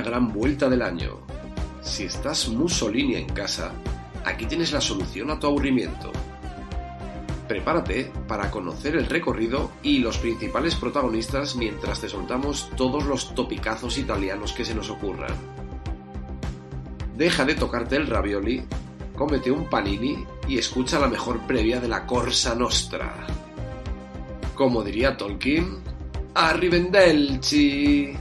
gran vuelta del año. Si estás Mussolini en casa, aquí tienes la solución a tu aburrimiento. Prepárate para conocer el recorrido y los principales protagonistas mientras te soltamos todos los topicazos italianos que se nos ocurran. Deja de tocarte el ravioli, cómete un panini y escucha la mejor previa de la Corsa Nostra. Como diría Tolkien, ¡Arrivendelci!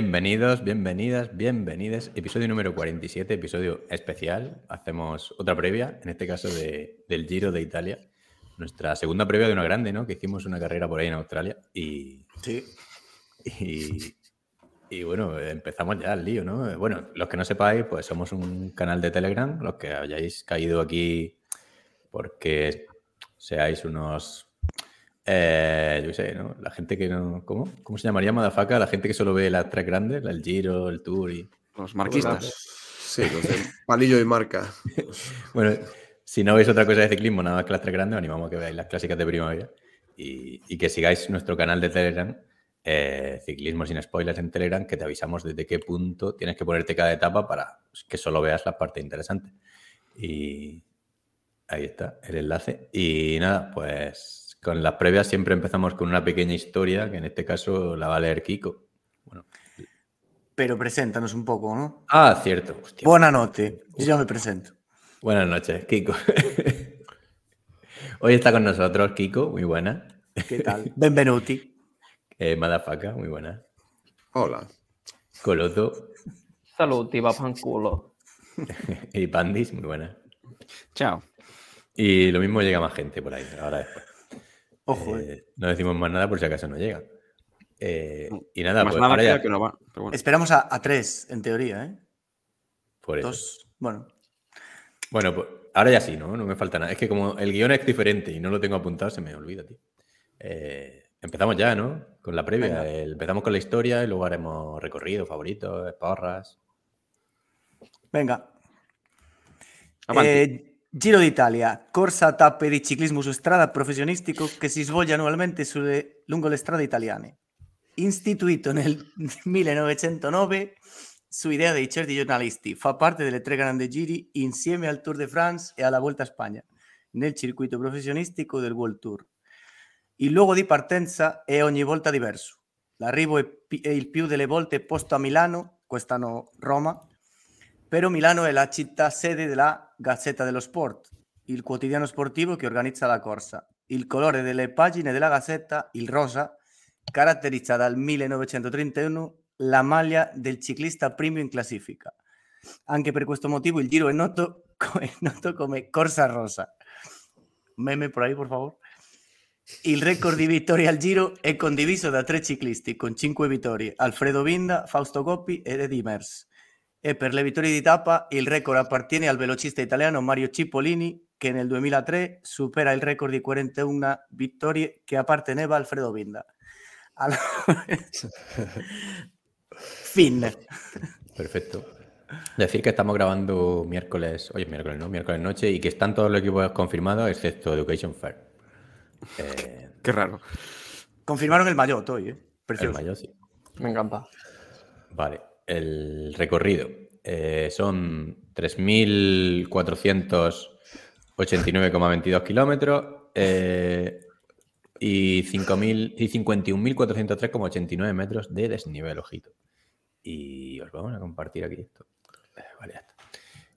Bienvenidos, bienvenidas, bienvenides. Episodio número 47, episodio especial. Hacemos otra previa, en este caso de- del Giro de Italia. Nuestra segunda previa de una grande, ¿no? Que hicimos una carrera por ahí en Australia. Y, Sí. y, y bueno, empezamos ya el lío, ¿no? Bueno, los que no sepáis, pues somos un canal de Telegram, los que hayáis caído aquí porque seáis unos... eh, yo qué sé, ¿no? La gente que no... ¿Cómo? ¿Cómo se llamaría Madafaca? La gente que solo ve las tres grandes, el Giro, el Tour y... Los marquistas. Sí, los de palillo y marca. Bueno, si no veis otra cosa de ciclismo, nada más que las tres grandes, os animamos a que veáis las clásicas de primavera y, y que sigáis nuestro canal de Telegram, eh, Ciclismo sin Spoilers en Telegram, que te avisamos desde qué punto tienes que ponerte cada etapa para que solo veas la parte interesante. Y ahí está el enlace. Y nada, pues con las previas siempre empezamos con una pequeña historia, que en este caso la va a leer Kiko. Bueno. Pero preséntanos un poco, ¿no? Ah, cierto. hostia. Buonanotte, yo ya me presento. Buenas noches, Kiko. Hoy está con nosotros Kiko, muy buena. ¿Qué tal? Benvenuti. Eh, Madafaka, muy buena. Hola. Coloto Saluti, va fanculo. y Pandis, muy buena. Chao. Y lo mismo llega más gente por ahí, ahora después. Ojo, eh. Eh, no decimos más nada por si acaso no llega. Eh, y nada, Más pues nada ahora ya- que no va. Pero bueno. Esperamos a, a tres, en teoría, ¿eh? por eso. Dos. Bueno, Bueno, pues ahora ya sí, ¿no? No me falta nada. Es que como el guion es diferente y no lo tengo apuntado, se me olvida, tío. Eh, empezamos ya, ¿no? Con la previa. El- empezamos con la historia y luego haremos recorrido, favoritos, porras. venga. Eh, Giro d'Italia, corsa a tappe di ciclismo su strada professionistico che si svolge annualmente sulle- lungo le strade italiane. Istituito nel 1909 su idea dei certi giornalisti, fa parte delle tre grandi giri insieme al Tour de France e alla Volta a Spagna, nel circuito professionistico del World Tour. Il luogo di partenza è ogni volta diverso. L'arrivo è, il più delle volte posto a Milano, quest'anno Roma, però Milano è la città sede della Gazzetta dello Sport, il quotidiano sportivo che organizza la corsa. Il colore delle pagine della Gazzetta, il rosa, caratterizza dal 1931 la maglia del ciclista primo in classifica. Anche per questo motivo il giro è noto, è noto come Corsa Rosa. Meme por ahí, por favor. Il record di vittorie al giro è condiviso da tre ciclisti con cinque vittorie, Alfredo Vinda, Fausto Coppi ed Eddie Mers. E per le vittorie di tappa il record appartiene al velocista italiano Mario Cipollini che nel 2003 supera il record di 41 vittorie che apparteneva a Alfredo Vinda. Allora- fin. Perfecto. Decir que estamos grabando miércoles, oye, miércoles, ¿no? Miércoles noche y que están todos los equipos confirmados excepto Education Fair. Eh, Qué raro. Confirmaron el maillot hoy, ¿eh? el Precioso. mayor, sí. Me encanta. Vale, el recorrido. eh, son 3.489,22 kilómetros eh, y 5.000 y 51.403,89 metros de desnivel, ojito. Y os vamos a compartir aquí esto. Eh, Vale, ya está.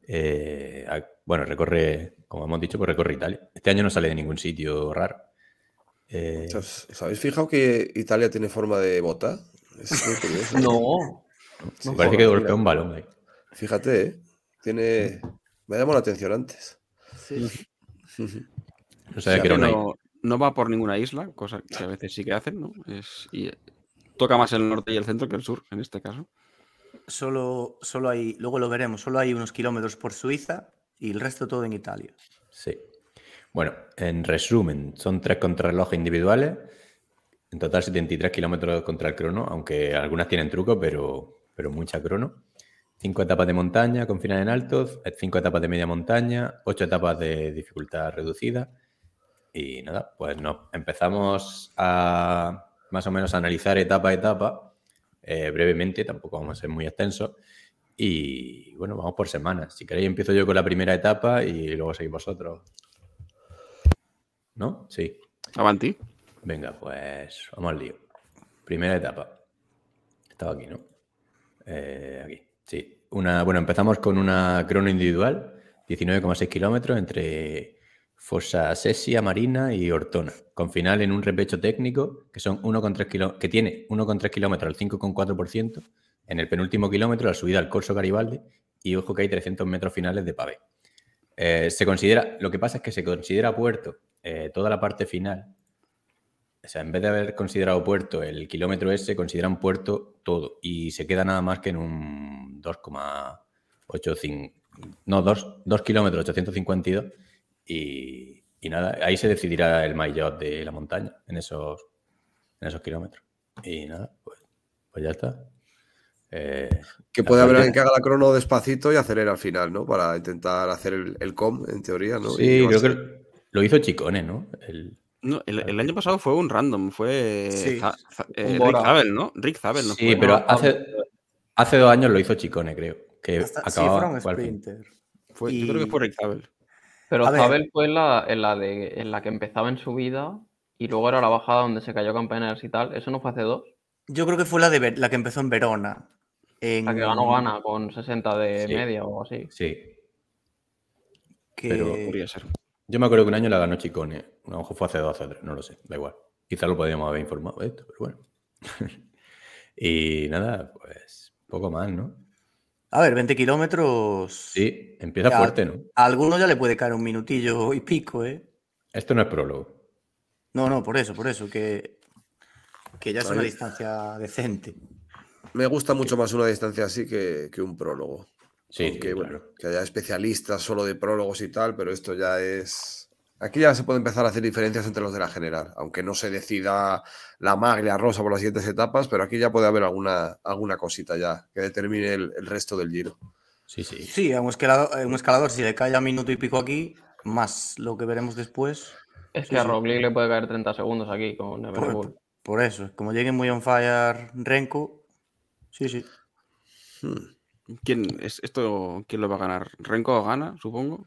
Eh, bueno, recorre, como hemos dicho, pues recorre Italia. Este año no sale de ningún sitio raro. Eh, ¿Os, os habéis fijado que Italia tiene forma de bota? Es muy curioso. No. Sí, parece sí, que mira. golpea un balón ahí. Fíjate, ¿eh? Tiene. Me llamado la atención antes. No sabía que era una no, no va por ninguna isla, cosa que a veces sí que hacen, ¿no? Es, y toca más el norte y el centro que el sur, en este caso. Solo, solo hay, luego lo veremos, solo hay unos kilómetros por Suiza y el resto todo en Italia. Sí. Bueno, en resumen, son tres contrarrelojes individuales. En total 73 kilómetros contra el crono, aunque algunas tienen truco, pero, pero mucha crono. cinco etapas de montaña con final en altos, eh, cinco etapas de media montaña, ocho etapas de dificultad reducida. Y nada, pues no, empezamos a más o menos a analizar etapa a etapa, eh, brevemente, tampoco vamos a ser muy extensos. Y bueno, vamos por semanas. Si queréis, empiezo yo con la primera etapa y luego seguís vosotros. ¿No? Sí. Avanti. Venga, pues vamos al lío. Primera etapa. Estaba aquí, ¿no? Eh, aquí, sí. Una, bueno, empezamos con una crono individual, 19,6 kilómetros entre Fossa Sesia, Marina y Ortona, con final en un repecho técnico que son 1,3 kilo- que tiene 1,3 kilómetros al 5,4%, en el penúltimo kilómetro la subida al Corso Garibaldi y ojo que hay 300 metros finales de pavé. Eh, se considera, lo que pasa es que se considera puerto eh, toda la parte final. O sea, en vez de haber considerado puerto el kilómetro ese, consideran puerto todo y se queda nada más que en un 2,85, no, 2, 2 kilómetros 852 y, y nada, ahí se decidirá el maillot de la montaña en esos, en esos kilómetros. Y nada, pues, pues ya está. Eh, Que puede haber alguien que haga la crono despacito y acelera al final, ¿no? Para intentar hacer el, el com, en teoría, ¿no? Sí, creo que lo hizo Chicone, ¿no? El- No, el, el año pasado fue un random, fue Sí. Eh, Rick. Zabel, ¿no? Rick Zabel, ¿no? sí, fue? pero no, hace, hace dos años lo hizo Chicone, creo. Que Hasta- sí, acababa fue fin. sprinter. Fue- Yo creo que fue Rick Zabel. Pero A ver. Zabel fue en la, en, la de, en la que empezaba en su vida y luego era la bajada donde se cayó Campeones y tal. ¿Eso no fue hace dos? Yo creo que fue la, de Ver- la que empezó en Verona. En, La que ganó Gana con 60 de Sí. media o así. Sí. que- pero Podría ser. Yo me acuerdo que un año la ganó Chicone. A lo mejor fue hace dos, hace tres, no lo sé, da igual. Quizás lo podríamos haber informado de esto, pero bueno. y nada, pues poco más, ¿no? A ver, 20 kilómetros. Sí, empieza Ya. fuerte, ¿no? A alguno ya le puede caer un minutillo y pico, ¿eh? Esto no es prólogo. No, no, por eso, por eso, que, que ya es una distancia decente. Me gusta mucho más una distancia así que, que un prólogo. Sí, Aunque, sí, bueno, claro. que haya especialistas solo de prólogos y tal, pero esto ya es. Aquí ya se puede empezar a hacer diferencias entre los de la general, aunque no se decida la maglia rosa por las siguientes etapas, pero aquí ya puede haber alguna, alguna cosita ya que determine el, el resto del giro. Sí, sí. Sí, a un escalador, a un escalador si le cae a minuto y pico aquí, más lo que veremos después. Es Sí, que a sí. Roglic le puede caer 30 segundos aquí con Everbull. Por eso, como llegue muy on fire Renko, sí, sí. Hmm. ¿Quién, es, esto, ¿Quién lo va a ganar? ¿Renko gana, supongo?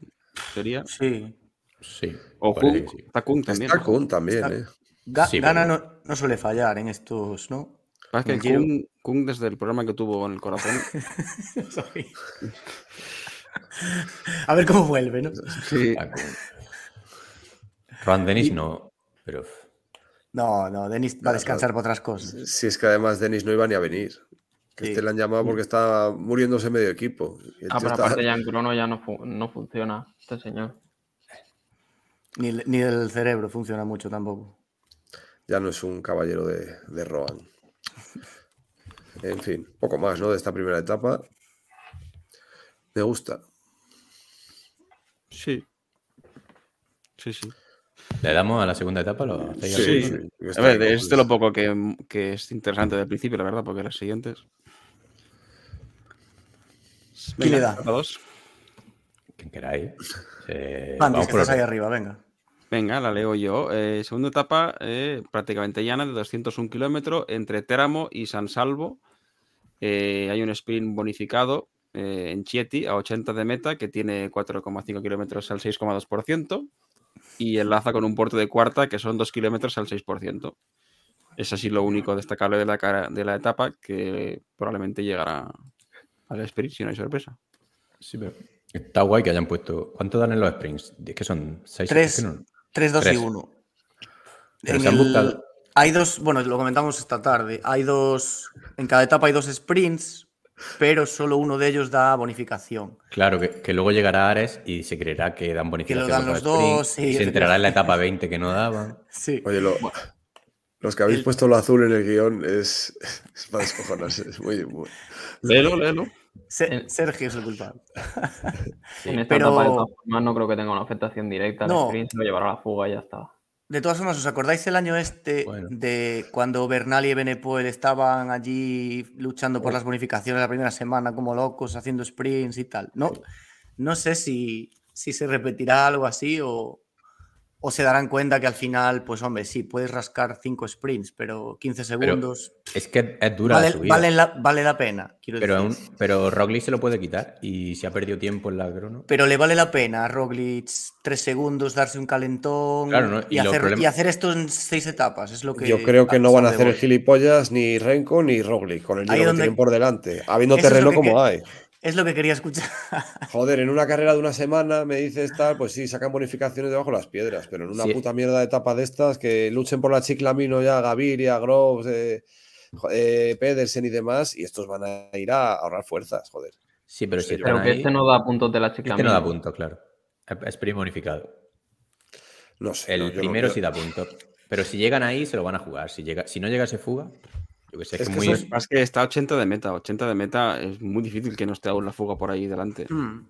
Sería. Sí. Sí. O parece sí. Está Kung también. Está. Kun también, Está- ¿eh? Ga- Sí, Gana no, no suele fallar en estos, ¿no? Pasa que el Giro. Kung, Kung desde el programa que tuvo en el corazón. a ver cómo vuelve, ¿no? Sí. Ron Dennis no, pero No, no, Denis va a descansar por otras cosas. Si es que además Denis no iba ni a venir. Que Sí. este le han llamado porque está muriéndose medio equipo. El Ah, pero está- aparte ya en crono ya no, fu- no funciona este señor. Ni, el- ni el cerebro funciona mucho tampoco. ya no es un caballero de, de Rohan. En fin, poco más, ¿no? De esta primera etapa. Me gusta. Sí. Sí, sí. le damos a la segunda etapa. ¿Lo Sí, sí, A ver, es de lo poco que, que es interesante del principio, la verdad, porque las siguientes. ¿Quién le da? etapa dos. Quien queráis. Eh, Andy, vamos que por estás ahí arriba, venga. Venga, la leo yo. Eh, segunda etapa, eh, prácticamente llana, de 201 kilómetros, entre Teramo y San Salvo. Eh, hay un sprint bonificado eh, en Chieti a 80 de meta, que tiene 4,5 kilómetros al 6,2%, y enlaza con un puerto de cuarta, que son 2 kilómetros al 6%. Es así lo único destacable de la, cara- de la etapa, que probablemente llegará al sprint si no hay sorpresa. Sí, pero está guay que hayan puesto. ¿Cuánto dan en los sprints? Es que son seis. Tres. es que no- 3, 2 y Tres. 1. Pero se han buscado- Hay dos, bueno, lo comentamos esta tarde. Hay dos, en cada etapa hay dos sprints, pero solo uno de ellos da bonificación. Claro, que, que luego llegará Ares y se creerá que dan bonificación. dan por los cada sprint, dos, sí, y se enterará en la etapa 20 que no daban. Sí. Oye, lo- los que habéis El- puesto lo azul en el guion es, es para descojonarse. Es muy, muy- Léelo, léelo. Se-. Sergio es el culpable. en esta pero- etapa de todas formas no creo que tenga una afectación directa. El No. sprint se lo llevará a la fuga y ya está. De todas formas, ¿os acordáis el año este Bueno. de cuando Bernal y Benepoel estaban allí luchando por las bonificaciones la primera semana como locos, haciendo sprints y tal? No, no sé si, si se repetirá algo así o, o se darán cuenta que al final, pues hombre, sí, puedes rascar cinco sprints, pero 15 segundos Es que es dura vale, la subida. vale la, vale la pena, quiero pero, decir. aún, pero Roglic se lo puede quitar y si ha perdido tiempo en la crono. Pero le vale la pena a Roglic tres segundos, darse un calentón Claro, ¿no? y, hacer, problema- y hacer esto en seis etapas. Es lo que Yo creo que no van a hacer el gilipollas ni Renko ni Roglic con el giro que tienen por delante, habiendo Eso terreno que como que- hay. Es lo que quería escuchar. Joder, en una carrera de una semana me dices tal, pues sí, sacan bonificaciones debajo de las piedras, pero en una Sí. puta mierda de etapa de estas que luchen por la Chiclamino ya, Gaviria, Groves, eh, eh, Pedersen y demás, y estos van a ir a ahorrar fuerzas, joder. Sí, pero si Pero que ahí, este no da puntos de la este chiclamina. no da punto, claro. Es sprint bonificado. No sé. El no, yo no- primero sí da punto. Pero si llegan ahí, se lo van a jugar. Si, llega, si no llega ese fuga, yo que sé, Es que que muy. es que está 80 de meta. 80 de meta es muy difícil que no esté aún la fuga por ahí delante. Mm.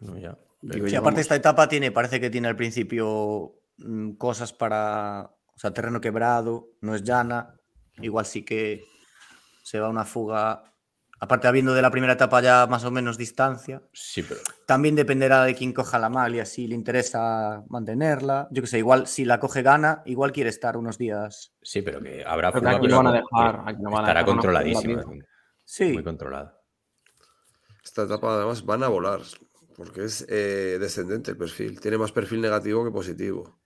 No, ya. Digo Sí, yo, aparte vamos. esta etapa tiene, parece que tiene al principio mm, cosas para, o sea, terreno quebrado, no es llana, igual sí que se va una fuga, aparte habiendo de la primera etapa ya más o menos distancia, Sí, pero. también dependerá de quién coja la maglia, si le interesa mantenerla, yo que sé, igual si la coge gana, igual quiere estar unos días. Sí, pero que habrá Pero aquí pero lo van a dejar, aquí no van a Estará dejar controladísima. rápida. Sí, Muy controlada. Esta etapa además van a volar, porque es eh, descendente el perfil, tiene más perfil negativo que positivo.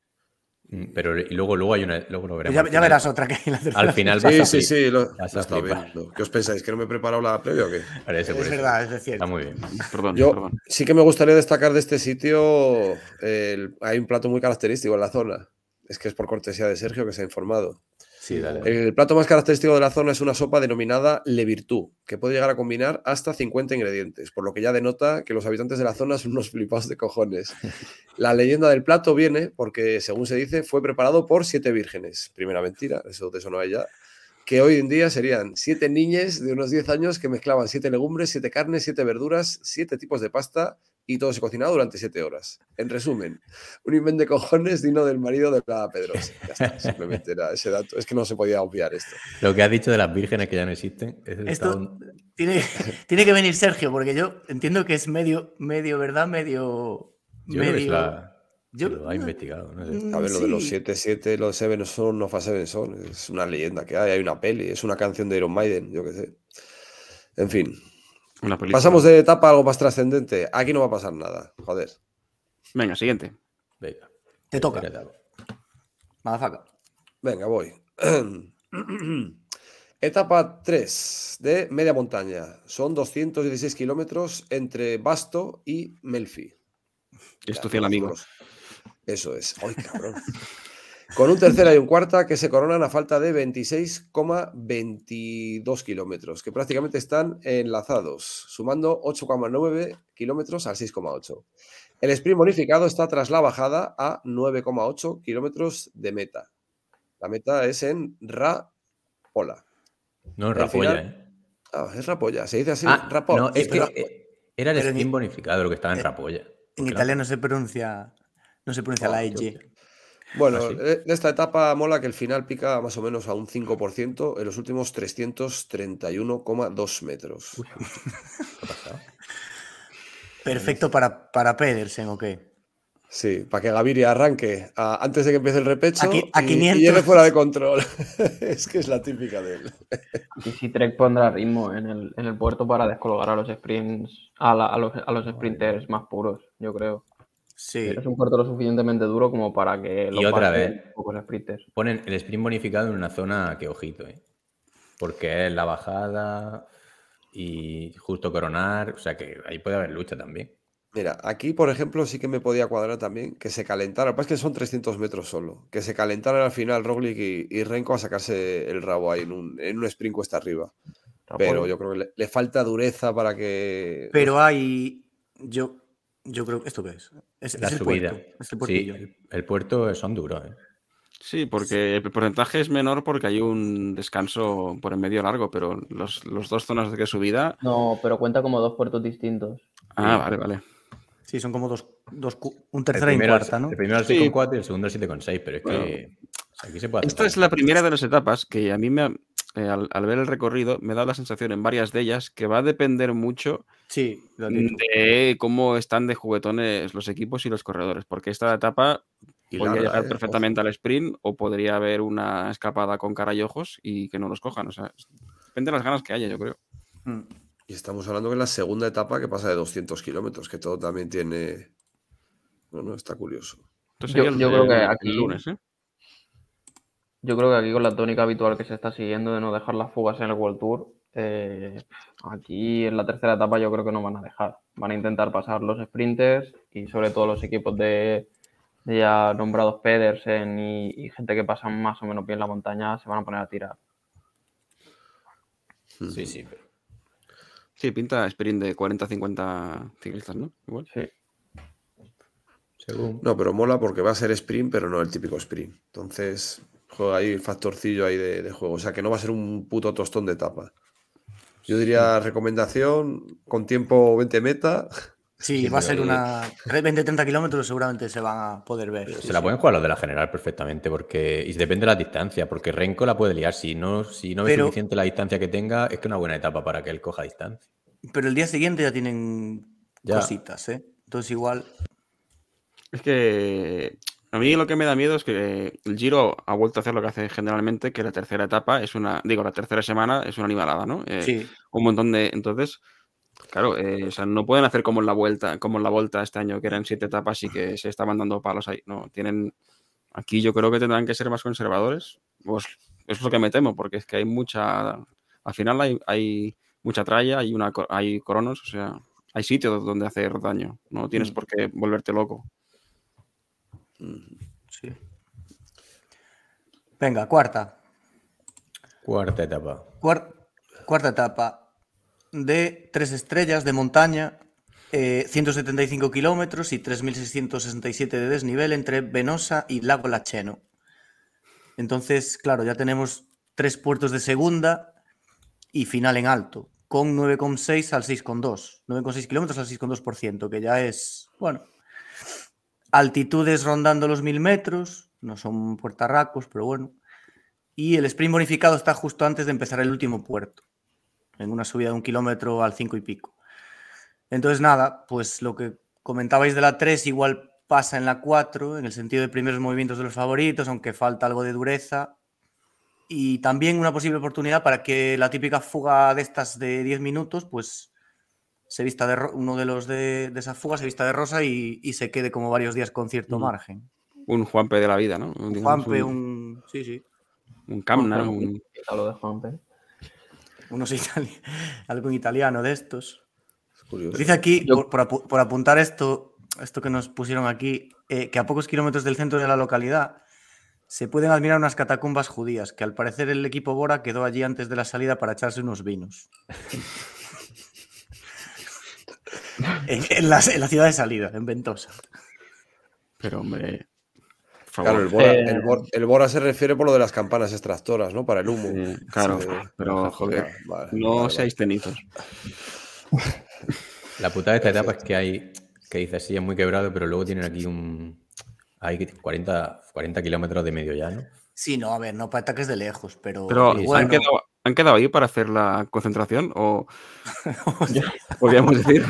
Mm, Pero y luego, luego hay una. Luego lo veremos. ya, verás otra que la tercera. Al final vas Sí, a sí, sí, lo, vas lo a está. ¿Qué os pensáis? ¿Que no me he preparado la previa o qué? Es eso. verdad, es decir. Está muy bien. Perdón, Yo perdón. sí que me gustaría destacar de este sitio, el- hay un plato muy característico en la zona. Es que es por cortesía de Sergio que se ha informado. Sí, dale. El plato más característico de la zona es una sopa denominada Le Virtú, que puede llegar a combinar hasta 50 ingredientes, por lo que ya denota que los habitantes de la zona son unos flipados de cojones. La leyenda del plato viene porque, según se dice, fue preparado por siete vírgenes. Primera mentira, eso de eso no hay ya. Que hoy en día serían siete niñes de unos 10 años que mezclaban siete legumbres, siete carnes, siete verduras, siete tipos de pasta y todo se cocinaba durante siete horas. En resumen, un invento de cojones digno del marido de la Pedrosa. Ya está, simplemente era ese dato. Es que no se podía obviar esto. Lo que has dicho de las vírgenes que ya no existen. está Esto un- tiene, tiene que venir Sergio, porque yo entiendo que es medio, medio verdad, medio. Yo creo que es medio- la- yo- lo ha investigado. No sé. Mm, A ver, lo de los sí. 7-7, los 7 son, no fa 7 son. Es una leyenda que hay, hay una peli, es una canción de Iron Maiden, yo qué sé. En fin, Una película. pasamos de etapa a algo más trascendente. Aquí no va a pasar nada, joder. Venga, siguiente. Venga. Te toca. Madafaca. Venga, voy. Etapa 3 de media montaña. Son 216 kilómetros entre Basto y Melfi. Es tu Ya, fiel amigo. todos. Eso es. ¡Ay, cabrón! Con un tercera y un cuarta que se coronan a falta de 26,22 kilómetros, que prácticamente están enlazados, sumando 8,9 kilómetros al 6,8. El sprint bonificado está tras la bajada a 9,8 kilómetros de meta. La meta es en Rapola. No, Al Rapolla, final- ¿eh? Ah, es Rapolla, se dice así. ah, no, es que Ra- eh, era el en- sprint bonificado lo que estaba en Rapolla. En la- italiano se pronuncia. No se pronuncia Ah, la yo- E. Bueno, ¿Ah, sí? eh, de esta etapa mola que el final pica más o menos a un 5% en los últimos 331,2 metros. Perfecto para, para Pedersen, ¿o qué? Sí, para que Gaviria arranque a- antes de que empiece el repecho A qui- a y- y, 500. llegue fuera de control. es que es la típica de él. Y si Trek pondrá ritmo en el, en el puerto para descolgar a los sprints, a, la- a los, a los sprinters más puros, yo creo. Sí. Es un puerto lo suficientemente duro como para que lo Y otra vez. los sprinters. Ponen el sprint bonificado en una zona que ojito, ¿eh? Porque es la bajada y justo coronar, o sea que ahí puede haber lucha también. Mira, aquí, por ejemplo, sí que me podía cuadrar también que se calentara. Lo que pasa es que son 300 metros solo. Que se calentaran al final Roglic y, y Renko a sacarse el rabo ahí en un, en un sprint cuesta arriba. Pero yo creo que le, le falta dureza para que. Pero hay. Yo, yo creo. ¿Esto qué es? Es, La es el subida. puerto, es el Sí, puertillo. el, el puerto son duros, ¿eh? Sí, porque el porcentaje es menor porque hay un descanso por en medio largo, pero los, los dos zonas de subida. No, pero cuenta como dos puertos distintos. Ah, vale, vale. Sí, son como dos, dos un El tercera y cuarta, ¿no? el primero al Sí. 6,4 y el segundo al 7,6, pero es Bueno. que aquí se puede hacer Esta es la primera de las etapas que a mí me ha- eh, al, al ver el recorrido me da la sensación en varias de ellas que va a depender mucho Sí, lo de cómo están de juguetones los equipos y los corredores, porque esta etapa Y podría llegar ¿eh? perfectamente al sprint o podría haber una escapada con cara y ojos y que no los cojan. O sea, depende de las ganas que haya, yo creo. Mm. Y estamos hablando que es la segunda etapa que pasa de 200 kilómetros, que todo también tiene. Bueno, está curioso. Entonces Yo- yo creo que el- el aquí- lunes, ¿eh? Yo creo que aquí con la tónica habitual que se está siguiendo de no dejar las fugas en el World Tour, eh, aquí en la tercera etapa yo creo que no van a dejar. Van a intentar pasar los sprinters y sobre todo los equipos de, de ya nombrados Pedersen y, y gente que pasa más o menos bien la montaña se van a poner a tirar. Sí, sí. pero- Sí, pinta sprint de 40-50 ciclistas, ¿no? Igual. Sí. Según. No, pero mola porque va a ser sprint, pero no el típico sprint. Entonces, juega ahí el factorcillo ahí de, de juego. O sea, que no va a ser un puto tostón de etapa. Yo diría recomendación con tiempo 20 meta. Sí, va a ser una. 20-30 kilómetros seguramente se van a poder ver. sí, Se la sí. pueden jugar los de la general perfectamente, porque. Y depende de la distancia, porque Renko la puede liar. Si no, si no es Pero- suficiente la distancia que tenga, es que una buena etapa para que él coja distancia. Pero el día siguiente ya tienen Ya. cositas, ¿eh? Entonces igual. Es que a mí lo que me da miedo es que el Giro ha vuelto a hacer lo que hace generalmente, que la tercera etapa es una, digo, la tercera semana es una animalada, ¿no? Eh, Sí. Un montón de, entonces, claro, eh, o sea, no pueden hacer como en la vuelta, como en la vuelta este año que eran siete etapas y que se estaban dando palos ahí. No, tienen, aquí yo creo que tendrán que ser más conservadores. Pues eso es lo que me temo, porque es que hay mucha, al final hay, hay mucha tralla, hay una, hay coronos, o sea, hay sitios donde hacer daño. No tienes Mm. por qué volverte loco. Sí. Venga, cuarta. Cuarta etapa. Cuar- cuarta etapa de tres estrellas de montaña, eh, 175 kilómetros y 3.667 de desnivel entre Venosa y Lago Lacheno. Entonces, claro, ya tenemos tres puertos de segunda y final en alto, con 9,6 al 6,2. 9,6 kilómetros al 6,2%, que ya es, bueno, altitudes rondando los 1.000 metros, no son puertarracos, pero bueno. Y el sprint bonificado está justo antes de empezar el último puerto, en una subida de un kilómetro al 5 y pico. Entonces, nada, pues lo que comentabais de la 3 igual pasa en la 4, en el sentido de primeros movimientos de los favoritos, aunque falta algo de dureza. Y también una posible oportunidad para que la típica fuga de estas de 10 minutos, pues se vista de uno de los de, de esa fuga se vista de rosa y, y se quede como varios días con cierto Mm. margen. Un Juanpe de la vida, ¿no? Un, Juanpe, un, un. Sí, sí. un Camna, un- A lo de Juanpe. Unos itali- algo en italiano de estos. Es curioso. Dice aquí, Yo- por, por apu- por apuntar esto, esto que nos pusieron aquí, eh, que a pocos kilómetros del centro de la localidad se pueden admirar unas catacumbas judías, que al parecer el equipo Bora quedó allí antes de la salida para echarse unos vinos. en, en la, en la ciudad de salida, en Ventosa. Pero, hombre, Claro, favor. el Bora, Eh, el, Bor- el Bora se refiere por lo de las campanas extractoras, ¿no? Para el humo. Sí, claro, Sí. pero, joder, vale, no vale, seáis cenizos. La putada de esta etapa es que hay, que dices, sí, es muy quebrado, pero luego tienen aquí un. Hay 40, 40 kilómetros de medio llano. Sí, no, a ver, no para ataques de lejos, pero, Pero, Sí, ¿han, quedado, ¿han quedado ahí para hacer la concentración? ¿O podríamos decir?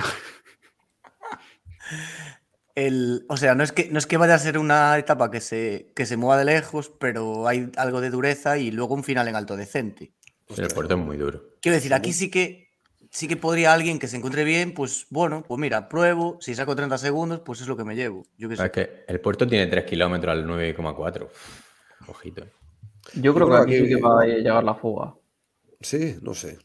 El, o sea, no es que no es que vaya a ser una etapa que se, que se mueva de lejos, pero hay algo de dureza y luego un final en alto decente. El puerto es muy duro. Quiero decir, aquí sí que sí que podría alguien que se encuentre bien, pues bueno, pues mira, pruebo, si saco 30 segundos, pues es lo que me llevo. Yo qué Es que el puerto tiene 3 kilómetros al 9,4. Ojito. Yo creo que creo aquí que- sí que va a llegar la fuga. Sí, no sé.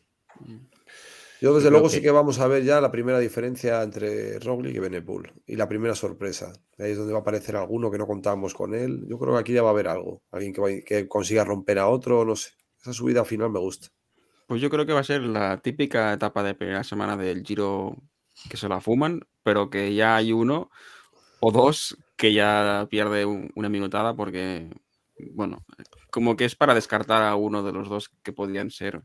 Yo desde creo luego que- sí que vamos a ver ya la primera diferencia entre Roglic y Benepul y la primera sorpresa. Ahí es donde va a aparecer alguno que no contábamos con él. Yo creo que aquí ya va a haber algo. Alguien que, va- que consiga romper a otro, no sé. Esa subida final me gusta. Pues yo creo que va a ser la típica etapa de primera semana del Giro que se la fuman, pero que ya hay uno o dos que ya pierde un- una minutada porque, bueno, como que es para descartar a uno de los dos que podrían ser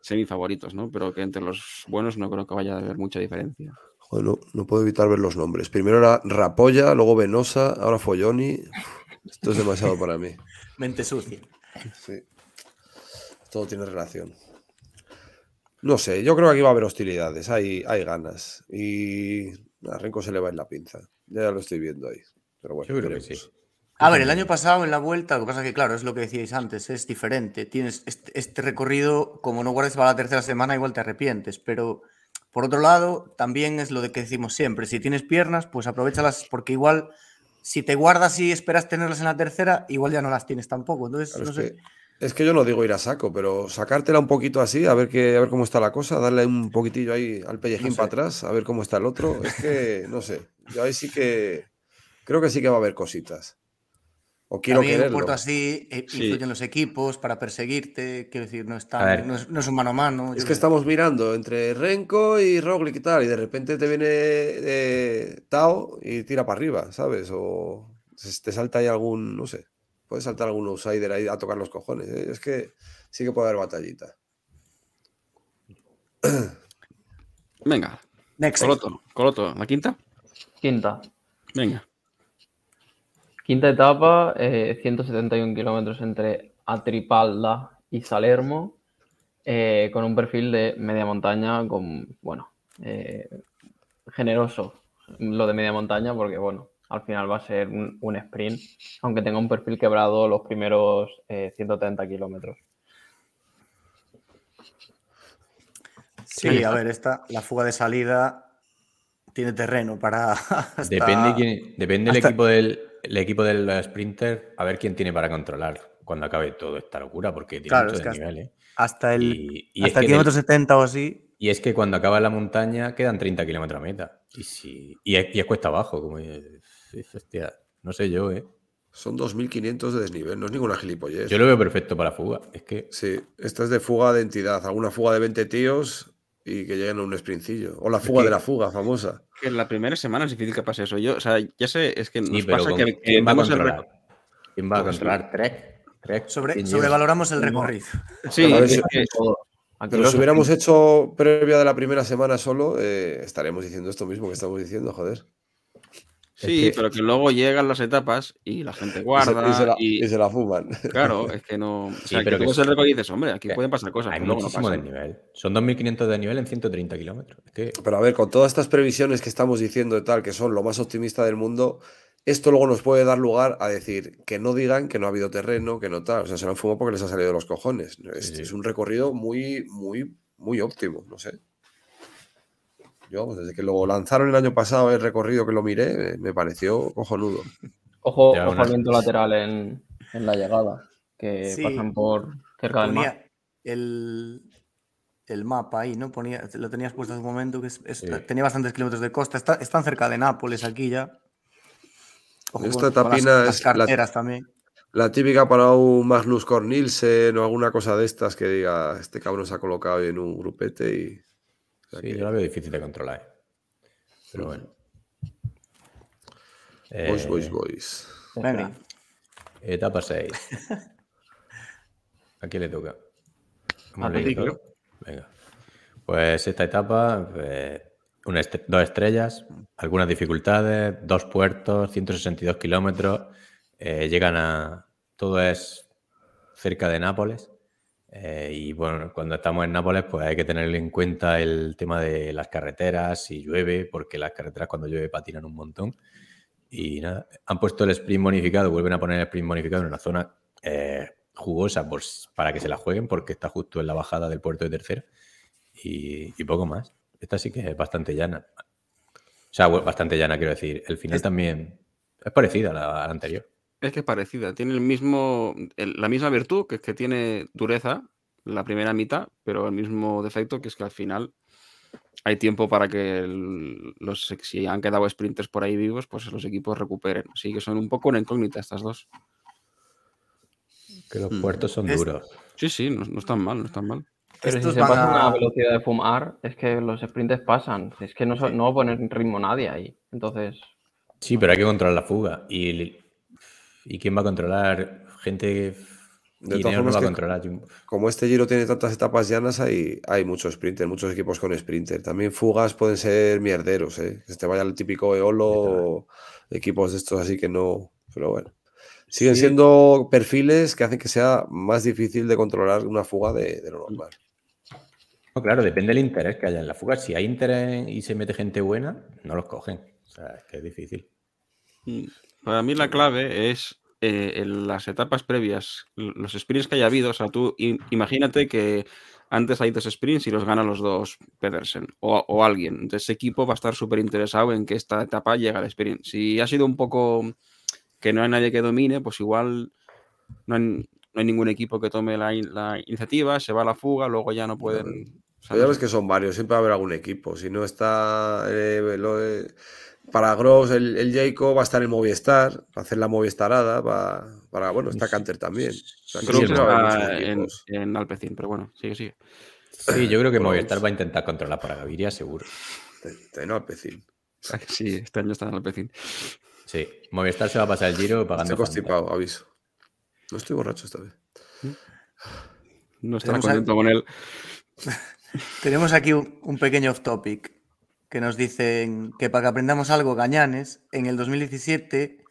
semifavoritos, ¿no? Pero que entre los buenos no creo que vaya a haber mucha diferencia. Joder, no, no puedo evitar ver los nombres. Primero era Rapolla, luego Venosa, ahora Folloni. Esto es demasiado para mí. Mente sucia. Sí. Todo tiene relación. No sé, yo creo que aquí va a haber hostilidades, hay, hay ganas. Y a Renko se le va en la pinza. Ya lo estoy viendo ahí. Pero bueno, Yo creo que sí. A ver, el año pasado en la vuelta, lo que pasa es que, claro, es lo que decíais antes, es diferente. Tienes este, este recorrido, como no guardes para la tercera semana, igual te arrepientes. Pero, por otro lado, también es lo de que decimos siempre, si tienes piernas, pues aprovechalas, porque igual, si te guardas y esperas tenerlas en la tercera, igual ya no las tienes tampoco. Entonces, Claro, no es, sé. que, es que yo no digo ir a saco, pero sacártela un poquito así, a ver, qué, a ver cómo está la cosa, darle un poquitillo ahí al pellejín No sé. para atrás, a ver cómo está el otro. Es que, no sé, yo ahí sí que creo que sí que va a haber cositas. O quiero También un quererlo. puerto así eh, Sí. influyen los equipos para perseguirte, quiero decir, no es, tan- A ver. no es, no es un mano a mano. Es que estamos mirando entre Renko y Roglic y tal, y de repente te viene eh, Tao y tira para arriba, ¿sabes? O te salta ahí algún, no sé, puede saltar algún outsider ahí a tocar los cojones. ¿eh? Es que sí que puede haber batallita. Venga, Next. Coloto, Coloto, la quinta. Quinta. Venga. Quinta etapa, eh, 171 kilómetros entre Atripalda y Salermo, eh, con un perfil de media montaña, con, bueno, eh, generoso lo de media montaña, porque, bueno, al final va a ser un, un sprint, aunque tenga un perfil quebrado los primeros eh, 130 kilómetros. Sí, a ver, esta, la fuga de salida tiene terreno para. hasta- Depende, quién- depende el equipo del el equipo del sprinter, a ver quién tiene para controlar cuando acabe toda esta locura, porque tiene Claro, mucho desnivel, ¿eh? Hasta el, Y, y es hasta el kilómetro del- 70 o así. y es que cuando acaba la montaña quedan 30 kilómetros a meta. Y, si, y, es, y es cuesta abajo, como es- hostia, no sé yo, ¿eh? Son 2.500 de desnivel, no es ninguna gilipollez. Yo lo veo perfecto para fuga. Es que Sí, esta es de fuga de entidad, alguna fuga de 20 tíos y que lleguen a un sprincillo. O la fuga que- de la fuga, famosa. Que en la primera semana es difícil que pase eso. Yo, o sea, ya sé, es que nos Sí, pero pasa con- que, que ¿quién va a el controlar? ¿Quién va a controlar? Trek. Trek. Sobre, sobrevaloramos el recorrido. Sí, ver, es que- Pero si hubiéramos hecho previa de la primera semana solo, eh, estaríamos diciendo esto mismo que estamos diciendo, joder. Sí, que- pero que luego llegan las etapas y la gente Y se- guarda. y, se la, y, y se la fuman. Claro, es que no. O sea, pero que que tú ves el es- récord y dices, hombre, aquí que pueden pasar cosas. Hay pero luego no muchísimo pasan. desnivel. Son 2.500 de nivel en 130 kilómetros. Es que Pero a ver, con todas estas previsiones que estamos diciendo y tal, que son lo más optimista del mundo, esto luego nos puede dar lugar a decir que no digan que no ha habido terreno, que no tal. O sea, se lo han fumado porque les ha salido de los cojones. Es, Sí, sí. es un recorrido muy, muy, muy óptimo, no sé. Yo, vamos, desde que lo lanzaron el año pasado, el recorrido que lo miré, me pareció cojonudo. Ojo, Ya, ojo al viento lateral en, en la llegada, que Sí. pasan por cerca del mar. El, el mapa ahí, ¿no? Ponía, lo tenías puesto hace un momento, que es- es- Sí. tenía bastantes kilómetros de costa. Está- están cerca de Nápoles aquí ya. Ojo Esta con- con las- tapina las es la- carteras también. La típica para un Magnus Cornilsen o alguna cosa de estas que diga, este cabrón se ha colocado en un grupete y... sea sí, que- yo la veo difícil de controlar. ¿eh? Pero bueno. Boys, Eh, boys, boys. Venga. Etapa 6. ¿A quién le toca? ¿Hemos A ti, creo. Venga. Pues esta etapa, eh, una dos estrellas, algunas dificultades, dos puertos, 162 kilómetros. eh, llegan a. Todo es cerca de Nápoles. Eh, y bueno, cuando estamos en Nápoles, pues hay que tener en cuenta el tema de las carreteras, si llueve, porque las carreteras cuando llueve patinan un montón. Y nada, han puesto el sprint bonificado, vuelven a poner el sprint bonificado en una zona eh, jugosa por para que se la jueguen, porque está justo en la bajada del puerto de tercera. Y, y poco más. Esta sí que es bastante llana. O sea, bastante llana, quiero decir. El final Es- también es parecida a la, a la anterior. Es que es parecida. Tiene el mismo, el- la misma virtud, que es que tiene dureza la primera mitad, pero el mismo defecto, que es que al final hay tiempo para que el- los, si han quedado sprinters por ahí vivos, pues los equipos recuperen. Así que son un poco una incógnita estas dos. Que los Mm. puertos son Es- duros. Sí, sí, no, no están mal, no están mal. Pero Estos si se van pasan a- a velocidad de fumar, es que los sprints pasan. Es que no, no va a poner ritmo nadie ahí. Entonces, Sí, pero hay que controlar la fuga. ¿Y, ¿y quién va a controlar? Gente De todas Ineos no formas, va a controlar como este giro tiene tantas etapas llanas, hay, hay muchos sprinter, muchos equipos con sprinter. También fugas pueden ser mierderos, ¿eh? Que se te vaya el típico Eolo o equipos de estos así que no. Pero bueno. Siguen Sí. siendo perfiles que hacen que sea más difícil de controlar una fuga de, de lo normal. No, claro, depende del interés que haya en la fuga. Si hay interés y se mete gente buena, no los cogen. O sea, es que es difícil. Para mí la clave es eh, en las etapas previas, los sprints que haya habido. O sea, tú imagínate que antes hay dos sprints y los gana los dos Pedersen o, o alguien. Entonces ese equipo va a estar súper interesado en que esta etapa llegue al sprint. Si ha sido un poco que no hay nadie que domine, pues igual no hay, no hay ningún equipo que tome la, in- la iniciativa, se va a la fuga, luego ya no pueden... o sea, ya ves que son varios, siempre va a haber algún equipo. Si no está eh, lo para Gross, el, el Jacob va a estar en Movistar, va a hacer la Movistarada, va, para, bueno, está Canter también. O sea, que siempre va está en, en Alpecin, pero bueno, sigue, sigue. Sí, yo creo que Movistar va a intentar controlar para Gaviria, seguro. Te- no, Alpecin. Sí, este año está en Alpecin. Sí, Movistar se va a pasar el giro pagando. Estoy Fanta. constipado, aviso. No estoy borracho esta vez. No estará Tenemos a- contento con él. Tenemos aquí un, un pequeño off topic que nos dicen que para que aprendamos algo, Gañanes, en el 2017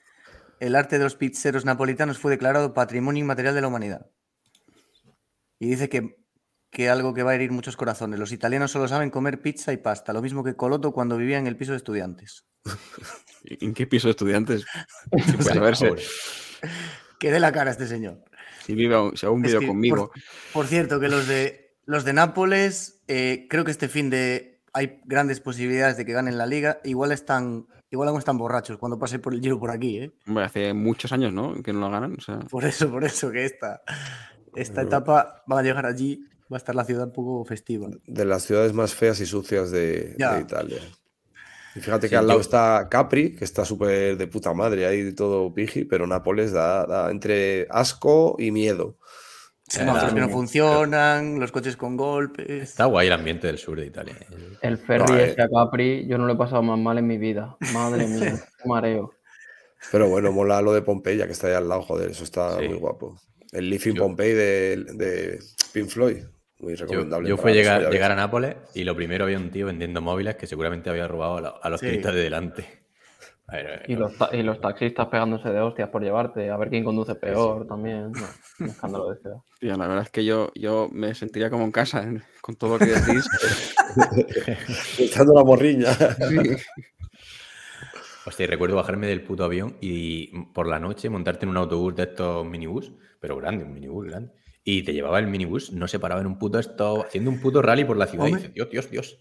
el arte de los pizzeros napolitanos fue declarado Patrimonio Inmaterial de la Humanidad. Y dice que, que algo que va a herir muchos corazones. Los italianos solo saben comer pizza y pasta, lo mismo que Coloto cuando vivía en el piso de estudiantes. ¿En qué piso de estudiantes? Pues, verse. Que dé la cara este señor. Si vive aún, si aún Es vive que, conmigo. Por, por cierto, que los de los de Nápoles, eh, creo que este fin de hay grandes posibilidades de que ganen la liga. Igual están, igual aún están borrachos cuando pase por el giro por aquí, ¿eh? Hombre, hace muchos años, ¿no? Que no lo ganan. O sea, Por eso, por eso que esta, esta etapa van a llegar allí, va a estar la ciudad un poco festiva. De las ciudades más feas y sucias de, Italia. Y fíjate Sí, que al lado yo- está Capri, que está súper de puta madre ahí, todo piji, pero Nápoles da, da entre asco y miedo. Sí, no, los que no funcionan, los coches con golpes. Está guay el ambiente del sur de Italia. ¿eh? El ferry No, este a Capri, yo no lo he pasado más mal en mi vida. Madre mía, qué mareo. Pero bueno, mola lo de Pompeya, que está ahí al lado, joder, eso está Sí. muy guapo. El Living Yo- Pompeii de, de Pink Floyd, muy recomendable. yo fui llegar, llegar a Nápoles y lo primero había un tío vendiendo móviles que seguramente había robado a los Sí. turistas de delante. A ver, Y los, ta- y los taxistas pegándose de hostias por llevarte, a ver quién conduce peor también. No, un escándalo de ciudad. tío, la verdad es que yo, yo me sentiría como en casa ¿eh? con todo lo que decís. Echando la morriña. Hostia, y recuerdo bajarme del puto avión y por la noche montarte en un autobús de estos minibús, pero grande, un minibús grande. Y te llevaba el minibús, no se paraba en un puto esto, haciendo un puto rally por la ciudad. Y dices, Dios, Dios, Dios.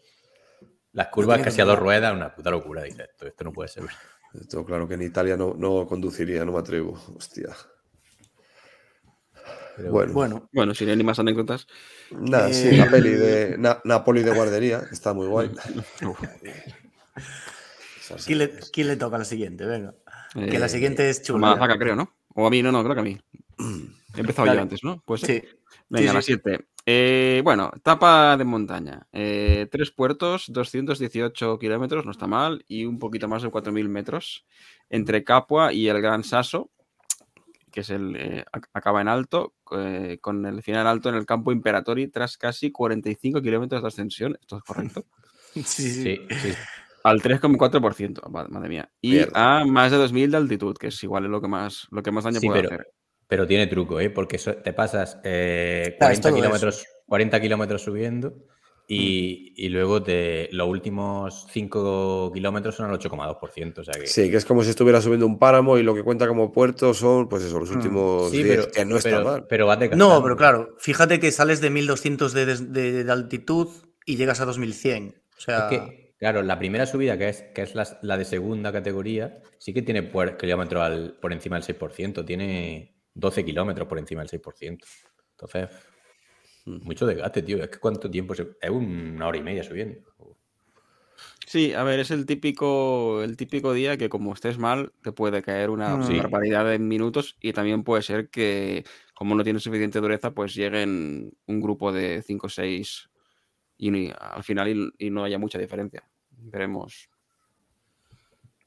Las curvas casi a dos ruedas, una puta locura, dice esto, no puede ser. Esto claro que en Italia no, no conduciría, no me atrevo, hostia. Pero bueno. bueno, bueno, sin él más anécdotas. Nada, sí, eh, Napoli de guardería, está muy guay. ¿Quién le, ¿Quién le, toca la siguiente? Venga. Que la eh, siguiente es chula. Madafaka, ¿eh? creo, ¿no? O a mí, no, no, creo que a mí. He empezado yo antes, ¿no? Pues sí. Venga, sí, sí. la 7. Eh, bueno, etapa de montaña. Eh, tres puertos, 218 kilómetros, no está mal, y un poquito más de 4.000 metros entre Capua y el Gran Sasso, que es el, eh, acaba en alto, con el final alto en el campo Imperatori, tras casi 45 kilómetros de ascensión. ¿Esto es correcto? sí. sí. Al 3,4%, madre mía. Y a más de 2.000 de altitud, que es igual lo que más, lo que más daño puede hacer pero tiene truco, ¿eh? Porque te pasas eh, Claro, es 40, todo kilómetros, 40 kilómetros subiendo y, y luego te, los últimos 5 kilómetros son al 8,2%. O sea que, Sí, que es como si estuviera subiendo un páramo y lo que cuenta como puerto son, pues eso, los Mm. últimos Sí, 10, pero, que no está pero, mal. pero vas No, pero claro, fíjate que sales de 1200 de, de- de altitud y llegas a 2100. O sea, Es que, claro, la primera subida, que es, que es la, la de segunda categoría, sí que tiene puer- kilómetros al- por encima del 6%. Tiene 12 kilómetros por encima del 6%. Entonces, mucho desgaste, tío. Es que cuánto tiempo se- Es una hora y media subiendo. Sí, a ver, es el típico, el típico día que como estés mal, te puede caer una Mm. Sí. barbaridad de minutos y también puede ser que, como no tienes suficiente dureza, pues lleguen un grupo de 5 o 6 y al final y, y no haya mucha diferencia. Veremos.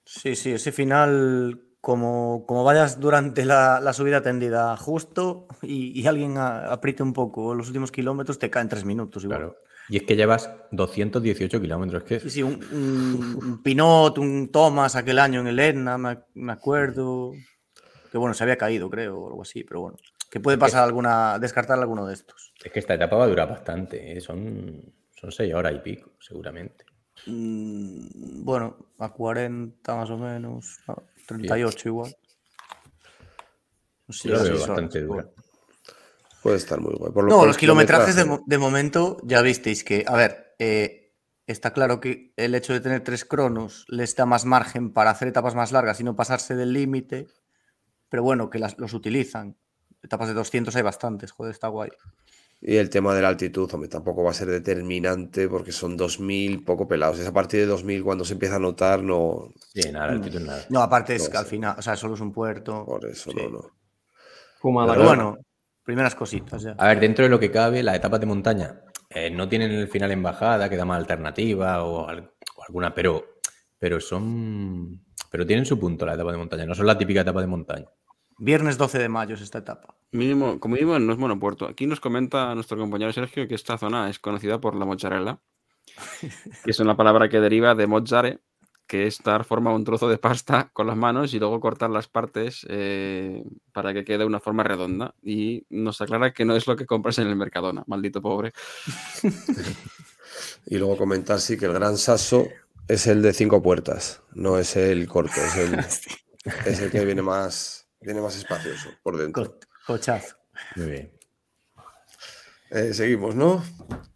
sí, sí, ese final como, como vayas durante la, la subida tendida justo y, y alguien a- apriete un poco los últimos kilómetros, te caen tres minutos igual. Claro. Y es que llevas 218 kilómetros. Es que Sí, sí, un, un- un Pinot, un Thomas aquel año en el Etna, me, me acuerdo. Que bueno, se había caído, creo, o algo así, pero bueno. Que puede pasar alguna, descartar alguno de estos. Es que esta etapa va a durar bastante, ¿eh? son, son seis horas y pico, seguramente. Mm, bueno, a 40 más o menos, 38 igual. Sí, Yo veo dura. Puede estar muy guay. Por lo- No, los kilometrajes de, momento ya visteis que, a ver, eh, está claro que el hecho de tener tres cronos les da más margen para hacer etapas más largas y no pasarse del límite, pero bueno, que las- los utilizan. Etapas de 200 hay bastantes, joder, está guay. Y el tema de la altitud, hombre, tampoco va a ser determinante porque son 2000 poco pelados. Es a partir de 2000 cuando se empieza a notar, no. Sí, nada, altitud nada. No, aparte es No que al final, o sea, solo es un puerto. Por eso, Sí. no, no. Fumada. Pero bueno, primeras cositas ya. A ver, dentro de lo que cabe, las etapas de montaña eh, no tienen el final en bajada, que da más alternativa o, al- o alguna, pero, pero son. Pero tienen su punto la etapa de montaña, no son la típica etapa de montaña. Viernes 12 de mayo es esta etapa. Mínimo, como mínimo no es monopuerto. Aquí nos comenta nuestro compañero Sergio que esta zona es conocida por la mozzarella, que es una palabra que deriva de mozzare, que es dar forma a un trozo de pasta con las manos y luego cortar las partes eh, para que quede una forma redonda. Y nos aclara que no es lo que compras en el Mercadona, maldito pobre. Y luego comentar, sí, que el gran saso es el de cinco puertas, no es el corto, es el, es el que viene más, viene más espacioso por dentro. Co- cochazo. Muy bien. Eh, seguimos, ¿no?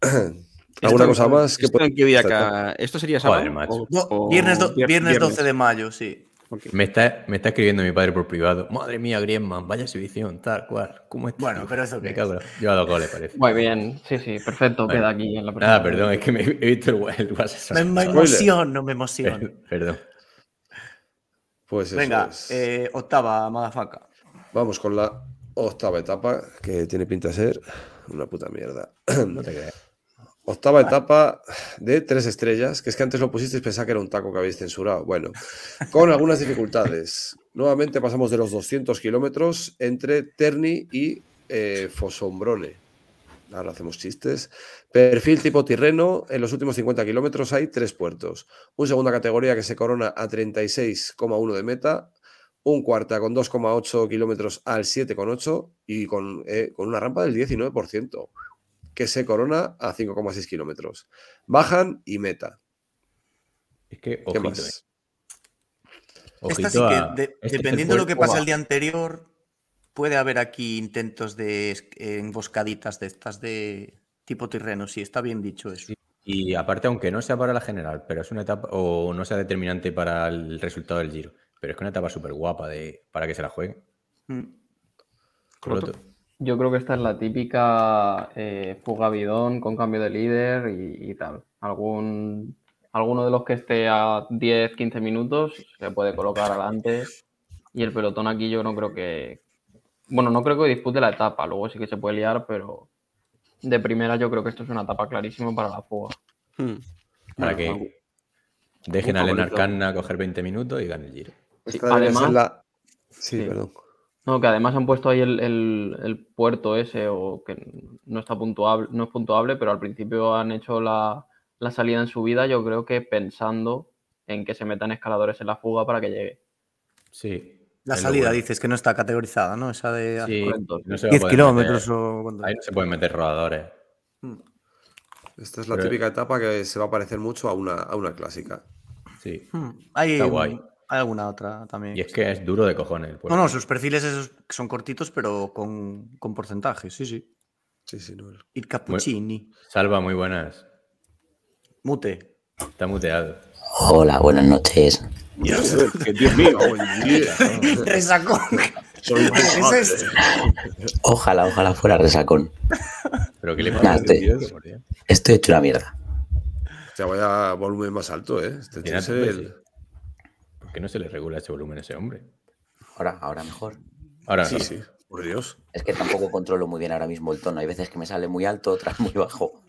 Esto- ¿Alguna cosa más? que ¿Esto qué día ca- ¿Esto sería sábado? Joder, macho. o- No, o viernes, do- vier- viernes 12 de mayo, sí. Me está, me está escribiendo mi padre por privado. Madre mía, Griezmann, vaya exhibición, tal cual. ¿Cómo está? Bueno, pero eso Me qué cago Yo a dos goles, parece. Muy bien, sí, sí, perfecto, queda aquí en la presentación. perdón, es que me he visto el, el WhatsApp. Me, me emociono, me emociono. Per- Perdón. Pues eso Venga, es. eh, octava, Madafaka. Vamos con la octava etapa, que tiene pinta de ser una puta mierda. No te creas. Octava etapa de tres estrellas, que es que antes lo pusisteis pensaba que era un taco que habéis censurado. Bueno, con algunas dificultades. Nuevamente pasamos de los 200 kilómetros entre Terni y eh, Fosombrone. Ahora hacemos chistes. Perfil tipo Tirreno, en los últimos 50 kilómetros hay tres puertos. Un segunda categoría que se corona a 36,1 de meta, un cuarta con 2,8 kilómetros al 7,8 y con, eh, con una rampa del 19% que se corona a 5,6 kilómetros. Bajan y meta. Es que, ¿Qué más? eh. Esta sí que, a- este dependiendo de lo que pasa el día anterior, puede haber aquí intentos de emboscaditas de estas de tipo tirreno. Sí, está bien dicho eso. Y aparte, aunque no sea para la general, pero es una etapa, o no sea determinante para el resultado del giro, pero es que una etapa súper guapa de, para que se la juegue. Mm. Croto. Yo creo que esta es la típica eh, fuga bidón con cambio de líder y, y tal. Algún, alguno de los que esté a 10, 15 minutos se puede colocar adelante. Y el pelotón aquí yo no creo que. Bueno, no creo que dispute la etapa, luego sí que se puede liar, pero de primera yo creo que esto es una etapa clarísima para la fuga. Hmm. Para Bueno, que dejen a Lennart. Canna coger 20 minutos y gane el giro. Sí, además- la- Sí, Sí. perdón. No, que además han puesto ahí el, el- el puerto ese, o que no está puntuable, no es puntuable, pero al principio han hecho la, la salida en subida, yo creo que pensando en que se metan escaladores en la fuga para que llegue. Sí. La salida bueno. dices que no está categorizada, ¿no? Esa de Sí, correcto, no se va a 10 poder kilómetros meter- o... cuánto- Ahí no se pueden meter rodadores. Mm. Esta es la Pero- típica etapa que se va a parecer mucho a una, a una clásica. Sí. Mm. Hay, Está guay. hay alguna otra también. Y es que es duro de cojones. No, no, sus perfiles esos son cortitos, pero con, con porcentajes, sí, sí. Sí, sí, no. Il Cappuccini. Salva, muy buenas. Mute. Está muteado. Hola, buenas noches. que Dios mío, Resacón. Soy ¿Qué es esto? Ojalá, ojalá fuera resacón. Pero ¿qué le Nah, pasa a este estoy- Dios. Estoy hecho una mierda. Te vaya volumen más alto, ¿eh? Este Mira, el-. ¿Por qué no se le regula ese volumen a ese hombre? Ahora, ahora mejor. Ahora Sí, no. sí, por Dios. Es que tampoco controlo muy bien ahora mismo el tono. Hay veces que me sale muy alto, otras muy bajo.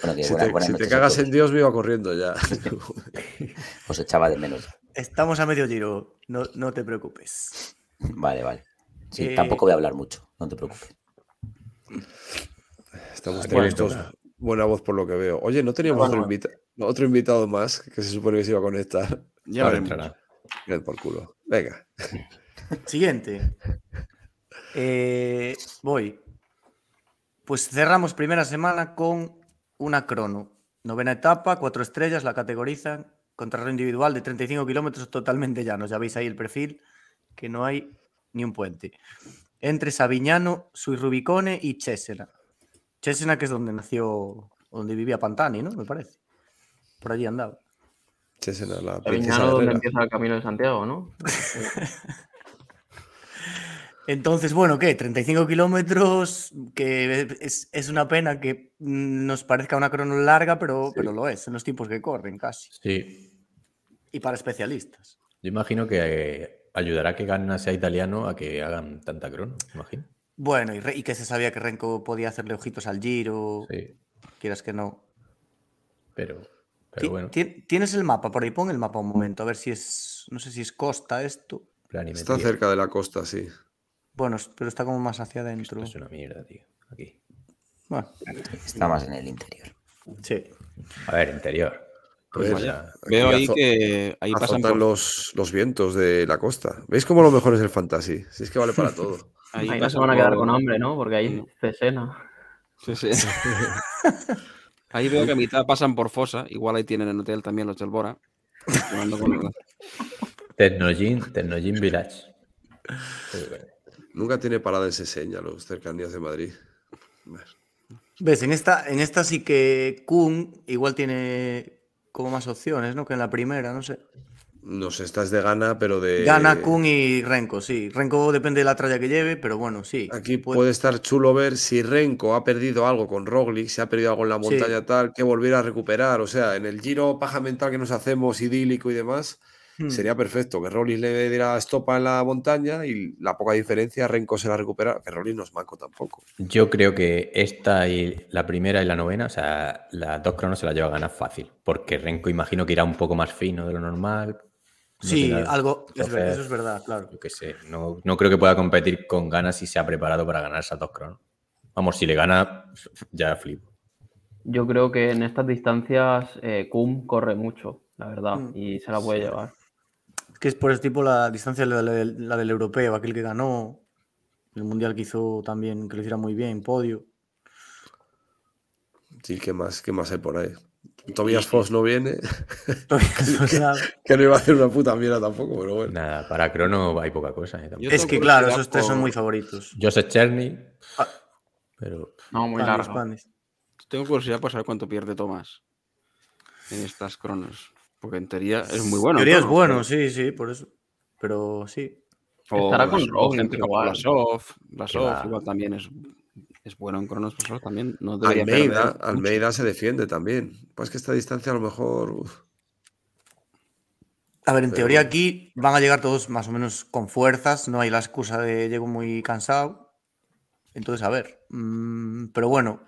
Bueno, que Si buenas, te, si te cagas en Dios, me iba corriendo ya. Os echaba de menos. estamos a medio giro, no, no te preocupes. Vale, vale. Sí, Eh, tampoco voy a hablar mucho, no te preocupes. Estamos todos buena voz por lo que veo. Oye, ¿no teníamos otro, Bueno. invita- otro invitado más que se supone que se iba a conectar? Ya veremos. entrará. Por culo. Venga. Siguiente. Eh, voy. Pues cerramos primera semana con una crono. Novena etapa, cuatro estrellas, la categorizan. Contrarreloj individual de 35 kilómetros totalmente llanos. Ya veis ahí el perfil, que no hay ni un puente. Entre Savignano, Suirrubicone y Cesena. Cesena, que es donde nació, donde vivía Pantani, ¿no? Me parece. Por allí andaba. Chesena, la Aviñano, donde empieza el camino de Santiago, ¿no? Entonces, bueno, ¿qué? 35 kilómetros, que es, es una pena que nos parezca una crono larga, pero, pero lo es, en los tiempos que corren casi. Sí, Y para especialistas. yo imagino que eh, ayudará a que Ganna sea italiano a que hagan tanta crono, imagino. Bueno, y, Re- y que se sabía que Renko podía hacerle ojitos al Giro, Sí, quieras que no. pero, pero bueno, ti- ¿Tienes el mapa? Por ahí pon el mapa un momento, a ver si es, no sé si es costa esto. Está cerca de la costa, sí. Bueno, pero está como más hacia adentro. Esto es una mierda, tío. Aquí. Bueno, Está más en el interior. sí. A ver, interior. Pues vaya. Aquí Veo ahí que ahí pasan por, los, los vientos de la costa. ¿Veis cómo lo mejor es el fantasy? Si es que vale para todo. ahí Ahí no se pasan van a quedar por- con hambre, ¿no? Porque hay Cesena. Sí, sí. Ahí veo que a mitad pasan por Fosa. Igual ahí tienen en hotel también los del Bora. El- Tecnogin, Tecnogin Village. Nunca tiene parada en Seseña, los cercanías de Madrid. ¿Ves? En esta, en esta sí que Kun igual tiene como más opciones, ¿no? Que en la primera, no sé. No sé, esta es de gana, pero de. Gana Kun y Renko, sí. Renko depende de la tralla que lleve, pero bueno, sí. Aquí Puede- puede estar chulo ver si Renko ha perdido algo con Roglic, si ha perdido algo en la Sí. montaña tal, que volviera a recuperar. O sea, en el giro paja mental que nos hacemos, idílico y demás, Hmm. sería perfecto que Roglic le diera estopa en la montaña y la poca diferencia Renko se la recupera. Que Roglic no es manco tampoco. Yo creo que esta y la primera y la novena, o sea, las dos cronos se las lleva a ganar fácil. Porque Renko imagino que irá un poco más fino de lo normal. no Sí, algo, es ver- chofer, eso es verdad, claro. Yo qué sé, no, no creo que pueda competir con ganas si se ha preparado para ganar esas dos cronos. Vamos, si le gana, ya flipo. Yo creo que en estas distancias eh, Kum corre mucho, la verdad, Mm. y se la puede llevar. Es que es por ese tipo la distancia, la, la- la del europeo, aquel que ganó, el mundial que hizo también, que lo hiciera muy bien, podio. Sí, ¿qué más, qué más hay por ahí? Tobias Foss no viene, que no iba a hacer una puta mierda tampoco, pero bueno. Nada, para crono hay poca cosa. ¿eh? Es que claro, esos tres son muy favoritos. Joseph Cherny, Ah. pero No, muy Panis, largo. panis. Tengo curiosidad por saber cuánto pierde Tomás en estas cronos. Porque en teoría es muy bueno. En teoría es bueno, pero- sí, sí, por eso. Pero sí. O Estará con Roglic gente como igual. Blasov. Blasov igual también es, es bueno en cronos. Blasov también no debería Almeida. Almeida se defiende también. Pues que esta distancia a lo mejor. uf, A ver, en Pero teoría aquí van a llegar todos más o menos con fuerzas, no hay la excusa de llego muy cansado. Entonces, a ver. mm, pero bueno,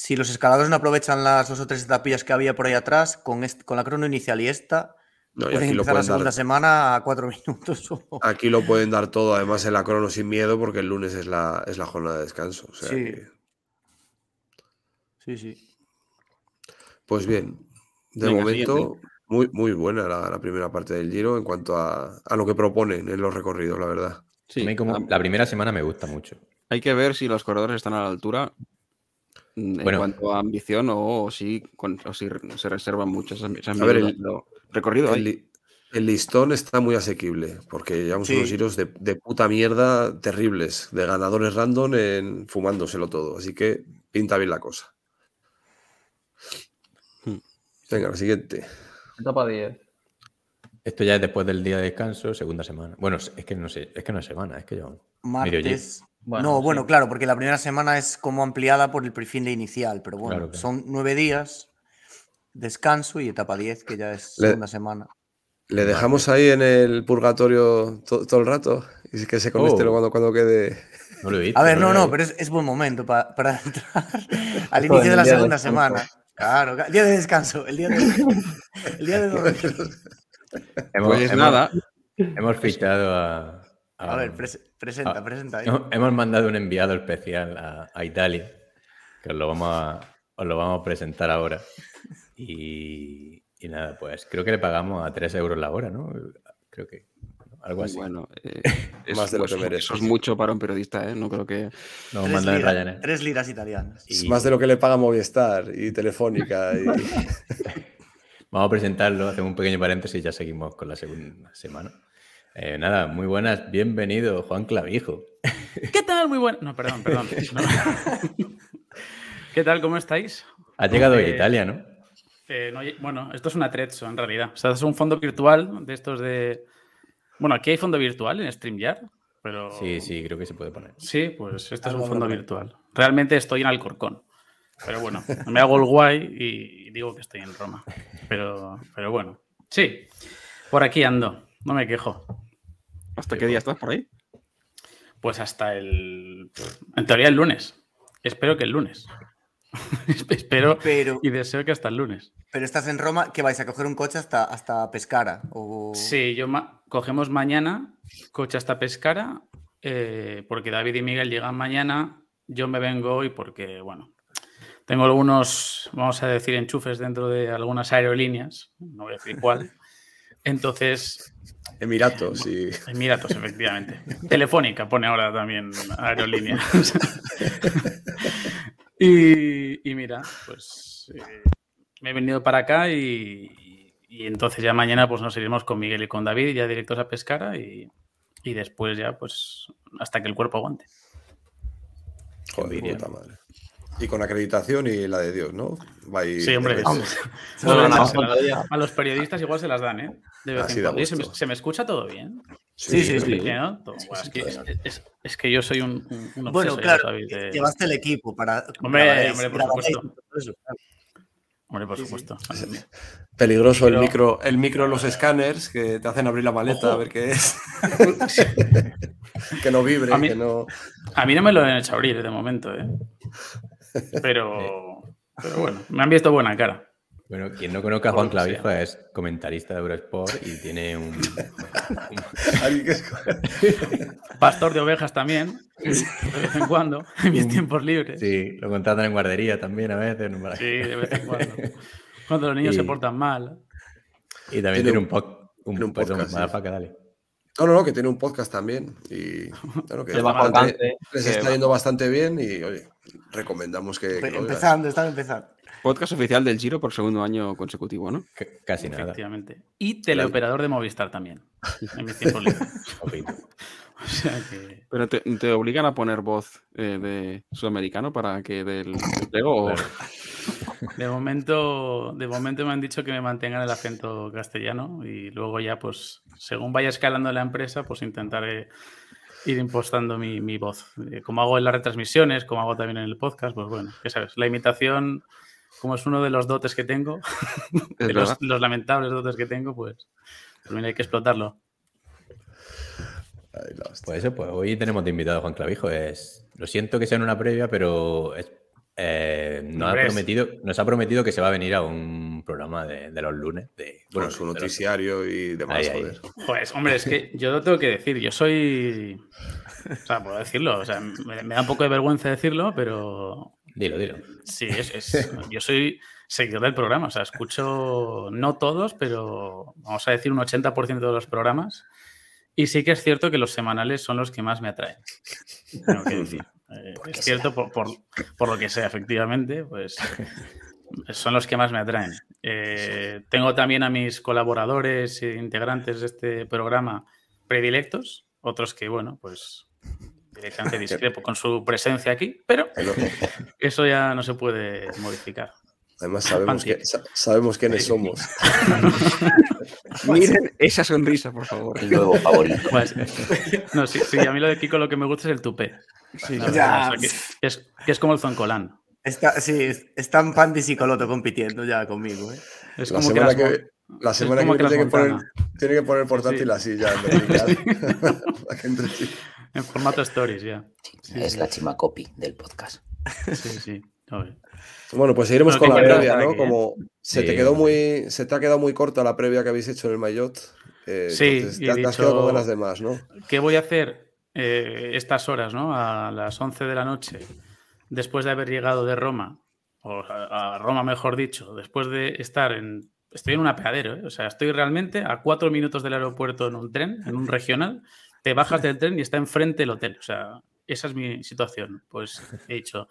si los escaladores no aprovechan las dos o tres etapillas que había por ahí atrás, con, con la crono inicial y esta, No, y pueden aquí lo empezar la segunda dar. semana a cuatro minutos. o- Aquí lo pueden dar todo, además en la crono sin miedo, porque el lunes es la, es la jornada de descanso. o sea Sí. que- Sí, sí. pues bien, de Venga, momento, siguiente. muy, muy buena la, la primera parte del giro en cuanto a, a lo que proponen en los recorridos, la verdad. Sí, a mí como ah, la primera semana me gusta mucho. Hay que ver si los corredores están a la altura en Bueno. cuanto a ambición o si, con- o si se reservan muchas A ver, el- recorrido El, li- el listón está muy asequible, porque llevamos Sí. unos giros de, de puta mierda terribles, de ganadores random en, fumándoselo todo. Así que pinta bien la cosa. Hmm. Venga, la siguiente. Etapa 10. Esto ya es después del día de descanso, segunda semana. Bueno, es que no sé, es que no es semana, es que yo. Martes. Bueno, no, sí. bueno, claro, porque la primera semana es como ampliada por el prefin de inicial, pero bueno, Claro, son nueve días, descanso y etapa 10, que ya es Le- segunda semana. ¿Le dejamos ahí en el purgatorio to- todo el rato? Y que se conecte Oh. luego cuando, cuando quede. No lo he visto. A ver, no, no, pero es, es buen momento pa- para entrar al inicio de la de segunda semana. Claro, día de descanso, el día de, el día de. Hemos, Pues hemos- nada, Hemos fichado a. A ver, pres- presenta, ah, presenta. ahí. hemos, mandado un enviado especial a, a Italia, que os lo vamos a, os lo vamos a presentar ahora. Y, y nada, pues creo que le pagamos a 3 euros la hora, ¿no? Creo que algo así. bueno, eh, Más de lo que eso- merece. Eso es mucho para un periodista, ¿eh? No creo que. Hemos Tres, mandado en lira- Ryanair. tres liras italianas. Es Y más de lo que le paga Movistar y Telefónica. y- Vamos a presentarlo, hacemos un pequeño paréntesis y ya seguimos con la segunda semana. Eh, nada, muy buenas, bienvenido Juan Clavijo. ¿Qué tal? Muy bueno. No, perdón, perdón. No. ¿Qué tal? ¿Cómo estáis? Has llegado a Eh, Italia, ¿no? Eh, no, bueno, esto es un atrezzo en realidad. O sea, es un fondo virtual de estos de. Bueno, aquí hay fondo virtual en StreamYard, pero. Sí, sí, creo que se puede poner. Sí, pues esto es un fondo virtual. Realmente estoy en Alcorcón. Pero bueno, me hago el guay y digo que estoy en Roma. Pero, pero bueno, sí, por aquí ando, no me quejo. ¿Hasta qué día estás por ahí? Pues hasta el. En teoría el lunes. Espero que el lunes. Espero Pero, y deseo que hasta el lunes. pero estás en Roma, que vais a coger un coche hasta, hasta Pescara. O... Sí, yo ma- cogemos mañana coche hasta Pescara, eh, porque David y Miguel llegan mañana. Yo me vengo hoy porque, bueno, tengo algunos, vamos a decir, enchufes dentro de algunas aerolíneas, no voy a decir cuál. Entonces, Emiratos y. Emiratos, efectivamente. Telefónica pone ahora también aerolíneas. y, y mira, pues eh, me he venido para acá y, y entonces ya mañana pues nos iremos con Miguel y con David ya directos a Pescara y, y después ya pues hasta que el cuerpo aguante. Joder, puta madre. Y con acreditación y la de Dios, ¿no? Va Sí, hombre. No, a los periodistas igual se las dan, ¿eh? De vez Así en da cuando. ¿Se me, gusto. se me escucha todo bien? Sí, sí, sí. sí, es, que, yo soy un, un, un Bueno, claro, sabéis, de- llevaste el equipo para. Hombre, grabaréis- hombre, por grabaréis supuesto. Hombre, por Sí, sí. supuesto. Peligroso Pero- el micro, el micro en los escáneres que te hacen abrir la maleta Ojo. a ver qué es. que no vibre, A mí- que no. A mí no me lo han hecho abrir de momento, ¿eh? Pero, pero bueno, me han visto buena cara. Bueno, quien no conozca a Juan Clavijo es comentarista de Eurosport y tiene un, Pastor de ovejas también, de vez en cuando, en mis tiempos libres. Sí, Sí, lo contratan en guardería también a veces. ¿no? de vez en cuando. Cuando los niños Y- se portan mal. Y también Tiene tiene un- un, pod- un, tiene un perdón, podcast, sí. dale. No, no, no, que tiene un podcast también. Y claro, que bastante- les está yendo bastante bien y oye, recomendamos que. Empezando, están empezando. Podcast oficial del Giro por segundo año consecutivo, ¿no? C- Casi nada. Efectivamente. Y teleoperador de Movistar también, en mis tiempos libres. O sea que... Pero te, te obligan a poner voz eh, de sudamericano para que del empleo o Claro. De momento, de momento me han dicho que me mantengan el acento castellano y luego ya, pues, según vaya escalando la empresa, pues intentaré ir impostando mi, mi voz. Eh, Como hago en las retransmisiones, como hago también en el podcast, pues bueno, ya sabes, la imitación, como es uno de los dotes que tengo, de los, los lamentables dotes que tengo, pues, mira, hay que explotarlo. Pues eso, pues hoy tenemos de invitado a Juan Clavijo. Es, lo siento que sea en una previa, pero es- eh, nos, ha prometido, nos ha prometido que se va a venir a un programa de, de los lunes. De, Bueno, su de los- noticiario y demás, Ahí, ahí. Pues, hombre, es que yo lo tengo que decir, yo soy... O sea, puedo decirlo, o sea, me, me da un poco de vergüenza decirlo, pero Dilo, dilo. Sí, es, es- yo soy seguidor del programa, o sea, escucho no todos, pero vamos a decir un 80% de los programas. Y sí que es cierto que los semanales son los que más me atraen. Tengo que decir. Eh, ¿Por qué es cierto, por, por- por lo que sea, efectivamente, pues son los que más me atraen. Eh, tengo también a mis colaboradores e integrantes de este programa predilectos, otros que, bueno, pues directamente discrepo con su presencia aquí, pero eso ya no se puede modificar. Además, sabemos, que, sa- sabemos quiénes somos. Miren esa sonrisa, por favor. El nuevo favorito. Pues, no, sí, sí, a mí lo de Kiko lo que me gusta es el tupé. La verdad, Ya. o sea, que, es, que es como el zoncolán. Está, sí, es- están Pandis y Coloto compitiendo ya conmigo. ¿eh? Es La como que semana las que, la semana que como viene que tiene las que, poner, tiene que poner portátil Sí. así ya. entre sí. en formato stories ya. es la chimacopi del podcast. Sí, sí. Bueno, pues seguiremos Bueno, con la previa, ¿no? aquí, ¿eh? Como se te quedó muy, se te ha quedado muy corta la previa que habéis hecho en el Mayotte. eh, Sí, entonces te has quedado con dicho- ganas de más, ¿no? ¿Qué voy a hacer eh, estas horas, ¿no? A las 11 de la noche, después de haber llegado de Roma, o a, Roma mejor dicho, después de estar en... Estoy en un apeadero, ¿eh? o sea, estoy realmente a cuatro minutos del aeropuerto en un tren, en un regional, te bajas del tren y está enfrente el hotel, o sea, esa es mi situación. Pues he dicho,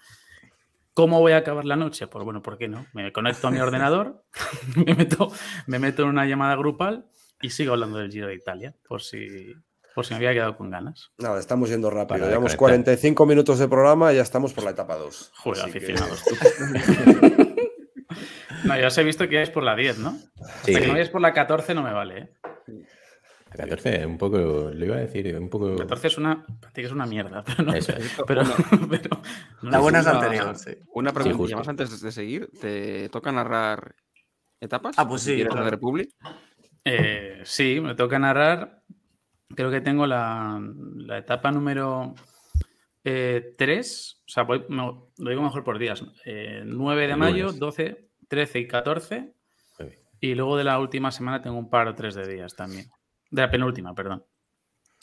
¿cómo voy a acabar la noche? Pues bueno, ¿por qué no? Me conecto a mi ordenador, me meto, me meto en una llamada grupal y sigo hablando del Giro de Italia, por si, por si me había quedado con ganas. Nada, estamos yendo rápido. Para Llevamos desconectar. 45 minutos de programa y ya estamos por la etapa 2. Joder, que- aficionados. tú. no, ya os he visto que vais por la 10, ¿no? Sí, Hasta que no vayáis por la 14 no me vale, ¿eh? la 14, un poco, lo iba a decir, un poco... 14 es una, que es una mierda, pero no. Eso es. Pero, pero- no La buena es la Una- anterior, sí. Una pregunta justo. más antes de seguir. ¿Te toca narrar etapas? Ah, pues sí, ¿Quieres la claro. de Republic? Eh, sí, me toca narrar. Creo que tengo la, la etapa número 3. o sea, voy- me- lo digo mejor por días. eh, 9 de mayo, lunes. 12, 13 y 14. Muy bien. Y luego de la última semana tengo un par o tres de días también. De la penúltima, perdón.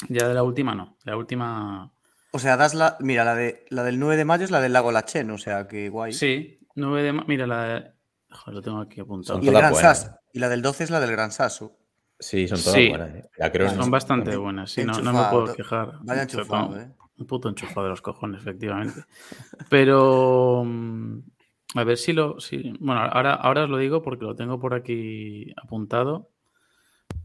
Ya de la última no. De la última. O sea, das la. Mira, la, de, la del 9 de mayo es la del lago Lachen, o sea, que guay. Sí, 9 de mayo. Mira, la de. Joder, lo tengo aquí apuntado. Y el Gran. Sass. Y la del 12 es la del Gran Sasso. Sí, son todas Sí. buenas. ¿eh? La Cross- Son bastante también. buenas. Sí, no, no me puedo quejar. Vaya enchufado, ¿eh? Un puto enchufado de los cojones, efectivamente. Pero. mm, A ver si lo. si- bueno, ahora, ahora os lo digo porque lo tengo por aquí apuntado.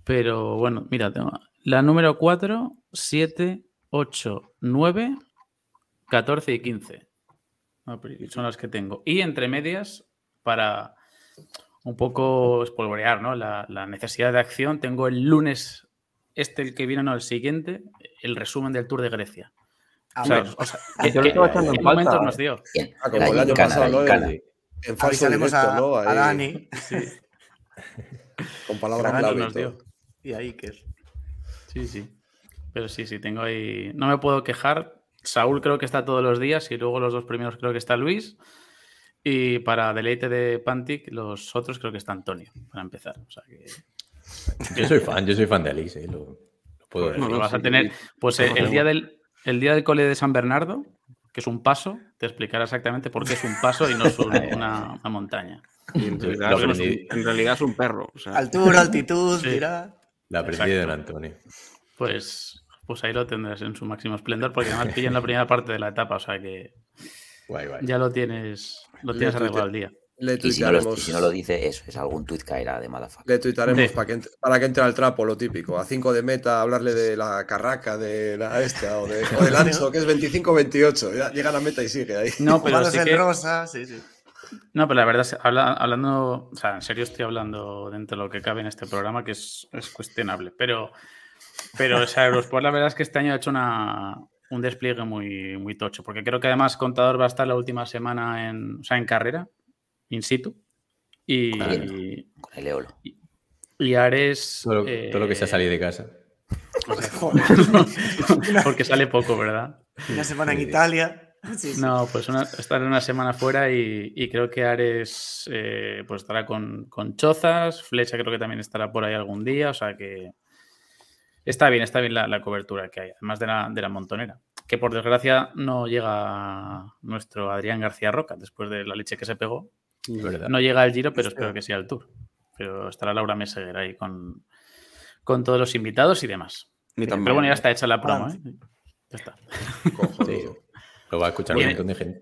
Pero bueno, mira, tengo la número 4, 7, 8, 9, 14 y 15. No, pero Son las que tengo. Y entre medias, para un poco espolvorear ¿no? la, la necesidad de acción, tengo el lunes, este el que viene, no, el siguiente, el resumen del Tour de Grecia. Ah, O sea, bueno. o sea, Ah, ¿qué- yo lo qué- estaba echando en qué falta. momentos nos dio? Ah, como la el año gincana, pasado, la ¿no? gincana. En, en falso directo, a, ¿no? a Ahí, Dani Con palabras Dani clave y nos dio. y a Iker. Sí, sí. Pero sí, sí, tengo ahí. No me puedo quejar. Saúl creo que está todos los días y luego los dos primeros creo que está Luis. Y para deleite de Pantic, los otros creo que está Antonio, para empezar. O sea que. Yo soy fan, yo soy fan de Alice, ¿eh? lo, lo puedo decir. lo vas a tener. Pues eh, el día del el día del cole de San Bernardo, que es un paso, te explicará exactamente por qué es un paso y no es un- una, una montaña. Y en, realidad, lo es un- en realidad es un perro. o sea, Altura, altitud, Sí. mira. La aprendí de Antonio. Pues, pues ahí lo tendrás en su máximo esplendor, porque además pilla en la primera parte de la etapa, o sea que Guay, guay. ya lo tienes, lo tienes arreglado al día. Le Y si, no lo, y tuitearemos, si no lo dice, eso es algún tuit caerá de Madafaca. le tuitaremos Sí. para, que, ent- para que entre al trapo, lo típico. A 5 de meta, hablarle de la carraca, de la esta, o, de, o del ancho, que es 25-28. Ya Llega a la meta y sigue ahí. No, pero sí en que, rosa, sí, sí. no, pero la verdad, es- habla- hablando, o sea, en serio estoy hablando dentro de lo que cabe en este programa, que es, es cuestionable, pero, pero o sea, Eurosport la verdad es que este año ha hecho una, un despliegue muy, muy tocho, porque creo que además Contador va a estar la última semana en, o sea, en carrera, in situ, y, Con el Eolo. y Ares... Todo, lo- todo lo que se ha eh, salido de casa. porque sale poco, ¿verdad? Una semana en. Italia. Sí, sí. No, pues una- estar una semana fuera y, y creo que Ares eh, pues estará con, con Chozas, Flecha creo que también estará por ahí algún día, o sea que está bien, está bien la, la cobertura que hay, además de la, de la montonera, que por desgracia no llega nuestro Adrián García Roca después de la leche que se pegó, ¿verdad? no llega al Giro, pero espero que sea al Tour, pero estará Laura Meseguer ahí con, con todos los invitados y demás. ni tan Pero bueno, ya mal. está hecha la promo, ¿eh? Ya está. Sí. Lo va a escuchar un montón de gente.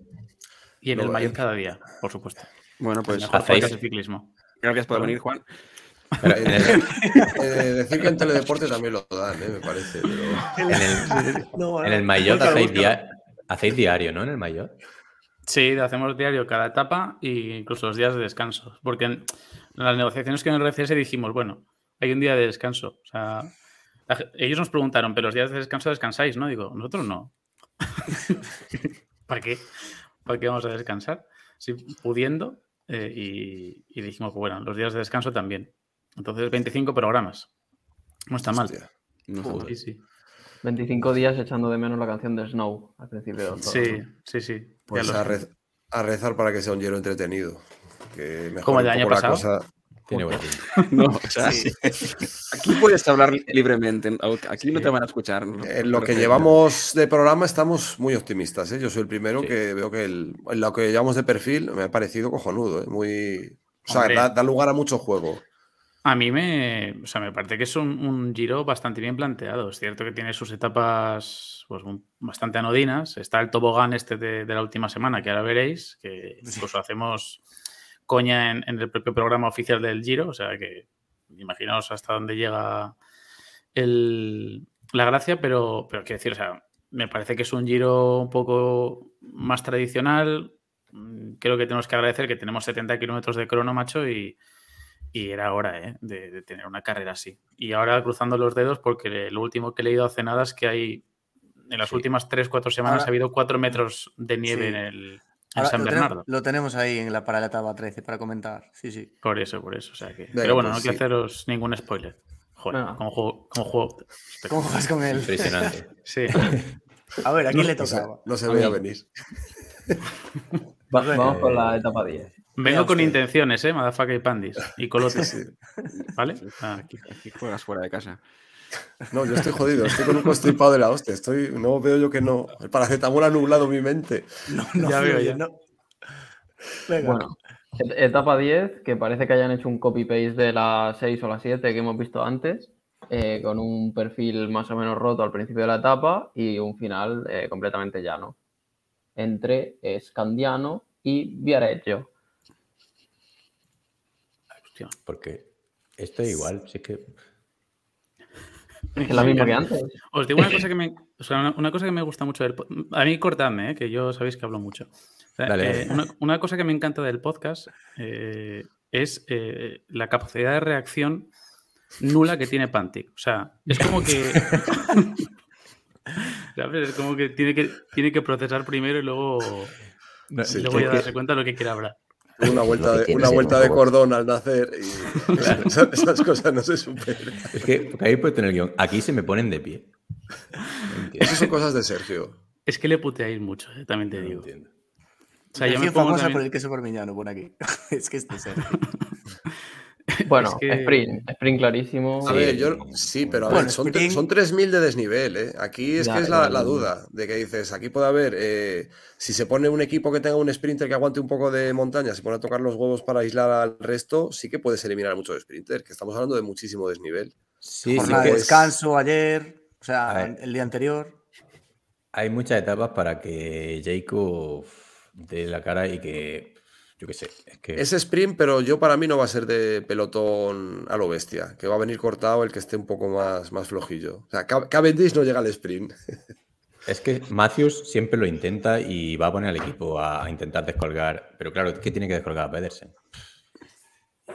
Y en el mayor eh. cada día, por supuesto. Bueno, El pues mejor hacéis- de ciclismo. gracias por venir, Juan. Pero el, Eh, decir que en Teledeporte también lo dan, eh, me parece. Pero... en el, No, en el Búscalo, hacéis, dia- hacéis diario, ¿no? En el Mayotte. Sí, hacemos diario cada etapa e incluso los días de descanso. Porque en las negociaciones que en el RCS dijimos, bueno, hay un día de descanso. O sea, ellos nos preguntaron, pero los días de descanso descansáis, ¿no? Digo, nosotros no. ¿Para qué? ¿Para qué vamos a descansar? Sí, pudiendo. eh, y, y dijimos, bueno, los días de descanso también. Entonces, 25 programas. No está mal. Hostia. No está mal. Sí, sí. 25 días echando de menos la canción de Snow al principio del Sí, sí, sí. Pues a, A rezar para que sea un hielo entretenido. Que Como el año pasado. cosa. Tiene pinta. No, o sea, aquí puedes hablar libremente. Aquí no te van a escuchar. ¿no? En lo que llevamos de programa estamos muy optimistas. ¿eh? Yo soy el primero Sí. que veo que el, en lo que llevamos de perfil me ha parecido cojonudo. ¿eh? Muy, o sea, da lugar a mucho juego. A mí me, o sea, me parece que es un, un giro bastante bien planteado. Es cierto que tiene sus etapas pues, bastante anodinas. Está el tobogán este de, de la última semana, que ahora veréis, que incluso hacemos coña en, en el propio programa oficial del giro. O sea que imaginaos hasta dónde llega el- la gracia, pero, pero quiero decir, o sea, me parece que es un giro un poco más tradicional. Mm, Creo que tenemos que agradecer que tenemos 70 kilómetros de crono, macho, y, y era hora ¿eh? de, de tener una carrera así. Y ahora cruzando los dedos, porque lo último que he leído hace nada es que hay, en las Sí. últimas 3-4 semanas Ahora- ha habido 4 metros de nieve Sí. en, el, en Ahora San lo, Bernardo. tenemos, lo tenemos ahí en la para la etapa 13 para comentar. Sí, sí. Por eso, por eso. O sea que... Venga, Pero bueno, pues no quiero sí. haceros ningún spoiler. Joder, Venga. como juego, como juego. ¿Cómo juegas con él? Impresionante. Sí. A ver, ¿a quién le No se, tocaba? no se A veía venir. Vamos con la etapa 10. Vengo con intenciones, ¿eh? Madafaca y pandis. Y colotes. Sí. ¿Vale? Ah, Aquí, aquí juegas fuera de casa. No, yo estoy jodido, estoy con un constipado de la hostia. Estoy, no veo yo que no. El paracetamol ha nublado mi mente. No, no, Ya veo, ya. no. Venga. Bueno, et- etapa 10, que parece que hayan hecho un copy-paste de la 6 o la 7 que hemos visto antes, eh, con un perfil más o menos roto al principio de la etapa y un final eh, completamente llano. Entre Scandiano y Viareggio. Hostia. Porque esto es igual, sí que. Es la misma que antes. Os digo una cosa que me, o sea, una, una cosa que me gusta mucho del A mí cortadme, ¿eh? que yo sabéis que hablo mucho. O sea, Dale, eh, una, una cosa que me encanta del podcast eh, es eh, la capacidad de reacción nula que tiene Pantic. O sea, es como que. ¿Sabes? Es como que tiene que, tiene que procesar primero y luego, No, y luego ya darse cuenta de lo que quiere hablar. Una vuelta de, una vuelta de cordón al nacer y esas, esas cosas no se superan. Es que ahí puedes tener el guion. Aquí se me ponen de pie. No. Esas son cosas de Sergio. Es que le puteáis mucho, eh, también te No digo. entiendo. O sea, yo me pongo famosa también- por el queso parmigiano, por aquí. es que este es Sergio. Bueno, Es que- sprint, sprint clarísimo. A Sí. ver, yo sí, pero a Bueno, ver, son, sprint- son 3.000 de desnivel, ¿eh? Aquí es Ya, que es la, duda de que dices, aquí puede haber, eh, si se pone un equipo que tenga un sprinter que aguante un poco de montaña, se pone a tocar los huevos para aislar al resto, sí que puedes eliminar a muchos sprinters, que estamos hablando de muchísimo desnivel. Sí, sí que descanso ayer, o sea, el día anterior. hay muchas etapas para que Jacob dé la cara y que. Yo qué sé. Es que. Es sprint, pero yo para mí no va a ser de pelotón a lo bestia, que va a venir cortado el que esté un poco más, más flojillo. O sea, Cav- Cavendish no llega al sprint. Es que Matthews siempre lo intenta y va a poner al equipo a, intentar descolgar. Pero claro, es que tiene que descolgar a Pedersen.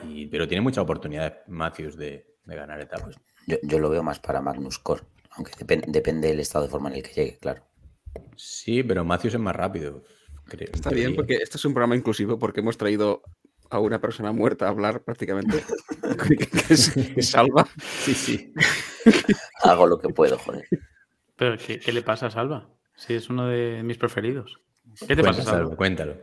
Y- pero tiene muchas oportunidades Matthews de, de ganar etapas. Yo, yo lo veo más para Magnus Core, aunque depen- depende del estado de forma en el que llegue, claro. Sí, pero Matthews es más rápido. Creo, Está bien, porque este es un programa inclusivo porque hemos traído a una persona muerta a hablar prácticamente. que, salva. Sí, sí. Hago lo que puedo, joder. Pero, ¿qué, qué le pasa a Salva? Si es uno de mis preferidos. ¿Qué te Cuenta, pasa, Salva? Cuéntalo.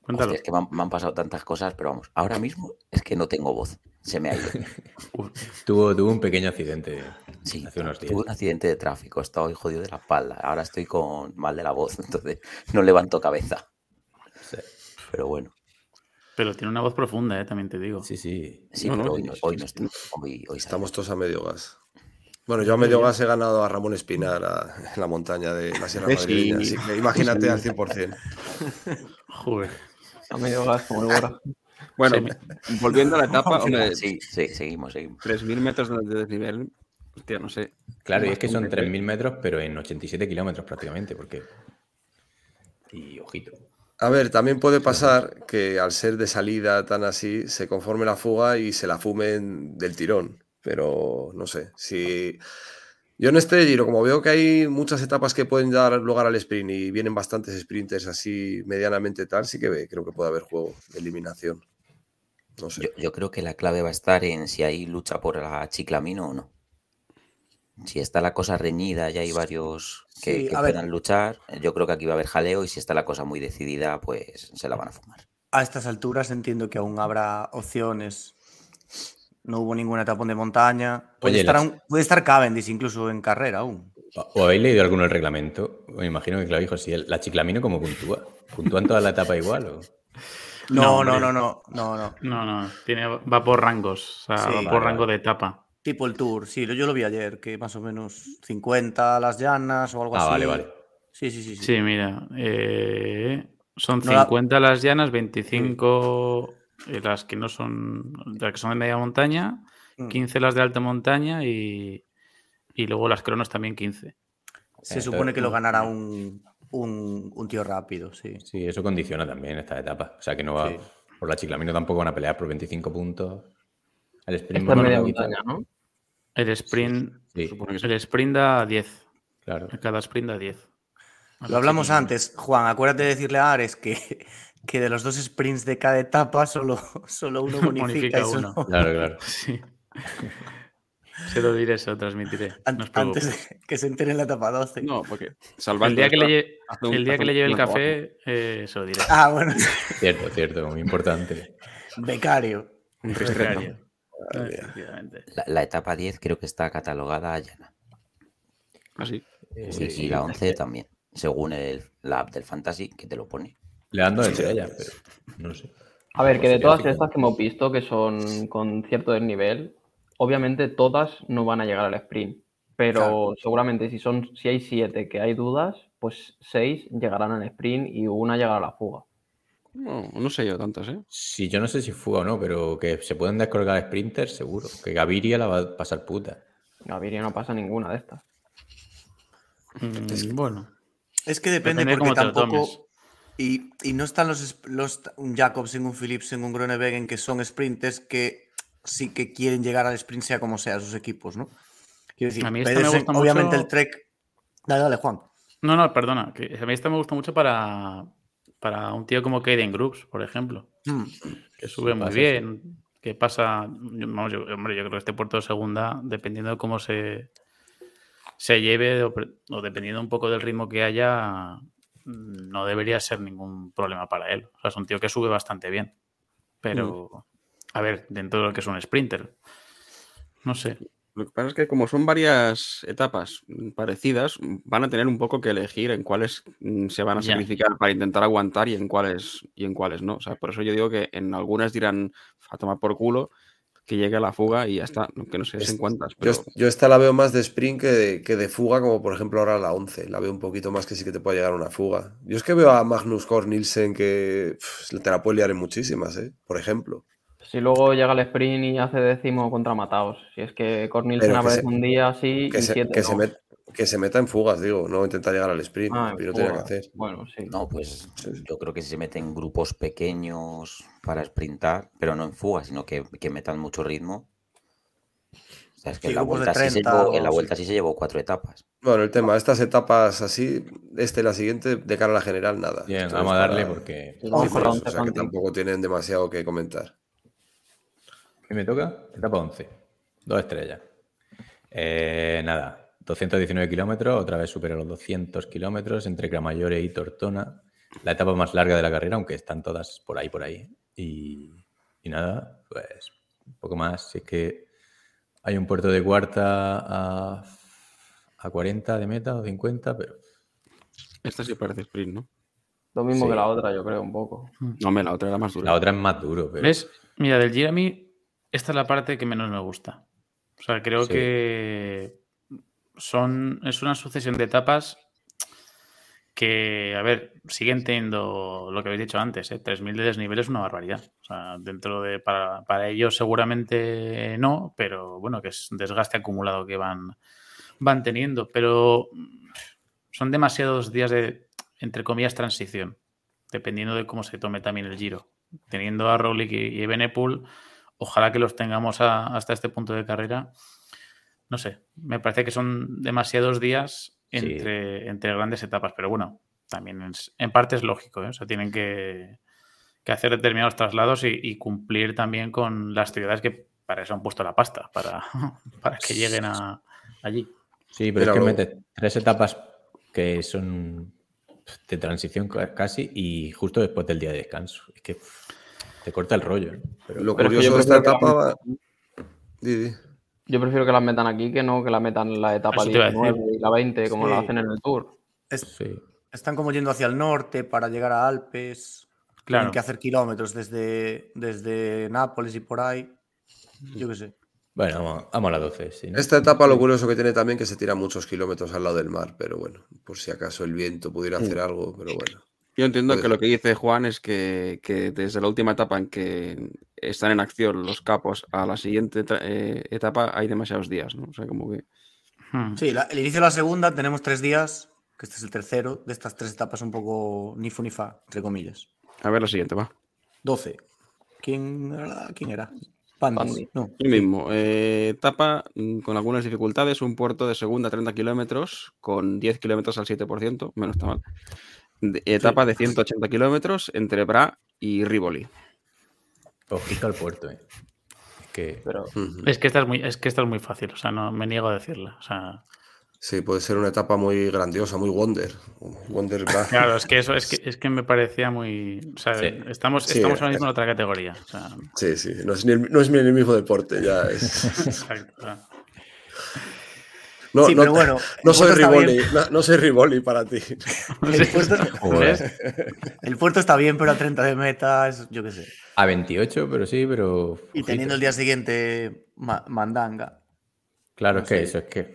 Cuéntalo. Hostia, es que me han, me han pasado tantas cosas, pero vamos, ahora mismo es que no tengo voz. Se me ha ido. Tuvo, tuvo un pequeño accidente Sí, hace unos días. tuve un accidente de tráfico, he estado hoy jodido de la espalda. Ahora estoy con mal de la voz, entonces no levanto cabeza. Sí, Pero bueno, Pero tiene una voz profunda, ¿eh? también te digo. sí. sí. sí, No, no, pero hoy sí, no, sí, hoy sí, no sí. estoy. Hoy, hoy Estamos todos a medio gas. Bueno, yo a medio gas he ganado a Ramón Espinar a- en la montaña de la Sierra Sí. Madrileña, así que imagínate al 100%. Joder. A medio gas como el Bora. Bueno, Sí. volviendo a la etapa, hombre, Sí, sí, seguimos, seguimos. 3.000 metros de de desnivel. Hostia, no sé. Claro, y es que son Bastante. 3.000 metros, pero en 87 kilómetros prácticamente, porque... Y ojito. A ver, también puede pasar que al ser de salida tan así, se conforme la fuga y se la fumen del tirón. Pero no sé, si... Yo en este giro, como veo que hay muchas etapas que pueden dar lugar al sprint y vienen bastantes sprinters así medianamente tal, sí que creo que puede haber juego de eliminación. No sé. Yo, yo creo que la clave va a estar en si hay lucha por la chiclamino o no. Si está la cosa reñida y hay varios que, Sí, que a ver. puedan luchar, yo creo que aquí va a haber jaleo y si está la cosa muy decidida, pues se la van a fumar. A estas alturas entiendo que aún habrá opciones. No hubo ninguna etapa de montaña. Puede, Oye, estar, las- aún- puede estar Cavendish incluso en carrera aún. ¿O habéis leído alguno el reglamento? Me imagino que si el- la chiclamino como puntúa. ¿Puntúan toda la etapa igual? O... No, No, no, no, no, no, no. No, no, tiene, va por rangos, o sea, Sí. va Vale, por rango vale. de etapa. Tipo el Tour, sí, yo lo vi ayer, que más o menos 50 las llanas o algo Ah, así. vale, vale. Sí, sí, sí. sí. Sí, mira, eh, son No la- 50 las llanas, 25 eh, las que no son, las que son de media montaña, Mm. 15 las de alta montaña y, y luego las cronos también 15. Se Eh, supone que lo ganará un, un, un tío rápido, sí. Sí, eso condiciona también esta etapa. O sea, que no va. Sí. Por la chiclamino tampoco van a pelear por 25 puntos. El sprint Esta media montaña, ¿no? El sprint, Sí, que sí. el sprint da 10, claro. cada sprint da 10. Lo hablamos antes, Juan, acuérdate de decirle a Ares que, que de los dos sprints de cada etapa solo, solo uno bonifica. Bonifica eso uno. no- Claro, claro. Sí. Se lo diré, se lo transmitiré. no antes de que se entere en la etapa 12. No, porque El salvando día que le, esta, lle- hace un- el día que un le lleve el café, eh, se lo diré. Ah, bueno, Cierto, cierto, muy importante. becario. Un. Becario. La, la etapa 10 creo que está catalogada llana. Así. Eh, Y, sí, y sí. la 11 también, según el, la app del Fantasy, que te lo pone. Le dando de ella, pero no sé. A ver, que de todas estas que hemos visto, que son con cierto desnivel, obviamente todas no van a llegar al sprint. Pero Claro. seguramente si son, si hay siete que hay dudas, pues seis llegarán al sprint y una llegará a la fuga. No, no sé yo tantas, ¿eh? Sí, yo no sé si fuga o no, pero que se pueden descolgar sprinters, seguro. Que Gaviria la va a pasar puta. Gaviria no pasa ninguna de estas. Mm, bueno, Es que depende, Depende porque tampoco. Y, y no están los, es- los un Jacobsen, un Philipsen, un Groenewegen que son sprinters que sí que quieren llegar al sprint sea como sea sus equipos, ¿no? Quiero decir, A mí esta me Pedersen, gusta obviamente mucho- el Trek. Dale, dale, Juan. no, no, perdona. Que a mí esta me gusta mucho para, para un tío como Kaden Groups, por ejemplo. Hmm. que sube muy bien, que pasa, yo- vamos, yo- hombre, yo creo que este puerto de segunda, dependiendo de cómo se, se lleve o, dependiendo un poco del ritmo que haya, no debería ser ningún problema para él. O sea, es un tío que sube bastante bien. Pero, a ver, dentro de lo que es un sprinter, no sé. Lo que pasa es que como son varias etapas mm, parecidas, mm, van a tener un poco que elegir en cuáles mm, se van a sacrificar para intentar aguantar y en cuáles y en cuáles no. O sea, por eso yo digo que en algunas dirán a tomar por culo que llegue a la fuga y ya está. Que no sé Es- en cuántas, Yo, pero yo esta la veo más de sprint que de, que de fuga, como por ejemplo ahora la 11. La veo un poquito más que sí que te puede llegar a una fuga. Yo es que veo a Magnus Cor Nielsen que pff, te la puede liar en muchísimas, ¿eh? Por ejemplo. Si luego llega el sprint y hace décimo contra Mataos. Si es que Cornelsen Pero que aparece un día así Que y se, siete que, se no. met- que se meta en fugas, digo, no intentar llegar al sprint. Ah, en y no tiene que hacer. Bueno, sí. No, pues yo creo que si se meten grupos pequeños para sprintar, pero no en fuga, sino que, que metan mucho ritmo. O sea, es que Sí, en, la vuelta sí se 30 llevó, en la vuelta sí. se llevó cuatro etapas. Bueno, el tema, estas etapas así, este y la siguiente, de cara a la general, nada. Bien, vamos a darle para- porque. Sí, Sí, vamos por con la eso, 11, o sea que tampoco tienen demasiado que comentar. ¿Qué me toca? Etapa 11. Dos estrellas. Eh, nada, 219 kilómetros, otra vez supera los 200 kilómetros entre Cramayore y Tortona. La etapa más larga de la carrera, aunque están todas por ahí, por ahí. Y, y nada, pues un poco más. Si es que hay un puerto de cuarta a, a 40 de meta o 50, pero esta sí parece sprint, ¿no? Lo mismo Sí. que la otra, yo creo, un poco. No, hombre, la otra era más dura. la otra es más duro. Pero... ¿Ves? Mira, del Giro a mí, esta es la parte que menos me gusta. O sea, creo Sí. que son, es una sucesión de etapas que, a ver, siguen teniendo lo que habéis dicho antes, ¿eh? 3.000 de desnivel es una barbaridad. O sea, dentro de, para, para ellos seguramente no, pero bueno, que es un desgaste acumulado que van, van teniendo. Pero son demasiados días de, entre comillas, transición, dependiendo de cómo se tome también el giro. Teniendo a Roglic y, y ojalá que los tengamos a- hasta este punto de carrera. No sé, me parece que son demasiados días Sí. entre, entre grandes etapas, pero bueno, también es- en parte es lógico, ¿eh? o sea, tienen que, que hacer determinados traslados y, y cumplir también con las ciudades que para eso han puesto la pasta, para, para que lleguen a, allí. Sí, pero Mira, es que mete tres etapas que son de transición ca- casi y justo después del día de descanso. Es que te corta el rollo. ¿no? Pero- Lo Pero es que yo curioso de esta etapa la va... Di, di. Yo prefiero que las metan aquí que no que la metan en la etapa Eso te iba a 19 y la 20 como Sí. la hacen en el Tour. Es- sí. están como yendo hacia el norte para llegar a Alpes. Claro. Tienen que hacer kilómetros desde, desde Nápoles y por ahí. Yo qué sé. Bueno, vamos, vamos a la 12. sí, ¿no? Esta etapa lo curioso que tiene también que se tira muchos kilómetros al lado del mar, pero bueno, por si acaso el viento pudiera hacer algo, pero bueno. Yo entiendo Puede que lo que dice Juan es que, que desde la última etapa en que están en acción los capos a la siguiente eh, etapa hay demasiados días, ¿no? O sea, como que... Hmm. Sí, la- el inicio de la segunda tenemos tres días, que este es el tercero de estas tres etapas un poco ni fu ni fa, entre comillas. A ver la siguiente, va. 12. ¿Quién era? ¿Quién era? Pandis. Pandi. No. Yo mismo. eh, etapa mm, con algunas dificultades, un puerto de segunda 30 kilómetros con 10 kilómetros al 7%, menos está mal. Etapa de 180 kilómetros entre Bra y Rivoli. Ojito al puerto, ¿eh? Es que Pero Ujú. Es que esta es muy, es que esta es muy fácil, o sea, no me niego a decirla. O sea, Sí, puede ser una etapa muy grandiosa, muy Wonder. Wonder Bra. claro, es que eso es que, es que me parecía muy. O sea, Sí. estamos, Sí, estamos ahora es- mismo en otra categoría. O sea, Sí, sí, no es, ni el, no es ni el mismo deporte, ya es. exacto. No, sí, no, pero bueno. no soy Rivoli, no, no soy Rivoli para ti. El puerto, el puerto está bien, pero a 30 de meta, es- yo qué sé. a 28, pero sí, pero. Y teniendo el día siguiente ma- mandanga. Claro, no es que sé. eso es que.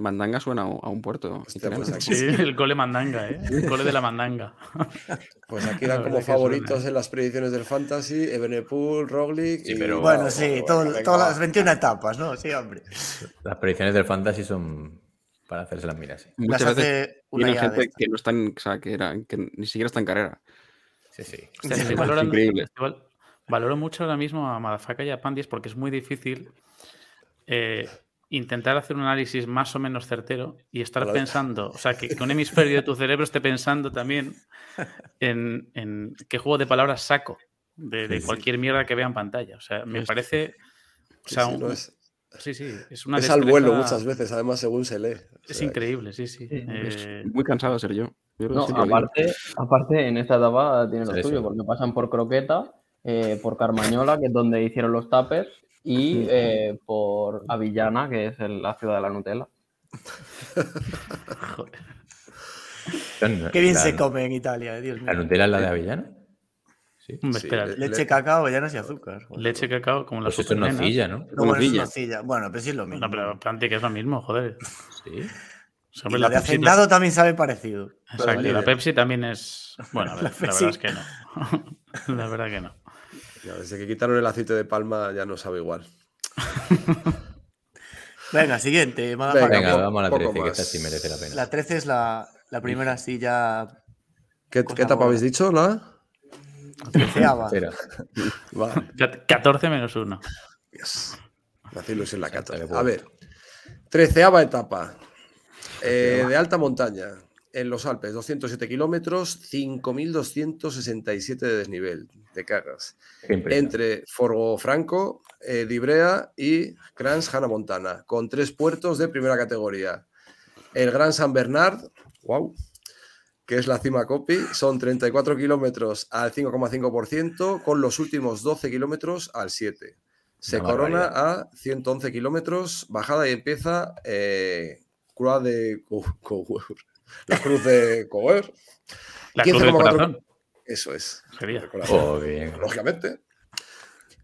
Mandanga suena a un, puerto. Hostia, pues aquí, Sí, el cole mandanga, ¿eh? El cole de la mandanga. pues aquí dan como favoritos suena, ¿eh? en las predicciones del Fantasy, Ebenepool, Roglic Sí, y... pero- Bueno, sí, todo- todas las 21 etapas, ¿no? Sí, hombre. Las predicciones del fantasy son para hacerse las miras. sí. Muchas Las veces gente que no están, o sea, que, era, que ni siquiera está en carrera. Sí, sí. Valorando- increíble. valoro mucho ahora mismo a Madafaka y a Pandis porque es muy difícil eh, intentar hacer un análisis más o menos certero y estar pensando, o sea, que, que un hemisferio de tu cerebro esté pensando también en, en qué juego de palabras saco de, de Sí, sí. cualquier mierda que vea en pantalla. O sea, me parece. O Sí, sea, sí, un- no es, sí, sí, es una es al vuelo muchas veces, además según se lee. O Es increíble, sí, sí. Eh, muy cansado de ser yo. No, aparte, aparte, en esta etapa tiene lo Sí, suyo, sí. porque pasan por Croqueta, eh, por Carmañola, que es donde hicieron los tapers, y eh, por Avillana, que es el- la ciudad de la Nutella. joder. Qué bien la, se come en Italia, Dios mío. ¿La Nutella es la de Avellana? Sí. Hombre, Sí, espera, le- Leche, cacao, avellanas y azúcar. joder. leche cacao como la Pues eso es nocilla, ¿no? No, bueno, es nocilla. Bueno, pero sí es lo mismo. No, pero Planti, que es lo mismo, joder. Sí. O sea, Y la de Pepsi- hacendado también sabe parecido. Exacto, y la Pepsi también es. Bueno, a ver, La verdad es que no. la verdad que no. Ya, desde que quitaron el aceite de palma ya no sabe igual. Venga, siguiente. Venga, poco- vamos a la poco 13, que esta sí merece la pena. La 13 es la, la primera, sí, ya. ¿Qué, qué etapa habéis dicho? ¿La? treceava. Espera. Va. Cat- 14 menos 1. Yes. Me hace ilusión la cata. A ver, treceava etapa eh, de alta montaña en los Alpes, 207 kilómetros, 5.267 de desnivel, te cagas. Entre Forgo Franco, eh, Dibrea y Grans Hannah Montana, con tres puertos de primera categoría. El Gran San Bernard, wow, que es la cima copy, son 34 kilómetros al 5,5%, con los últimos 12 kilómetros al 7%. Se Una corona barbaridad. a 111 kilómetros, bajada y empieza eh, Cruz de Co- Coeur. La cruz de Coeur. La cruz del 15,4 corazón. Eso es. Sería. Oh, bien. lógicamente.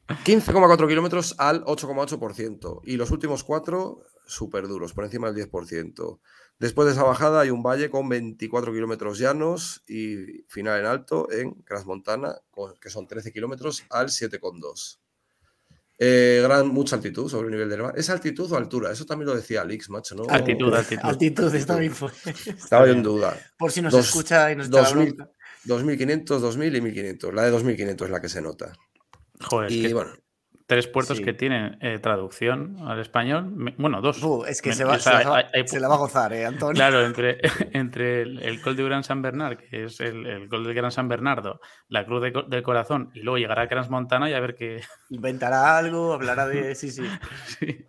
15,4 kilómetros al 8,8%. Y los últimos cuatro, súper duros, por encima del 10%. Después de esa bajada hay un valle con 24 kilómetros llanos y final en alto en Montana, que son 13 kilómetros al 7,2. Eh, gran, mucha altitud sobre el nivel del mar. ¿Es altitud o altura? Eso también lo decía Alix, macho, ¿no? Altitud, altitud. Altitud, está bien. fue. Estaba yo en duda. Por si nos Dos- escucha y nos echa la 2000, bronca. 2500, 2000 y 1500. La de 2500 es la que se nota. Joder, es Y que bueno, tres puertos sí. que tienen eh, traducción al español. Bueno, dos. Es que Me- se, va, o sea, se la va- hay- hay- se la va a gozar, ¿eh, Antonio? Claro, entre, entre el, el Col de Gran San Bernard, que es el, el Col del Gran San Bernardo, la Cruz de del Corazón, y luego llegará a Crans Montana y a ver qué. Inventará algo, hablará de. Sí, sí. sí.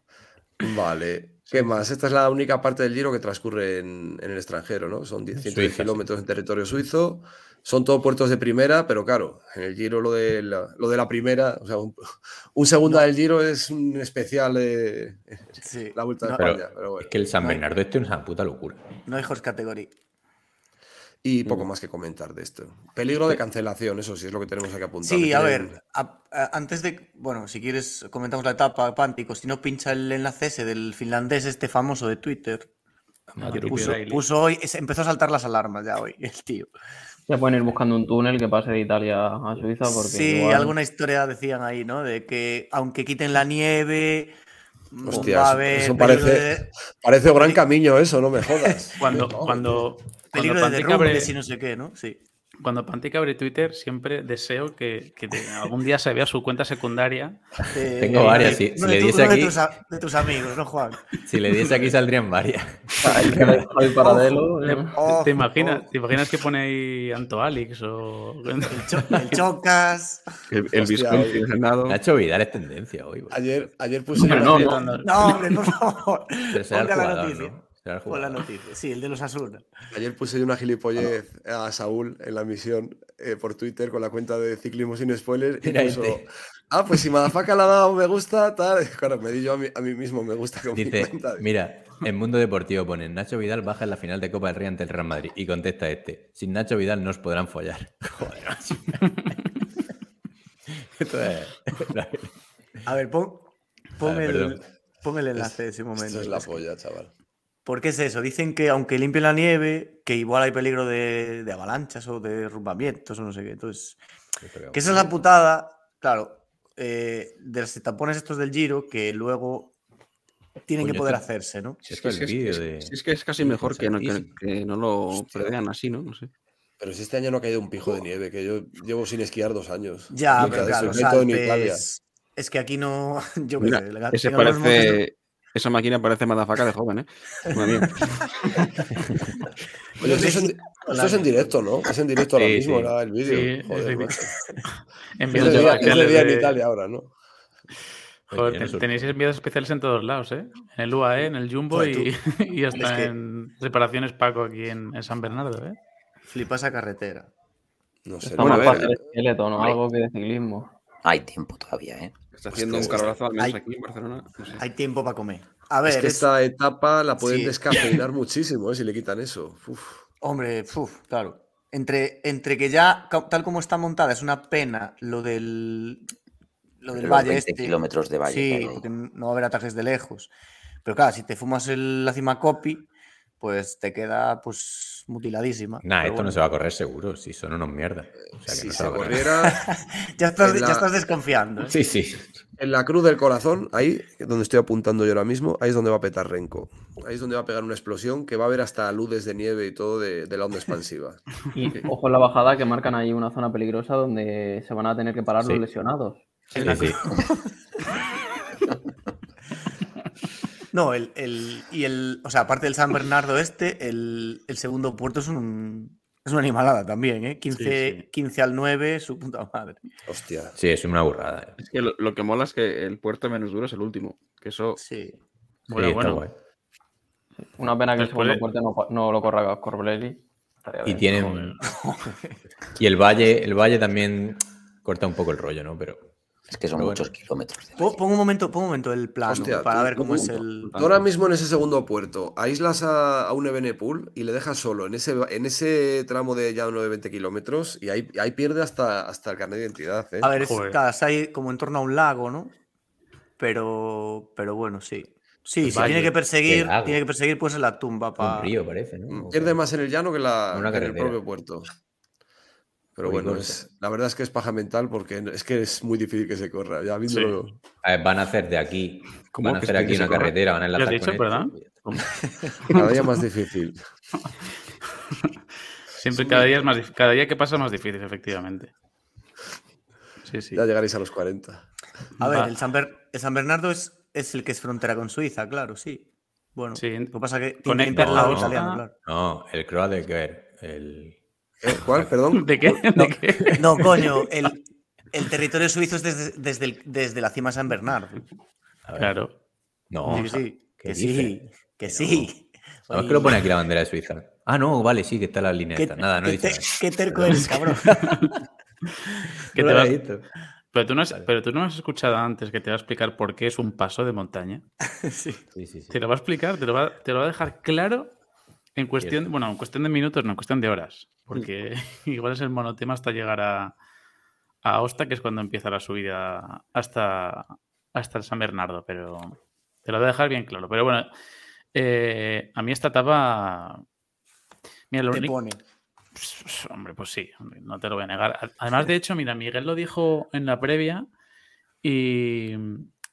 Vale. ¿Qué más? Esta es la única parte del Giro que transcurre en, en el extranjero, ¿no? Son 10 110 Suiza, sí. kilómetros en territorio suizo. Son todos puertos de primera, pero claro, en el Giro lo de la, lo de la primera, o sea, un, un segunda del Giro es un especial de Sí. la Vuelta de No, España. Pero bueno. Es que el San No Bernardo este es una puta locura. No hay horse category. Y poco más que comentar de esto. Peligro de cancelación, eso sí es lo que tenemos aquí apuntado. Sí, que a tienen- ver, a- a- antes de, bueno, si quieres comentamos la etapa, Pántico, si no pincha el enlace ese del finlandés este famoso de Twitter. Que Rupi puso, puso hoy, es- empezó a saltar las alarmas ya hoy, el tío. Ya pueden ir buscando un túnel que pase de Italia a Suiza porque Sí, igual- alguna historia decían ahí, ¿no? De que aunque quiten la nieve, mm, Hostia, va a eso- haber eso peligro parece- de, Parece gran camino eso, no me jodas. Cuando, cuando, peligro cuando de Pantic abre- y no sé qué, ¿no? Sí. Cuando Pantic abre Twitter, siempre deseo que, que de- algún día se vea su cuenta secundaria. De- Tengo varias, sí. Si de le tu- diese uno de aquí- tus a- de tus amigos, ¿no, Juan? Si le diese aquí saldrían varias. Ahí que le-. ¿Te, eh. Ojo, te imaginas, ojo. ¿Te imaginas que pone ahí Anto Alex o.? El chocas. El, el Hostia, Visconti. Nacho Vidal es tendencia hoy. bro. Ayer, ayer puse Hombre, no, no. No, hombre, por favor. Pero será el Ponga la jugador, noticia. ¿no? Pon la noticia. Sí, el de los Asuna. Ayer puse yo una gilipollez a Saúl en la misión eh, por Twitter con la cuenta de Ciclismo sin Spoiler y puso, ah, pues si Madafaka le ha dado me gusta, tal. Claro, me di yo a mí, a mí mismo me gusta con mi Dice, cuenta. mira, en Mundo Deportivo ponen Nacho Vidal baja en la final de Copa del Rey ante el Real Madrid. Y contesta este, sin Nacho Vidal no os podrán follar. Joder, macho. Esto es... A ver, pon, el, pon el enlace de ese momento. Esto es la polla, chaval. ¿Por qué es eso? Dicen que aunque limpie la nieve, que igual hay peligro de, de avalanchas o de derrumbamientos o no sé qué. Entonces, que esa es la putada, claro, eh, de los tapones estos del Giro que luego tienen Coño, que poder hacerse, ¿no? Es que el es, que es- que casi mejor que no, que, Santísimo. que no lo Hostia. prevean así, ¿no? No sé. Pero si este año no ha caído un pijo de nieve, que yo llevo sin esquiar dos años. Ya, pero claro, los. Alpes- Es que aquí no. Yo Mira, sé, ese parece. Esa máquina parece madafaca de joven, ¿eh? Oye, esto, es en, esto es en directo, ¿no? Es en directo ahora Sí, mismo, sí. el vídeo. Sí, Joder, en- Es de día, es de en Italia ahora, ¿no? Joder, ten- tenéis envíos especiales en todos lados, ¿eh? En el UAE, en el Jumbo Joder, y, y hasta Es que- en reparaciones Paco aquí en, en San Bernardo, ¿eh? Flipa esa carretera. No sé. Está más a fácil esqueleto, ¿no? Algo que de ciclismo. Hay tiempo todavía, ¿eh? Está haciendo un Hostia, calor al mes Hay- aquí en Barcelona. No sé. Hay tiempo para comer. A ver, es que es- esta etapa la pueden Sí. descafeinar muchísimo, ¿eh? Si le quitan eso. Uf. hombre, uf, claro. Entre, entre que ya, tal como está montada, es una pena lo del. Lo del Los valle 20 este. kilómetros de valle Sí, porque no va a haber ataques de lejos. Pero claro, si te fumas el- la cima copy, pues te queda pues mutiladísima. Nah, esto no se va a correr seguro, si son unos mierdas. O sea, que Si no se se va a correr. corriera Ya estás, ya estás desconfiando. ¿eh? Sí, sí. en la cruz del corazón, ahí donde estoy apuntando yo ahora mismo, ahí es donde va a petar Renko. Ahí es donde va a pegar una explosión que va a haber hasta ludes de nieve y todo de, de la onda expansiva. Y ojo en la bajada que marcan ahí una zona peligrosa donde se van a tener que parar Sí. los lesionados. Sí, sí. No, el, el- y el, o sea, aparte del San Bernardo este, el, el segundo puerto es un es una animalada también, ¿eh? 15, Sí, sí. 15 al 9, su puta madre. Hostia. Sí, es una burrada. eh. Es que lo, lo que mola es que el puerto menos duro es el último. Que eso. Sí. Bueno, Sí, bueno. guay. Una pena que el segundo puente no, no lo corra Corbelli. Estaría Y tienen. Y el valle, el valle también corta un poco el rollo, ¿no? Pero. Es que son Pero muchos bueno. kilómetros. de Pon, valle. pon un momento, pon un momento el plano Hostia, para tú- ver cómo tú- es el. Tú ahora mismo en ese segundo puerto, aíslas a, a un Ebenepool y le dejas solo en ese, en ese tramo de ya unos 20 kilómetros y ahí, ahí pierde hasta, hasta el carnet de identidad. ¿eh? A ver, es, Joder. claro, está ahí como en torno a un lago, ¿no? Pero, pero bueno, sí. Sí, si tiene que perseguir, tiene que perseguir pues en la tumba para. Un río parece, ¿no? Pierde más en el llano que, la, Una que en el propio puerto. Pero bueno, es, la verdad es que es paja mental porque es que es muy difícil que se corra. Ya. A ver, van a hacer de aquí. ¿Cómo Van a hacer aquí una corra? carretera, van a ¿Lo has enlazar dicho, con verdad? Cada día más difícil. Siempre cada día, es más, cada día que pasa es más difícil, efectivamente. Sí, sí. Ya llegaréis a los 40. A ver, el San, Ber- el San Bernardo es, es el que es frontera con Suiza, claro, sí. Bueno, Sí. lo que pasa es que tiene que la otra. italiano, claro. No, el Croa de ver el. ¿Eh? ¿Cuál? Perdón. ¿De qué? ¿De qué? No, coño, el, el territorio suizo es desde, desde, el- desde la cima de San Bernardo. Claro. No, Sí, sí. ¿Qué Que dice? sí, que sí. Sabes que lo pone aquí la bandera de Suiza. Ah, no, vale, sí, que está la línea ¿Qué, esta. Nada, no qué te- nada. qué terco eres, cabrón. No te he pero, tú no has, Vale. pero tú no has escuchado antes que te va a explicar por qué es un paso de montaña. Sí. Sí, sí, sí. Te lo va a explicar, te lo va, te lo va a dejar claro en cuestión, bueno, en cuestión de minutos, no, en cuestión de horas. Porque igual es el monotema hasta llegar a, a Osta, que es cuando empieza la subida hasta, hasta el San Bernardo, pero te lo voy a dejar bien claro. Pero bueno, eh, a mí esta etapa... Mira, lo Te único- pone. pues, Hombre, pues sí, hombre, no te lo voy a negar. Además, de hecho, mira, Miguel lo dijo en la previa y,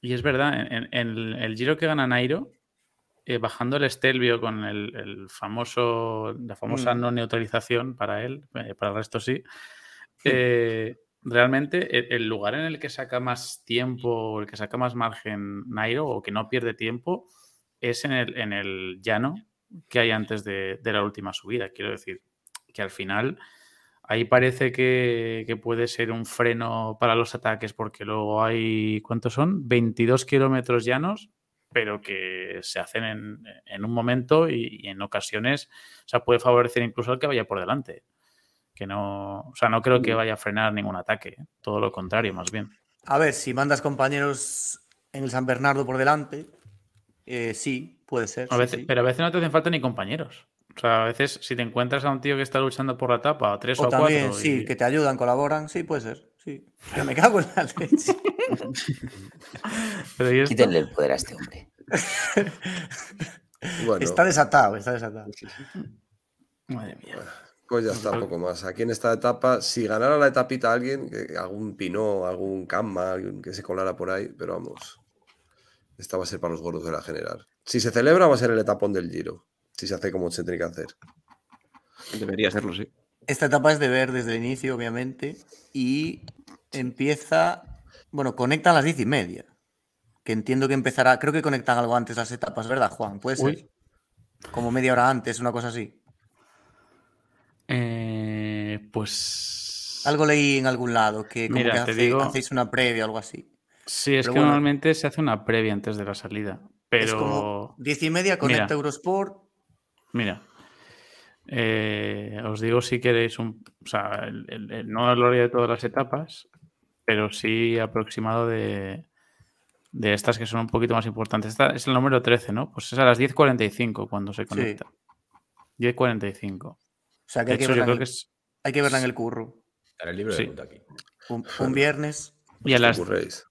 y es verdad, en, en- el giro que gana Nairo, eh, bajando el Estelvio con el, el famoso, la famosa Mm. no neutralización para él, eh, para el resto sí, eh, realmente el, el lugar en el que saca más tiempo, el que saca más margen Nairo o que no pierde tiempo, es en el, en el llano que hay antes de, de la última subida. Quiero decir que al final ahí parece que, que puede ser un freno para los ataques porque luego hay, ¿cuántos son? 22 kilómetros llanos, pero que se hacen en, en un momento y, y en ocasiones, o sea, puede favorecer incluso al que vaya por delante. Que no, o sea, no creo que vaya a frenar ningún ataque, ¿eh? todo lo contrario, más bien. A ver, si mandas compañeros en el San Bernardo por delante, eh, sí, puede ser. A sí, veces, sí. Pero a veces no te hacen falta ni compañeros. O sea, a veces si te encuentras a un tío que está luchando por la etapa, a tres o, O a también, cuatro, sí, y- que te ayudan, colaboran, sí, puede ser. Sí. Pero me cago en la leche. pero ¿y esto? Quítenle el poder a este hombre. Bueno, Está desatado, está desatado. Madre mía. pues ya está, poco más. Aquí en esta etapa, si ganara la etapita alguien, que- algún Pinot, algún Camma, alguien que se colara por ahí, pero vamos, esta va a ser para los gordos de la general. Si se celebra, va a ser el etapón del Giro, si se hace como se tiene que hacer. Debería serlo, sí. Esta etapa es de ver desde el inicio, obviamente, y empieza, bueno, conectan a las diez y media, que entiendo que empezará, creo que conectan algo antes las etapas, ¿verdad, Juan? Puede ser. Uy. Como media hora antes, una cosa así. Eh, pues. Algo leí en algún lado, que como Mira, que hace- digo- hacéis una previa o algo así. Sí, es pero que bueno. normalmente se hace una previa antes de la salida. Pero. Es como diez y media, conecta Mira. Eurosport. Mira. eh, os digo si queréis un. O sea, el- el- el- no a lo largo de todas las etapas, pero sí aproximado de. De estas que son un poquito más importantes. Esta es el número 13, ¿no? Pues es a las 10.45 cuando se conecta. 10.45. O sea, que hay que, hecho, yo verla creo en que el, es. hay que verla en el curro. Estará el libro Sí. de aquí. Un, un viernes. Y a las, Ocurréis.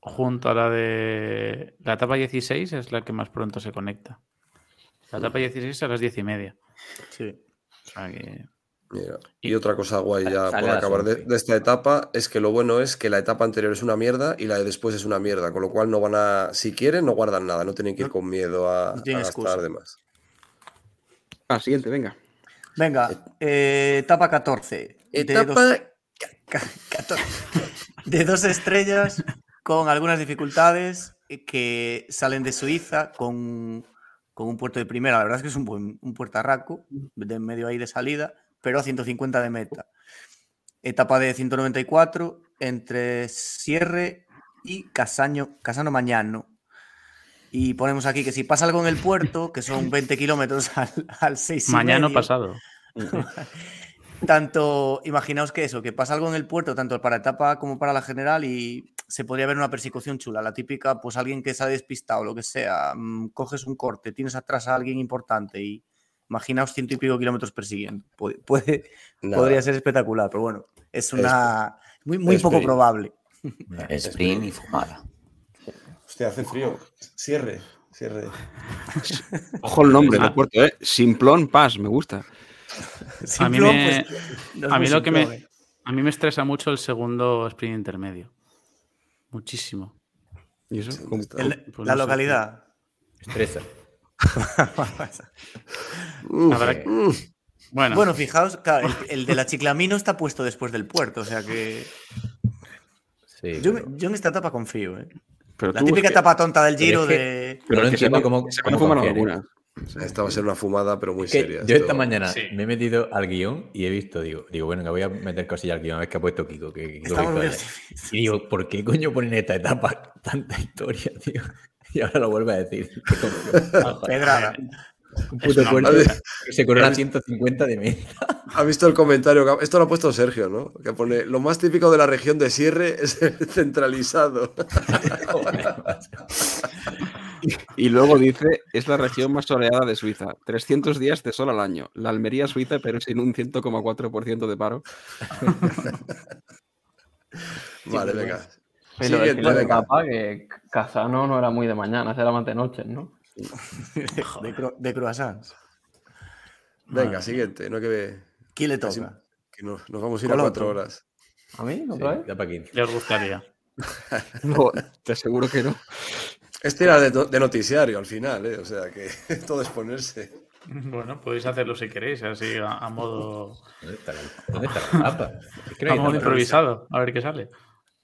junto a la de la etapa 16 es la que más pronto se conecta. La etapa 16 a las 10 y media. Sí. O sea que. Mira, Y- Y otra cosa guay ya por acabar de, 11. de esta etapa es que lo bueno es que la etapa anterior es una mierda y la de después es una mierda, con lo cual no van a, si quieren, no guardan nada, no tienen que ir con miedo a, no gastar de más. Ah, siguiente, venga. Venga, eh, etapa 14. de dos- Etapa ca- 14. de dos estrellas con algunas dificultades que salen de Suiza con, con un puerto de primera. La verdad es que es un buen un puertarraco de medio ahí de salida, pero a 150 de meta. Etapa de 194 entre Sierre y Casaño, Casano Mañano. Y ponemos aquí que si pasa algo en el puerto, que son 20 kilómetros al, al 6 y Mañana pasado. tanto, imaginaos que eso, que pasa algo en el puerto, tanto para etapa como para la general, y se podría ver una persecución chula. La típica, pues alguien que se ha despistado, lo que sea, mm, coges un corte, tienes atrás a alguien importante y imaginaos ciento y pico kilómetros persiguiendo. Puede, puede- podría ser espectacular, pero bueno, es una. Muy, muy es poco sprint. probable. Sprint y fumada. Hostia, hace frío. Cierre, cierre. Ojo el nombre del puerto, ¿eh? Simplón Paz, me gusta. A mí, Simplón, me, pues, no a mí lo que me, simplón, ¿eh? a mí me estresa mucho el segundo sprint intermedio. Muchísimo. ¿Y eso? ¿Cómo? está- El- Pues la no localidad. Estresa. Uf, Habrá que- Bueno, Bueno, fijaos, claro, el, el de la Chiclamino está puesto después del puerto, o sea que. Sí, Yo, pero- yo en esta etapa confío, ¿eh? Pero La típica que- etapa tonta del pero giro es que- de. pero no entiendo cómo- se cómo a fumar confiar, ¿eh? algunas. Esta va a ser una fumada, pero muy Es que seria. yo esta mañana Sí. me he metido al guion y he visto, digo, digo, bueno, que voy a meter cosillas al guion, a ver qué ha puesto Kiko. Que, Kiko. Y digo, ¿por qué coño ponen esta etapa tanta historia, tío? Y ahora lo vuelve a decir. Pedrada. Un Es puto una puerto que se corona 150 de media. ¿Ha visto el comentario? Esto lo ha puesto Sergio, ¿no? Que pone, lo más típico de la región de Sierre es el centralizado. Y luego dice, es la región más soleada de Suiza. 300 días de sol al año. La Almería suiza, pero sin un 100,4% de paro. Vale, venga. Lo Siguiente, decía de capa que Casano no era muy de mañana, era más de noche, ¿no? de, cro- de croissants. Venga, siguiente. No que, ve- ¿Quién le toca? que nos, nos vamos a ir a otro. cuatro horas. ¿A mí? Sí, ¿Otra vez? da para 15. Ya os gustaría. No, te aseguro que no. Este era de, no- de noticiario al final, ¿eh? O sea que todo es ponerse. Bueno, podéis hacerlo si queréis, así a, a modo, ¿Dónde está la, dónde está la? Es no a modo improvisado, a ver qué sale.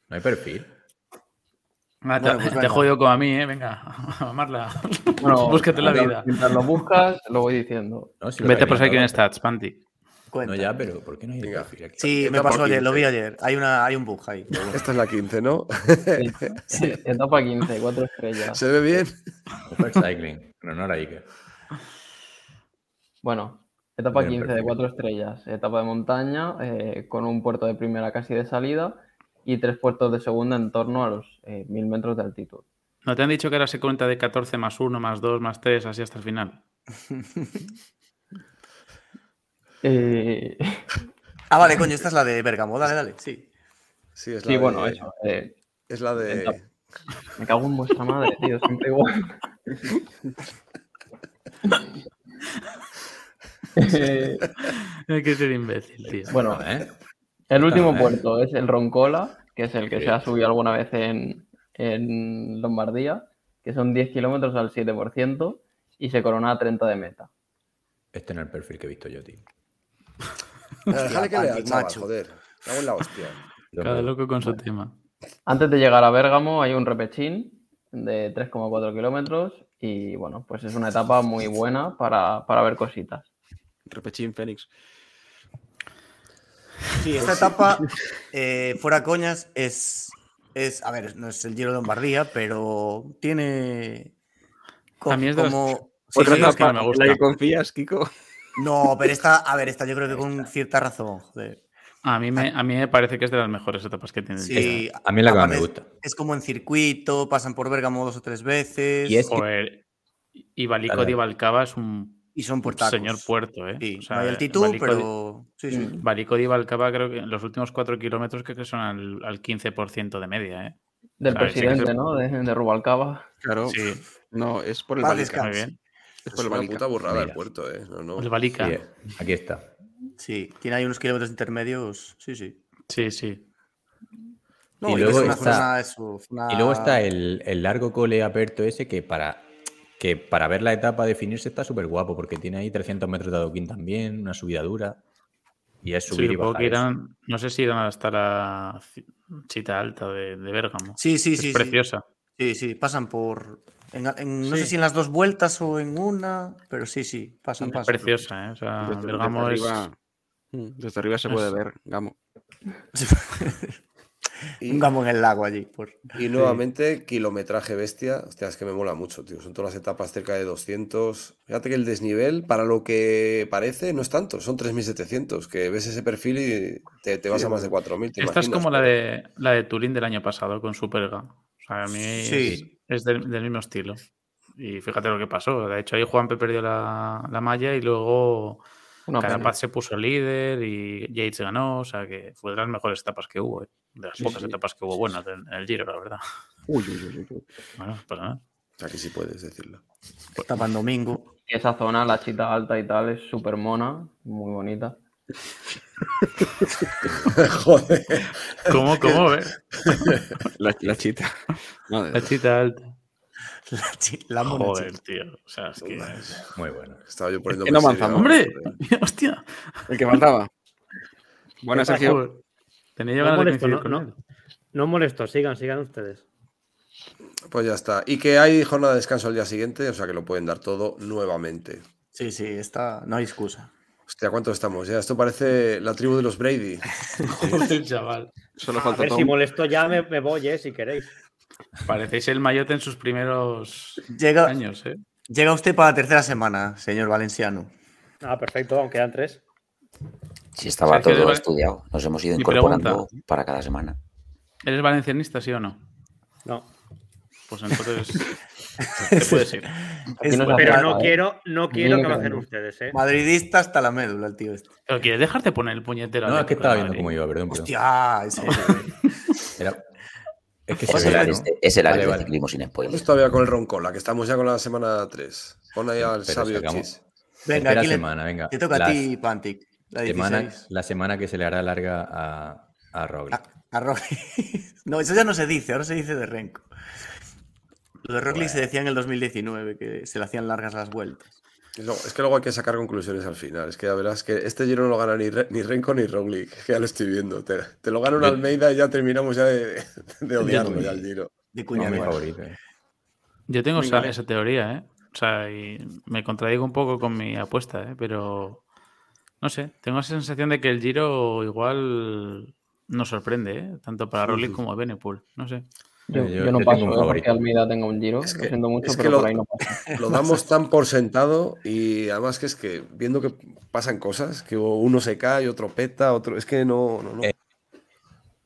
No hay perfil. Ah, te, Bueno, pues te venga. he jodido como a mí, ¿eh? Venga, a mamarla. Bueno, Búscate la vida. Mientras lo buscas, lo voy diciendo. No, si Vete por todo. Stats, Panti. Cuenta. No, ya, pero ¿por qué no hay Venga. aquí? Sí, me pasó ayer, lo 15. vi ayer. Hay, una, hay un bug ahí. Esta es la 15, ¿no? Sí, Etapa 15, 4 estrellas. ¿Se ve bien? Super Cycling, en honor a Iker. Bueno, etapa Bien, 15 de. 4 estrellas, etapa de montaña, eh, con un puerto de primera casi de salida y tres puertos de segunda en torno a los eh, 1000 metros de altitud. ¿No te han dicho que ahora se cuenta de 14 más 1, más 2, más 3, así hasta el final? Eh, Ah, vale, coño, esta es la de Bergamo. Dale, dale. Sí. Sí, es la sí, de, bueno, eso. eh, Es la de. Me cago en vuestra madre, tío, siempre igual. Hay que ser imbécil, tío. bueno, ¿Eh? el último ¿eh? puerto es el Roncola, que es el que Sí. se ha subido alguna vez en, en Lombardía, que son 10 kilómetros al 7% y se corona a 30 de meta. Este no es el perfil que he visto yo, tío. Déjale que lea, macho. joder. En la hostia. Cada loco con su tema. Antes de llegar a Bérgamo hay un repechín de 3,4 kilómetros y bueno, pues es una etapa muy buena para, para ver cositas. Repechín Fénix. Sí, esta etapa, eh, fuera coñas, es, es. A ver, no es el Giro de Lombardía, pero tiene. co- A mí es de como. sí, Otra sí, etapa es que- que me gusta. La que confías, Kiko. No, pero esta, a ver, esta yo creo que con cierta razón, joder. A mí, me, a mí me parece que es de las mejores etapas que tiene. Sí, A mí la que más me gusta. Es como en circuito, pasan por Bergamo dos o tres veces. Y es- Joder. Y Balico Dale. de Ibalcaba es un y son puertacos. señor puerto, ¿eh? Sí, O sea, no hay altitud, pero. Sí, sí. Balico de Ibalcaba creo que en los últimos 4 kilómetros creo que son al, al 15% de media, ¿eh? Del sí presidente, ¿no? De, de Rubalcaba. Claro. Sí, No, es por el Paz Balica. muy bien. Es Es por el una Balica. puta burrada el puerto, ¿eh? No, no. El Balica. Sí, aquí está. Sí, tiene ahí unos kilómetros intermedios. Sí, sí. Sí, sí. No, Y luego es una está- zona, eso, una- Y luego está el, el largo cole aperto ese que para, que para ver la etapa definirse está súper guapo porque tiene ahí 300 metros de adoquín también, una subida dura. Y es Sí, subir y supongo bajar. irán, no sé si irán hasta la chita alta de, de Bérgamo. Sí, sí, es sí. sí. preciosa. Sí, sí, pasan por. en- en- no Sí. sé si en las dos vueltas o en una, pero sí, sí, pasan, Es pasan. preciosa, ¿eh? O sea, Desde, desde Bérgamo es... arriba, desde arriba se puede es- ver, Gamo. Y, Un gamo en el lago allí. Por... y nuevamente, kilometraje bestia. Hostia, es que me mola mucho, tío. Son todas las etapas cerca de 200. Fíjate que el desnivel, para lo que parece, no es tanto. Son 3.700. Que ves ese perfil y te, te vas Sí, a más de 4.000. ¿te Esta es como la de, la de Turín del año pasado con Superga. O sea, a mí Sí. es, es del, del mismo estilo. Y fíjate lo que pasó. De hecho, ahí Juanpe perdió la, la malla y luego Una pena. Carapaz se puso líder y Yates ganó. O sea, que fue de las mejores etapas que hubo. ¿eh? De las Sí, pocas sí. etapas que hubo buenas en, en el Giro, la verdad. Uy, uy, uy, uy. Bueno, pues nada. Aquí sí puedes decirlo. Estaba en domingo. Y esa zona, la chita alta y tal, es súper mona, muy bonita. Joder. ¿Cómo, cómo, eh? La, la chita. Madre La chita alta. La, la mona Joder, tío. O sea, es que... Muy bueno. Estaba yo poniendo. que no avanzamos. ¡Hombre! ¡Hostia! El que faltaba. Buenas, ¿Qué Sergio. Tenía yo No ganas de molesto, coincidir no, con no. él. No molesto, sigan, sigan ustedes. Pues ya está. Y que hay jornada de descanso al día siguiente, o sea que lo pueden dar todo nuevamente. Sí, sí, está, no hay excusa. Hostia, ¿cuánto estamos ya? Esto parece la tribu de los Brady. Joder, chaval. Solo A falta ver, Tom. si molesto ya me, me voy, eh, si queréis. Parecéis el mayote en sus primeros Llega, años, ¿eh? llega usted para la tercera semana, señor Valenciano. Ah, perfecto, aunque quedan tres. Si estaba ¿Sabes qué todo estudiado. Nos hemos ido incorporando pregunta. para cada semana. ¿Eres valencianista, sí o no? No. Pues entonces te puedes ir. Es no Pero no ¿eh? quiero, no quiero Ni que no. ustedes, ¿eh? Madridista hasta la médula, el tío este. Pero quieres dejarte poner el puñetero. No, es que estaba viendo cómo iba, perdón. Hostia, en serio. Era- Es que Es el área, ¿no? es el área Vale, de vale. ciclismo sin todavía con el Roncola, que estamos ya con la semana 3. Pon ahí al Pero sabio Chis. Venga, aquí le- semana, venga. te toca a ti, Pantic. La semana, 16. la semana que se le hará larga a, a Roglic. A, a Roglic. No, eso ya no se dice, ahora se dice de Renko. Lo de Roglic se decía en el 2019, que se le hacían largas las vueltas. Es que luego hay que sacar conclusiones al final. Es que ya verás que este giro no lo gana ni, Re- ni Renko ni Roglic. que Ya lo estoy viendo. Te, te lo gana un Almeida y ya terminamos ya de, de odiarlo ya el giro. De No, cuña mi favorito. eh. Yo tengo esa, teoría, ¿eh? O sea, y me contradigo un poco con mi apuesta, ¿eh? Pero no sé, tengo esa sensación de que el Giro igual nos sorprende, ¿eh? Tanto para Sí, Roglic sí. como Benepool. No sé. Yo, Yo- yo no yo paso tengo un ¿eh? porque. Almeida tenga un giro. Es lo que- siento mucho, es que pero lo- por ahí no pasa. Lo damos tan por sentado y además que es que viendo que pasan cosas, que uno se cae, otro peta, otro. Es que no. no, no. Eh,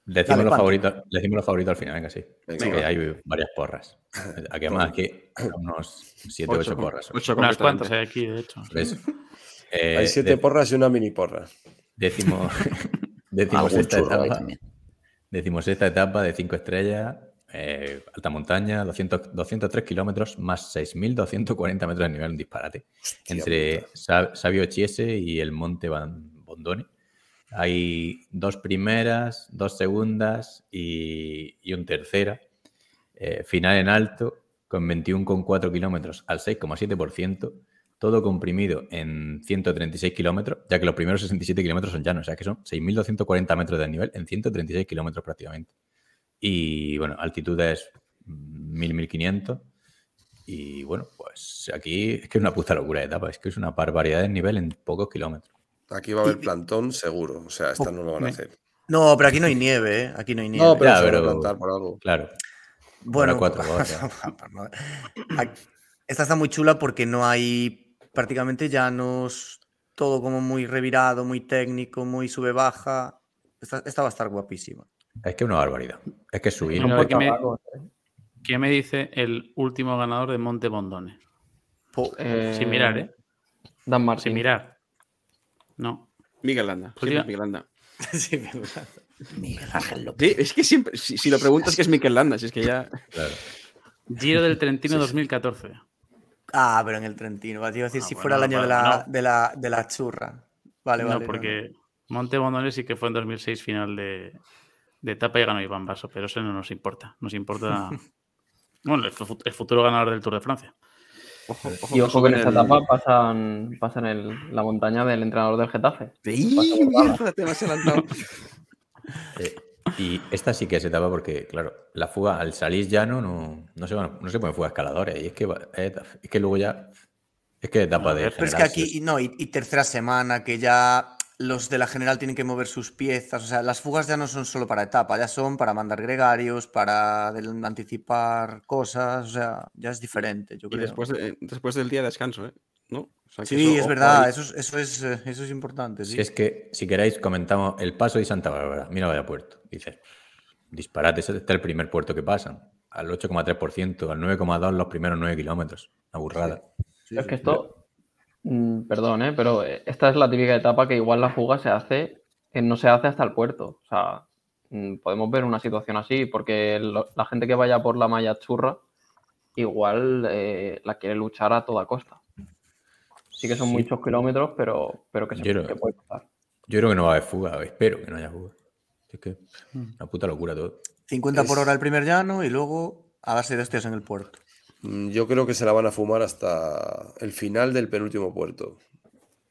Decimos, Dale, los favoritos, decimos los favoritos al final, venga, sí. Venga, Sí, que hay varias porras. Aquí además, aquí unos 7 o 8 porras. Ocho Unas cuantas hay aquí, de hecho. Eh, Hay siete de- porras y una mini porra. Décimo, décimo Algún sexta churro ahí etapa. también. Decimosexta etapa de 5 estrellas, eh, alta montaña, 200, 203 kilómetros más 6.240 metros de nivel, un disparate. entre Sa- Sabio Chiese y el Monte Bondone. Hay dos primeras, dos segundas y, y un tercera. Eh, final en alto, con 21,4 kilómetros al 6,7%, todo comprimido en 136 kilómetros, ya que los primeros 67 kilómetros son llanos, o sea que son 6.240 metros de nivel en 136 kilómetros prácticamente. Y bueno, altitudes 1.000-1.500. Y bueno, pues aquí es que es una puta locura de etapa, es que es una barbaridad de nivel en pocos kilómetros. Aquí va a haber plantón seguro. O sea, esta no lo van a hacer. No, pero aquí no hay nieve, ¿eh? Aquí no hay nieve. No, pero Ya, se van a plantar por algo. Claro, Bueno, cuatro horas. Aquí- esta está muy chula porque no hay prácticamente llanos, todo como muy revirado, muy técnico, muy sube-baja. Esta, esta va a estar guapísima. Es que es una barbaridad. Es que es subir. Mira, Son ¿qué me- portavagos, ¿eh? ¿Qué me dice el último ganador de Monte Bondone? Po- Eh, Sin mirar, ¿eh? Dan Martín. Sin mirar. No. Miguel Landa. Pues es Miguel Landa. Sí. Miguel Ángel López. Sí, es que siempre, si, si lo preguntas que es Mikel Landa, si es que ya. Claro. Giro del Trentino 2014. Ah, pero en el Trentino. va, te iba a decir, Ah, si bueno, fuera el año de, la, de, la, de la churra. Vale, vale. no, porque Monte Bondone sí que fue en 2006 final de, de etapa y ganó Iván Basso, pero eso no nos importa. Nos importa. bueno, el, fu- el futuro ganador del Tour de Francia. Ojo, Y ojo que en esta el- etapa pasan, pasan el- la montaña del entrenador del Getafe. ¡Ih, mierda! Te has adelantado. Eh, y esta sí que es etapa porque, claro, la fuga al salir llano no, no, se, van- no se pueden fugar escaladores. Y es que, va- es, es que luego ya. Es que etapa de. Pero es que aquí, no, y, y tercera semana, que ya los de la general tienen que mover sus piezas. O sea, las fugas ya no son solo para etapa, ya son para mandar gregarios, para anticipar cosas. O sea, ya es diferente, yo Y creo. después, de- después del día de descanso, ¿eh? ¿No? O sea, que sí, eso, es verdad, eso es, eso, es, eh, eso es importante. Sí. Si es que, si queréis, comentamos el paso de Santa Bárbara. Mira, vaya puerto. Dices, disparate, ese está el primer puerto que pasan. Al 8,3%, al 9,2% los primeros 9 kilómetros. Una burrada. Sí, es sí. que esto, perdón, ¿eh? pero eh, esta es la típica etapa que igual la fuga se hace, que no se hace hasta el puerto. O sea, mm, podemos ver una situación así, porque lo- la gente que vaya por la malla churra, igual eh, la quiere luchar a toda costa. Sí que son Sí. muchos kilómetros, pero, pero que se creo- que puede pasar. Yo creo que no va a haber fuga, espero que no haya fuga. Es que Mm. una puta locura todo. 50 por hora el primer llano y luego a darse de hostias en el puerto. Mm, Yo creo que se la van a fumar hasta el final del penúltimo puerto.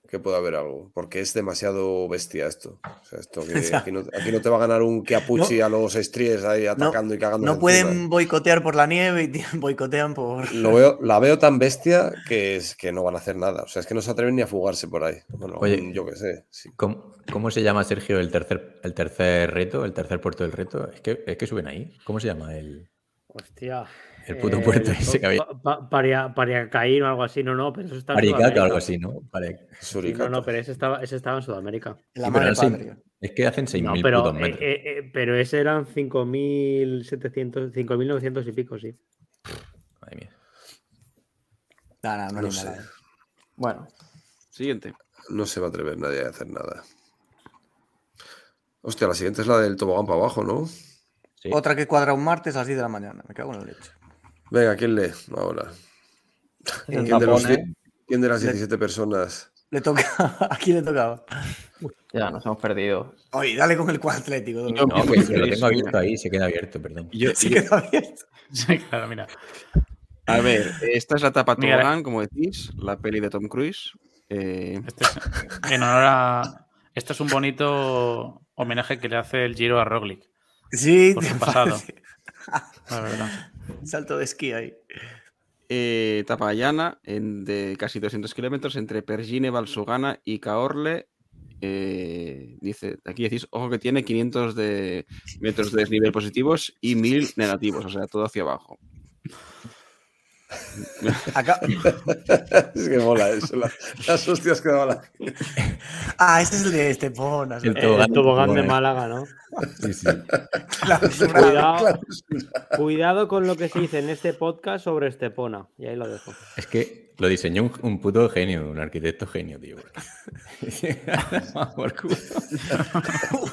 Que puede haber algo. Porque es demasiado bestia esto. O sea, esto que sea, aquí, no, aquí no te va a ganar un Chiapucci a los estries ahí atacando y cagando. No pueden boicotear por la nieve y boicotean por. Lo veo, la veo tan bestia que es que no van a hacer nada. O sea, es que no se atreven ni a fugarse por ahí. Bueno, Oye. yo qué sé. sí. ¿Cómo, cómo se llama, Sergio, el tercer, el tercer reto, el tercer puerto del reto? Es que, es que suben ahí. ¿Cómo se llama el...? Hostia. El puto puerto el- ese que había. pa- pa- Paria, Pariacaín o algo así, no, no, pero eso estaba en Paricaca o Sudamérica. algo así, ¿no? Pare- Sí, no, no, pero ese estaba, ese estaba en Sudamérica. La Sí, pero madre eran seis- patria. es que hacen 6.000 No, pero, putos eh, metros. eh, eh, pero ese eran 5.700, 5.900 y pico, sí. Madre mía. No, no, no, No sé. nada. Bueno, siguiente. No se va a atrever nadie a hacer nada. Hostia, la siguiente es la del tobogán para abajo, ¿no? Sí. Otra que cuadra un martes a las 10 de la mañana. Me cago en la leche. Venga, ¿quién lee ahora? El ¿Quién de, los tapón, cien- ¿eh? quién de las Le- 17 personas? Le toca. ¿A quién le tocaba? Ya, nos hemos perdido. Oye, dale con el cuadratlético. Yo- No, pues que lo Sí, tengo abierto ahí, se queda abierto, perdón. Yo- Se yo- queda abierto. Sí, claro, mira. a ver, esta es la tapa. Tobogán, como decís, la peli de Tom Cruise. Eh, Este es, en honor a. Esto es un bonito homenaje que le hace el Giro a Roglic. Sí, Por su pasado. parece. La verdad. Salto de esquí ahí. eh, etapa llana en, de casi 200 kilómetros entre Pergine, Valsugana y Caorle. Eh, dice, aquí decís, ojo que tiene 500 de metros de desnivel positivos y 1000 negativos, o sea, todo hacia abajo. Acá... es que mola eso, la- las hostias que daba la... Ah, ese es el de Estepona. El El tobogán de tobogán de Tobogán. Málaga, ¿no? Sí, sí. Cuidado, cuidado con lo que se dice en este podcast sobre Estepona. Y ahí lo dejo. Es que lo diseñó un, un puto genio, un arquitecto genio, tío.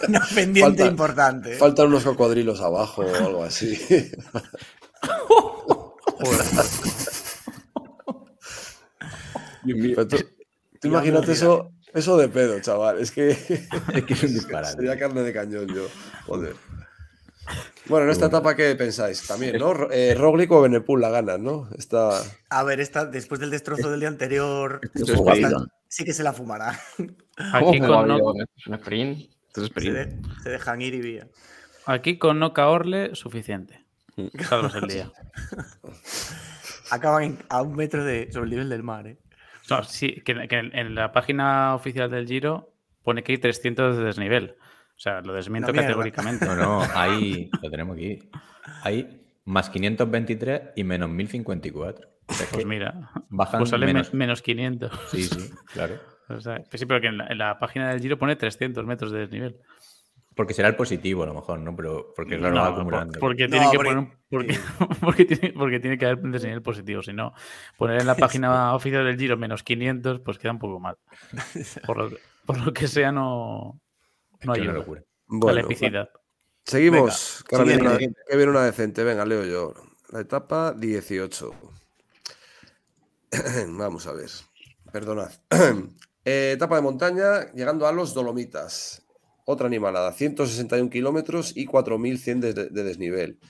Una pendiente Falta- importante. Faltan unos cocodrilos abajo o algo así. Pero tú, tú imagínate eso, eso de pedo, chaval. Es que Es que es sería carne de cañón yo. Joder. Bueno, en esta etapa, ¿qué pensáis? También, ¿no? Eh, Roglic o Benepul la ganan, ¿no? Esta... A ver, esta, después del destrozo del día anterior, Esto es Jugador. despedida. sí que se la fumará. Aquí ¿Cómo con, no, bien? Es un sprint. Esto es Se, experiencia. de- se dejan ir y vía. aquí con Noca Orle, suficiente. Salvas el día. Acaban a un metro de, sobre el nivel del mar, ¿eh? No, sí, que, que en, en la página oficial del Giro pone que hay 300 de desnivel. O sea, lo desmiento categóricamente. No, no, ahí lo tenemos aquí. Hay más 523 y menos 1054. O sea, es Pues mira, bajan pues sale men- menos. menos 500. Sí, sí, claro. O sea, que sí, pero que en la, en la página del Giro pone 300 metros de desnivel. Porque será el positivo, a lo mejor, ¿no? Pero porque lo No, va acumulando. porque No, tiene que porque- poner porque, porque tiene, porque tiene que haber un desnivel positivo. Si no, poner en la página oficial del Giro menos 500, pues queda un poco mal. Por lo, por lo que sea, no, no ayuda locura. a la epicidad. seguimos. que ahora viene, una, siguiente. que viene una decente. Venga, leo yo. La etapa 18. Vamos a ver. Perdonad. Eh, etapa de montaña, llegando a los Dolomitas. Otra animalada, 161 kilómetros y 4.100 de, de desnivel.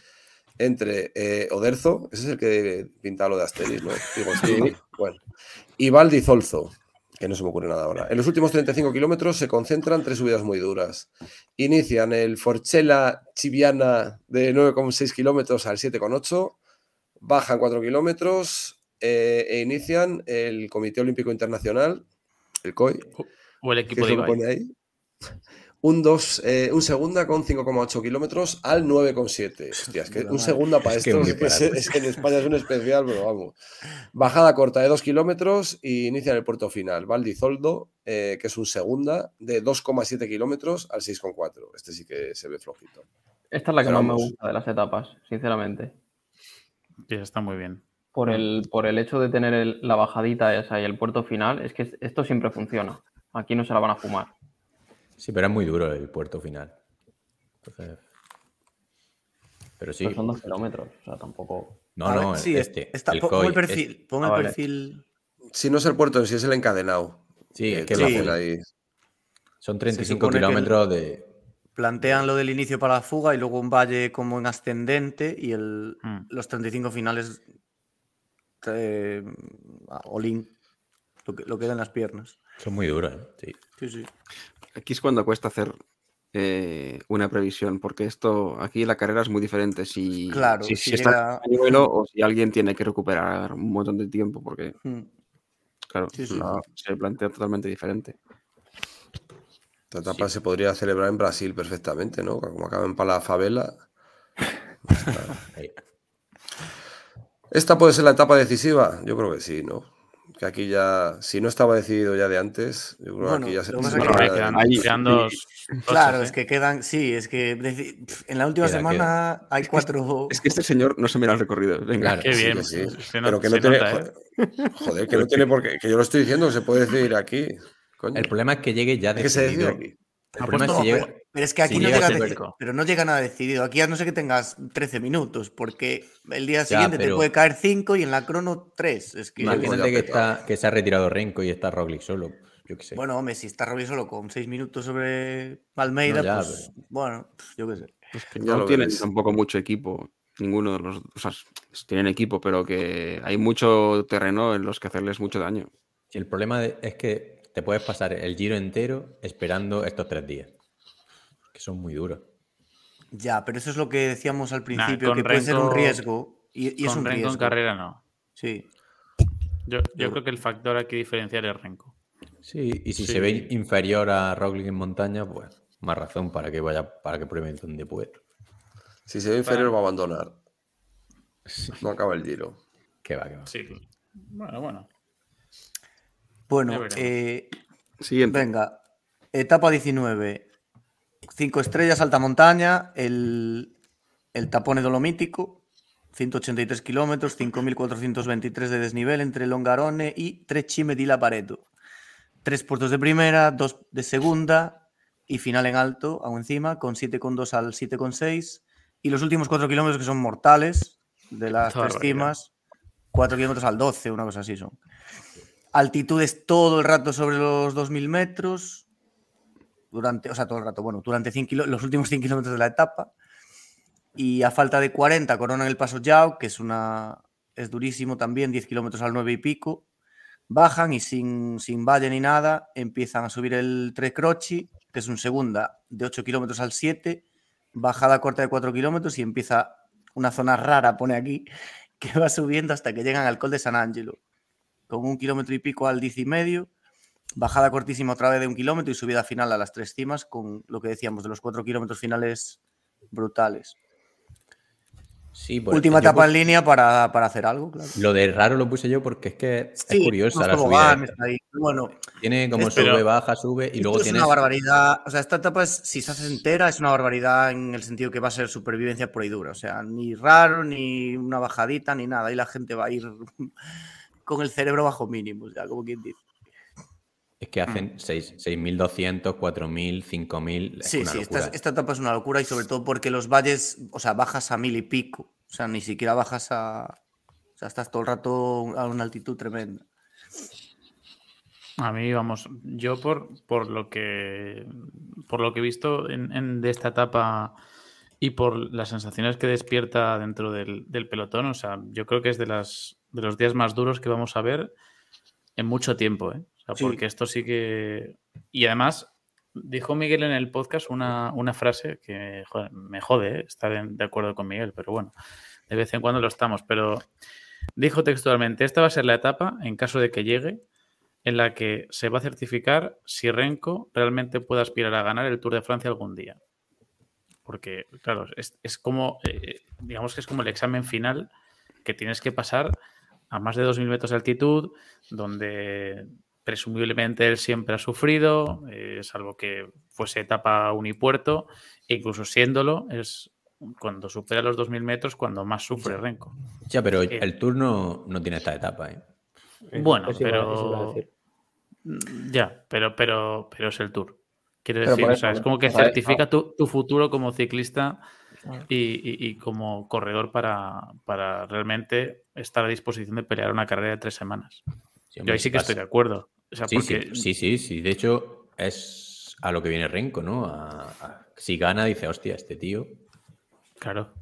Entre eh, Oderzo, ese es el que pinta lo de Asteris, ¿no? Digo, sí, bueno. Y Valdizolzo, que no se me ocurre nada ahora. En los últimos 35 kilómetros se concentran tres subidas muy duras. Inician el Forchella Chiviana de 9,6 kilómetros al 7,8, bajan 4 kilómetros eh, e inician el Comité Olímpico Internacional, el COI, O el equipo de Ibai. pone ahí. Un, dos, eh, un segunda con 5,8 kilómetros al 9,7. Hostia, es que un segunda para Es que esto un es, que es- disparate. es que en España es un especial, pero vamos. Bajada corta de 2 kilómetros y inician el puerto final. Valdizoldo, eh, que es un segunda de 2,7 kilómetros al 6,4. Este sí que se ve flojito. Esta es la que Pero más me vamos. gusta de las etapas, sinceramente. Sí, está muy bien. Por el, por el hecho de tener el- la bajadita esa y el puerto final, es que esto siempre funciona. Aquí no se la van a fumar. Sí, pero es muy duro el puerto final. Entonces... Pero sí. Pero son dos kilómetros, o sea, tampoco. No, A ver, no, sí, este. está- el pon- el perfil. este. Pon Ah, el vale. perfil. Si no es el puerto sí, es el encadenado. Sí, Eh, es que te va full. ahí. Son 35 supone que el- kilómetros de. Plantean lo del inicio para la fuga y luego un valle como en ascendente y el, Mm. los 35 finales eh, a Olin, lo que, lo que dan las piernas. Son muy duros, ¿eh? Sí. Sí, sí. Aquí es cuando cuesta hacer eh, una previsión, porque esto aquí la carrera es muy diferente. Si, Claro, si, si si está a nivel o si alguien tiene que recuperar un montón de tiempo, porque, Mm. claro, Sí, sí. la- se plantea totalmente diferente. Esta etapa se podría celebrar en Brasil perfectamente, ¿no? Como acaba en Pala Favela. ¿Esta puede ser la etapa decisiva? Yo creo que sí, ¿no? Que aquí ya, si no estaba decidido ya de antes, yo creo que Bueno, aquí ya se que que- Bueno, quedan, ahí- quedan dos. Claro, es ¿eh? que quedan, sí, es que en la última Queda, semana hay cuatro. Es que este señor no se mira el recorrido. Venga. Claro. Qué Sí, bien. que sí. se Pero que no tiene. nota, ¿eh? joder, que no tiene por qué. Que yo lo estoy diciendo, que se puede decidir aquí. Coño. El problema es que llegue ya Es que se decide decidido. aquí. El problema es si llega. Pero, es que aquí si no llega pero no llega nada decidido. Aquí a no sé que tengas 13 minutos, porque el día Ya, siguiente te puede caer 5 y en la crono 3. Es que, Imagínate pues ya que, está, que se ha retirado Renko y está Roglic solo. Yo qué sé. bueno, hombre, si está Robbie solo con 6 minutos sobre Almeida, No, ya, pues bueno, pf, yo qué sé. Pues que Ya no tienen tampoco mucho equipo. Ninguno de los. O sea, tienen equipo, pero que hay mucho terreno en los que hacerles mucho daño. Y el problema de- es que te puedes pasar el giro entero esperando estos tres días. Que son muy duros. Ya, pero eso es lo que decíamos al principio, que puede ser un riesgo. Y, y es un Renko riesgo. en carrera no. Sí. Yo, yo creo que el factor aquí diferencial es Renko. Sí, y si Sí. se ve inferior a Roglic en montaña, pues más razón para que vaya, para que prueben donde pueda. Si se ve inferior, va a abandonar. No acaba el giro. Que va, que va. Sí. Bueno, bueno. Bueno, eh, Siguiente. venga. Etapa 19. 5 estrellas, alta montaña. El, el tapone dolomítico. 183 kilómetros, 5.423 de desnivel entre Longarone y Trecime di Lavaredo. Tres puertos de primera, dos de segunda y final en alto, aún encima, con 7,2 al 7,6. Y los últimos 4 kilómetros que son mortales, de las tres cimas, 4 kilómetros al 12, una cosa así son. Altitudes todo el rato sobre los 2.000 metros, durante, o sea, todo el rato, bueno, durante 100 kilo- los últimos 100 kilómetros de la etapa. Y a falta de 40 coronan el paso Yao, que es una es durísimo también, 10 kilómetros al 9 y pico. Bajan y sin, sin valle ni nada empiezan a subir el Tre Croci, que es un segunda de 8 kilómetros al 7, bajada corta de 4 kilómetros y empieza una zona rara, pone aquí, que va subiendo hasta que llegan al Col de San Angelo, con un kilómetro y pico al 10 y medio, bajada cortísima otra vez de un kilómetro y subida final a las tres cimas, con lo que decíamos de los 4 kilómetros finales brutales. Sí, por- Última etapa puse- en línea para, para hacer algo, claro. Lo de raro lo puse yo porque es que es Sí, curiosa la subida. ahí. Bueno, Tiene como es- sube, pero- baja, sube y esto luego es tienes. una barbaridad. O sea, esta etapa, es, si se hace entera, es una barbaridad en el sentido que va a ser supervivencia pura y dura. O sea, ni raro, ni una bajadita, ni nada. Y la gente va a ir con el cerebro bajo mínimo, ya como quien dice. Es que hacen seis- 6.200, 4.000, 5.000. Es Sí, una sí, esta, esta etapa es una locura y sobre todo porque los valles, o sea, bajas a mil y pico. O sea, ni siquiera bajas a. O sea, estás todo el rato a una altitud tremenda. A mí, vamos, yo por, por lo que por lo que he visto en, en- de esta etapa y por las sensaciones que despierta dentro del, del pelotón, o sea, yo creo que es de las de los días más duros que vamos a ver en mucho tiempo, ¿eh? O sea, Sí. porque esto sí que. Y además, dijo Miguel en el podcast una, una frase que joder, me jode ¿eh? estar en- de acuerdo con Miguel, pero bueno, de vez en cuando lo estamos. Pero dijo textualmente: Esta va a ser la etapa, en caso de que llegue, en la que se va a certificar si Renko realmente puede aspirar a ganar el Tour de Francia algún día. Porque, claro, es, es como, eh, digamos que es como el examen final que tienes que pasar a más de 2.000 metros de altitud, donde presumiblemente él siempre ha sufrido, eh, salvo que fuese etapa unipuerto, e incluso siéndolo, es cuando supera los 2.000 metros cuando más sufre Renko. Ya, pero Eh. el tour no, no tiene esta etapa. ¿eh? Bueno, pero. Mm, Ya, pero, pero, pero es el tour. Quiero decir, o sea, es como que certifica tu, tu futuro como ciclista Ah. y, y- y como corredor para, para realmente estar a disposición de pelear una carrera de tres semanas. Sí, Yo ahí sí que vas- estoy de acuerdo. O sea, Sí, porque sí, sí, sí, sí. De hecho, es a lo que viene Renko, ¿no? A- a- si gana, dice, hostia, este tío. claro.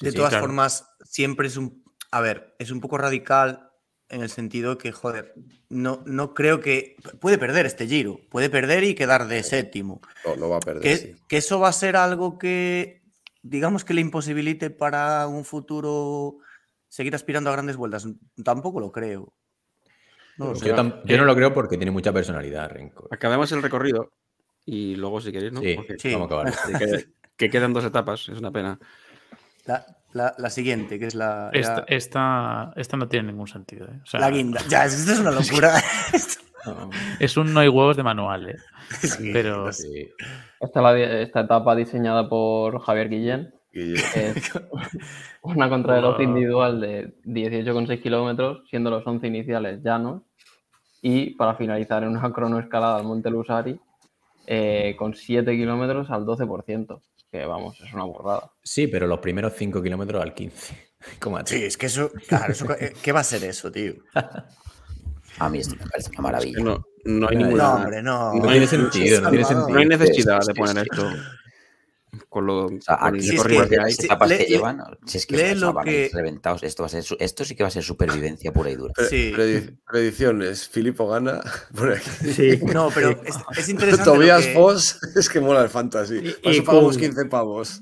De sí, todas claro. formas, siempre es un. A ver, es un poco radical en el sentido que, joder, no, no creo que. Puede perder este giro, puede perder y quedar de séptimo. No, no va a perder. Que, sí. que eso va a ser algo que, digamos, que le imposibilite para un futuro seguir aspirando a grandes vueltas. Tampoco lo creo. No. Yo, tam- yo no lo creo porque tiene mucha personalidad, Renko. Acabemos el recorrido y luego, si queréis, ¿no? Sí, Porque Sí. vamos a acabar. que, que quedan dos etapas, es una pena. La, la, la siguiente, que es la. Esta, esta, esta no tiene ningún sentido. ¿eh? O sea, la guinda. Ya, esto es una locura. Es un no hay huevos de manual, ¿eh? Sí, Pero Sí. Esta, la esta etapa diseñada por Javier Guillén es una contrarreloj individual de 18,6 kilómetros, siendo los 11 iniciales llanos, y para finalizar en una cronoescalada al Monte Lusari eh, con 7 kilómetros al 12%, que vamos, es una borrada. Sí, pero los primeros 5 kilómetros al 15. Como a ti. Sí, es que eso. Claro, eso, eh, ¿qué va a ser eso, tío? A mí esto me parece una Es que maravilla. no, no hay ninguna. No, hombre, no. No tiene sentido, no tiene sentido. No hay necesidad de poner esto. Con lo O sea, con aquí el Sí, es recorrido que- que hay. las sí, etapas lee- que lee- llevan, si es que lee lo que- reventados, esto va a ser su- esto sí que va a ser supervivencia pura y dura. Sí. predicciones. Filipo gana. Por aquí. Sí. No, pero es, es interesante. Tobías que- Foss es que mola el fantasy. Y- Por eso y pagamos Kun. 15 pavos.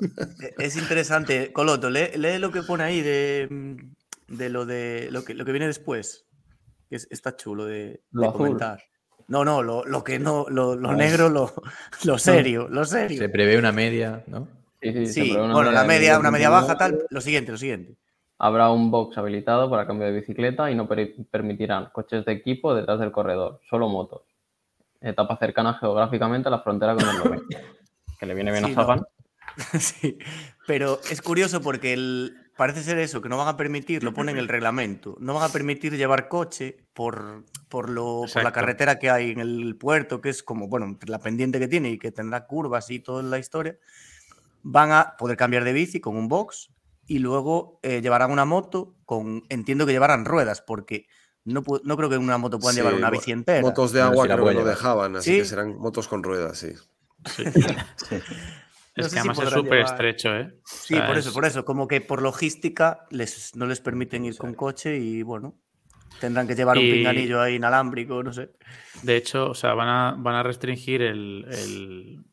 Es interesante. Coloto, lee, lee lo que pone ahí de, de lo de lo que, lo que viene después. Que es- está chulo de, de Lo azul. comentar. No, no, lo, lo que no, lo, lo negro, lo, lo serio, lo serio. Se prevé una media, ¿no? Sí, sí, Sí, bueno, la de media, una media baja, 18,9. tal. Lo siguiente, lo siguiente. Habrá un box habilitado para cambio de bicicleta y no per- permitirán coches de equipo detrás del corredor, solo motos. Etapa cercana geográficamente a la frontera con Eslovenia. Que le viene bien Sí, a no. Sagan. Sí, pero es curioso porque el, parece ser eso, que no van a permitir, lo pone en el reglamento, no van a permitir llevar coche por, por, lo, por la carretera que hay en el puerto, que es como, bueno, la pendiente que tiene y que tendrá curvas y toda la historia. Van a poder cambiar de bici con un box y luego eh, llevarán una moto con, entiendo que llevarán ruedas, porque no, no creo que en una moto puedan Sí, llevar una bici entera. Motos de agua sí la creo que no dejaban, así ¿Sí? que serán motos con ruedas, sí. No es que si además es podrán súper estrecho, ¿eh? O Sí, sea, por eso, es- por eso, como que por logística les, no les permiten ir con coche y bueno, tendrán que llevar un Y- pinganillo ahí inalámbrico, no sé. De hecho, o sea, van a, van a restringir el, el-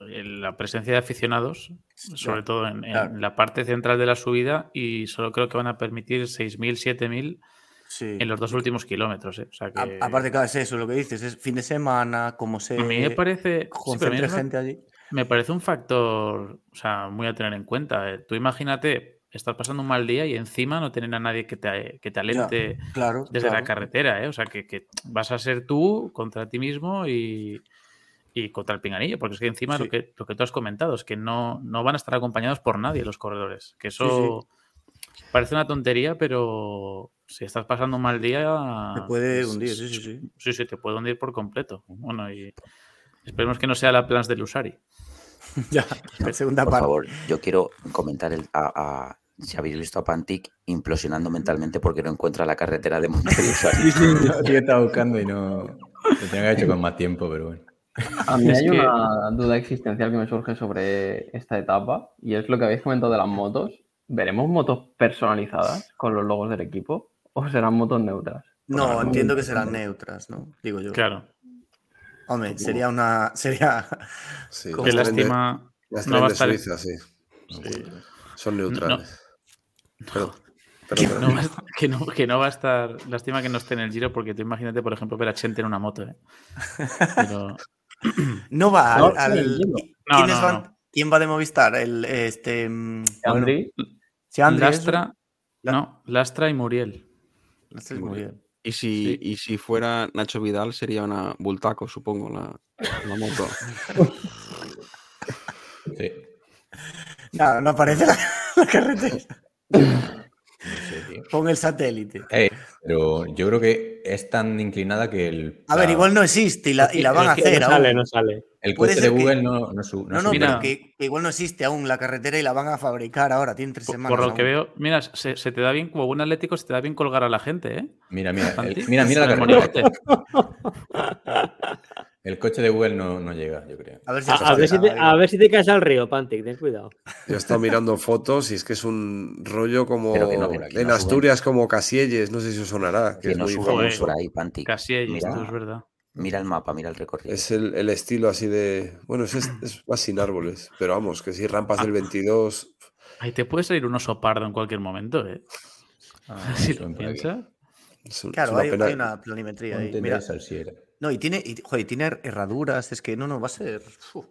el- la presencia de aficionados, sobre todo en, la parte central de la subida, y solo creo que van a permitir 6.000, 7.000 Sí. en los dos últimos kilómetros. ¿eh? O sea que, A- aparte, claro, es eso lo que dices, es fin de semana, como se a mí me parece, sí, gente allí. me parece un factor o sea, muy a tener en cuenta. ¿eh? Tú imagínate, estás pasando un mal día y encima no tener a nadie que te, que te alente Claro, desde la carretera, ¿eh? O sea, que, que vas a ser tú contra ti mismo y, y contra el pinganillo, porque es que encima Sí. lo, que, lo que tú has comentado es que no, no van a estar acompañados por nadie los corredores. Que eso parece una tontería, pero si estás pasando un mal día... Te puede hundir, sí, sí, sí. Sí, sí, te puede hundir por completo. Bueno, y esperemos que no sea la plans del Usari. ya, la segunda Por parte. favor, yo quiero comentar el, a, a- si habéis visto a Pantic implosionando mentalmente porque no encuentra la carretera de Montevideo. Yo sí estaba buscando y no. Lo tenía que haber hecho con más tiempo, pero bueno. A mí hay una duda existencial que me surge sobre esta etapa y es lo que habéis comentado de las motos. ¿Veremos motos personalizadas con los logos del equipo o serán motos neutras? No, entiendo que serán neutras, ¿no? Digo yo. Claro. Hombre, sería una. Sería. Sí, Qué lástima. Las no va a estar- Suiza, sí. Sí. Son neutrales. Perdón, Que perdón, no, va a estar, que, no, que no va a estar. Lástima que no esté en el giro, porque tú imagínate, por ejemplo, ver a Chente en una moto. ¿eh? Pero- No va al. No, sí, al- entiendo. No, ¿quiénes no, van- no. ¿Quién va de Movistar? El, este. bueno, Andri, si Andri. Lastra, La- no, Lastra y Muriel. Lastra muy bien. Y si, Sí. y si fuera Nacho Vidal sería una Bultaco, supongo, la, la moto. Sí. Nada, no aparece la, la carretera. No sé, tío. Pon el satélite. Eh, pero yo creo que es tan inclinada que el. A ver, igual no existe y la, y la van a hacer no aún. sale, no sale. El puede coche de ser que- Google no, no, su- no No, no, subirá. Mira. pero que, que igual no existe aún la carretera y la van a fabricar ahora. Tienen tres semanas. por lo que veo, mira, se, se te da bien, como buen atlético, se te da bien colgar a la gente, ¿eh? Mira, mira, el- mira, mira la carretera. El coche de Google no, no llega, yo creo. A ver si A, se a ver si te, a ver si te caes al río, Pantic, ten cuidado. Yo he estado mirando fotos y es que es un rollo como Pero que no, pero aquí en no Asturias como Casielles, no sé si os sonará, que Que es no muy famoso. por ahí, Pantic. Casi allí, Mira, esto es verdad. mira el mapa, mira el recorrido. Es el, el estilo así de. Bueno, es, es más sin árboles, pero vamos, que si rampas Ah. del 22. Ahí te puede salir un oso pardo en cualquier momento, ¿eh? Ah, si lo piensas. Es Claro, una hay, pena. hay una planimetría ahí. Mira, salsiera. No, y tiene, y, joder, tiene herraduras. Es que no, no, va a ser. uf.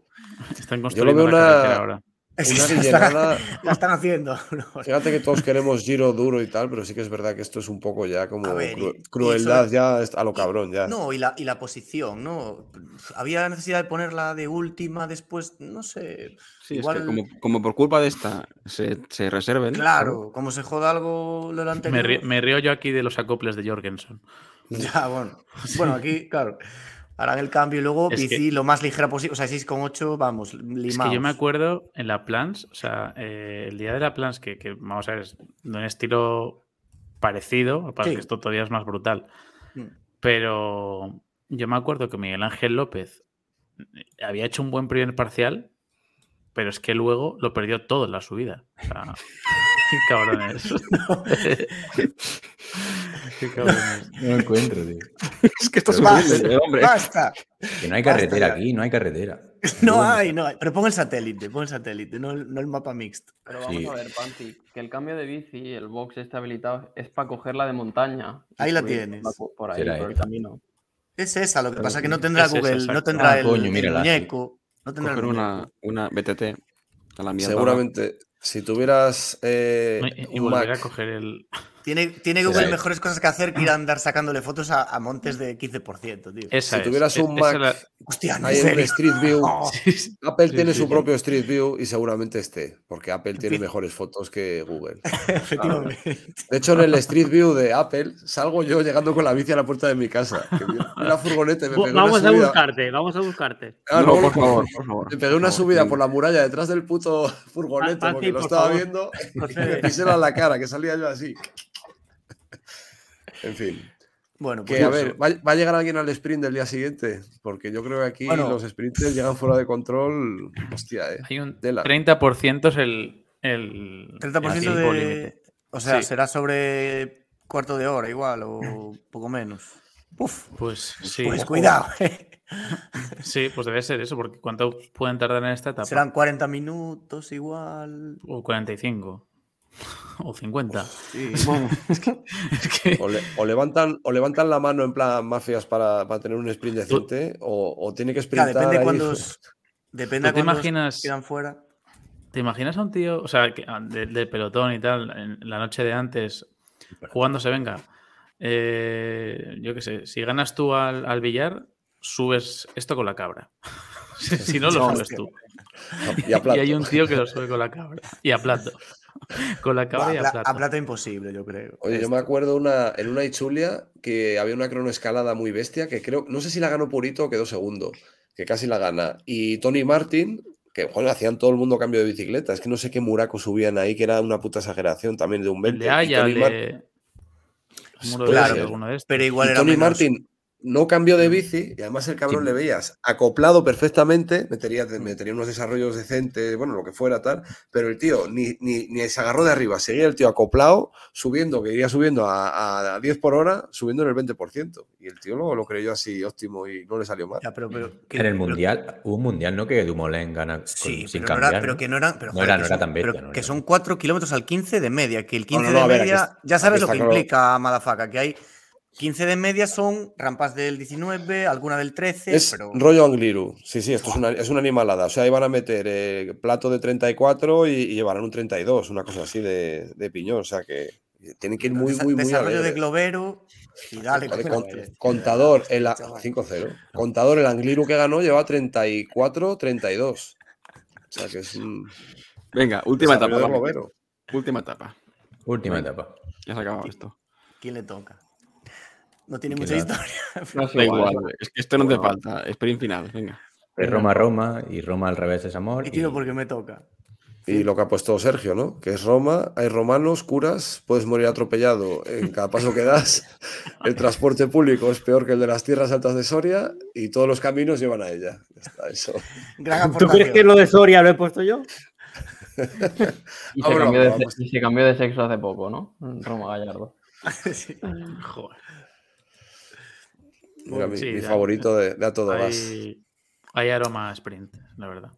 Están Yo lo construyendo veo la una- ahora. Es que Una la están- guillenada. La están haciendo. Fíjate que todos queremos giro duro y tal, pero sí que es verdad que esto es un poco ya como A ver, y- cru- y crueldad ya a lo cabrón ya. No, y la, y la posición, ¿no? Había necesidad de ponerla de última después, no sé. Sí, igual, es que como, como por culpa de esta se, se reserven. Claro, como se joda algo lo Me, anterior. río- me río yo aquí de los acoples de Jorgensen. Ya, bueno. Bueno, aquí, claro. Harán el cambio y luego Es que- PC lo más ligera posible. O sea, 6,8, vamos, Es limados. que yo me acuerdo en la Plans, o sea, eh, el día de la Plans, que, que, vamos a ver, es de un estilo parecido, lo que pasa es Sí. que esto todavía es más brutal. Mm. Pero yo me acuerdo que Miguel Ángel López había hecho un buen primer parcial, pero es que luego lo perdió todo en la subida. O sea, qué cabrones. qué. No lo encuentro, tío. Es que esto es Basta, horrible, hombre. ¡Basta! Que no hay carretera aquí, no hay carretera. No hay, no hay. Pero pon el satélite, pon el satélite, no el, no el mapa mixto. Pero vamos Sí. a ver, Panti, que el cambio de bici, el box este habilitado, es para cogerla de montaña. Ahí la tienes. por- ahí, Será por el esta. camino. Es esa, lo que pasa es que no tendrá es esa, Google, no tendrá Ah, el, coño, el muñeco. No tendrá el Coger muñeco. una, una BTT a la mierda. Seguramente, si tuvieras eh, Y, y un volver Mac, a coger el. Tiene, tiene Google mejores cosas que hacer que ir a andar sacándole fotos a, a montes de 15%, tío. Esa si tuvieras es- un Mac, la- Hostia, no, hay serio. Street View, Oh. Apple Sí, tiene sí, su sí. propio Street View y seguramente esté, porque Apple tiene mejores fotos que Google. efectivamente. De hecho, en el Street View de Apple salgo yo llegando con la bici a la puerta de mi casa. que una furgoneta me una Vamos a buscarte, vamos a buscarte. Ah, No, por favor, por favor. Me pegué una subida sí. por la muralla detrás del puto furgoneta porque lo estaba favor. viendo y me pisé en la cara, que salía yo así. En fin. Bueno, pues Que a ver, ¿va, va a llegar alguien al sprint del día siguiente? Porque yo creo que aquí Bueno. los sprinters llegan fuera de control. Hostia, eh. Hay un Tela. 30% es el. el 30% el tiempo límite. de. O sea, Sí. será sobre cuarto de hora igual o poco menos. Uf, Pues sí. pues cuidado. Sí, pues debe ser eso, porque ¿cuánto pueden tardar en esta etapa? Serán 40 minutos igual. O 45. O 50. Sí. Es que- O, le- o levantan, o levantan la mano en plan mafias para, para tener un sprint decente, o, o tiene que Claro, sprintar. depende ahí. cuándo. Depende ¿Tú te imaginas- quedan fuera. ¿Te imaginas a un tío, o sea, que, ah, de- del pelotón y tal, en la noche de antes, jugándose, venga, eh, yo qué sé, si ganas tú al, al billar, subes esto con la cabra. si no, lo subes tú. Y a plato. hay un tío que lo sube con la cabra. Y a plato. Con la cabra y a pla- plato. a plata imposible, yo creo. Oye, yo me acuerdo una, en una Ichulia que había una cronoescalada muy bestia que creo, no sé si la ganó Purito o quedó segundo, que casi la gana. Y Tony Martin, que joder, hacían todo el mundo cambio de bicicleta. Es que no sé qué muraco subían ahí, que era una puta exageración también de un El 20. de Haya, Tony Mar- de... Claro, estos. Pero igual y era Tony menos. Martin no cambió de bici y además el cabrón Sí. le veías acoplado perfectamente, metería, metería unos desarrollos decentes, bueno, lo que fuera tal, pero el tío ni, ni, ni se agarró de arriba, seguía el tío acoplado, subiendo, que iría subiendo a, a 10 por hora, subiendo en el 20%. Y el tío lo, lo creyó así óptimo y no le salió mal. Ya, pero, pero, que- En el mundial, hubo un mundial, ¿no? Que Dumoulin gana con- Sí, sin pero, no cambiar. era, pero que no eran. Pero, No joder, era- que no era son- tan bestia, pero no que era. son 4 kilómetros al 15 de media. Que el 15 no, no, a de aquí media. ya sabes lo que claro. implica, Malafaca. Que hay 15 de media son rampas del 19, alguna del 13. Es pero... rollo Angliru. Sí, sí, esto es una, es una animalada. O sea, iban a meter eh, plato de 34 y, y llevarán un 32, una cosa así de, de piñón. O sea que tienen que ir muy, Desa- muy, muy Desarrollo de alegres. globero. Y dale, Vale, con contador, el a- Chaval. 5-0. Contador, el Angliru que ganó lleva 34-32. O sea que es un Venga, última etapa. de. Última etapa. Última Venga. etapa. Ya se ha acabado esto. ¿Quién le toca? No tiene ¿Quién mucha historia. No, Da igual, igual, es que esto no te Bueno. falta. Sprint final, venga. Es Roma, Roma y Roma al revés es amor. Y tiro y- porque me toca. Y lo que ha puesto Sergio, ¿no? Que es Roma, hay romanos, curas, puedes morir atropellado en cada paso que das. El transporte público es peor que el de las tierras altas de Soria y todos los caminos llevan a ella. Ya está, eso. Gran ¿Tú crees que lo de Soria lo he puesto yo? Y, Ah, se bueno, cambió de, vamos. y se cambió de sexo hace poco, ¿no? Roma Gallardo. Sí. Joder. Mi, Sí, mi ya. favorito de, de a todo gas. Hay, hay aroma a sprint, la verdad.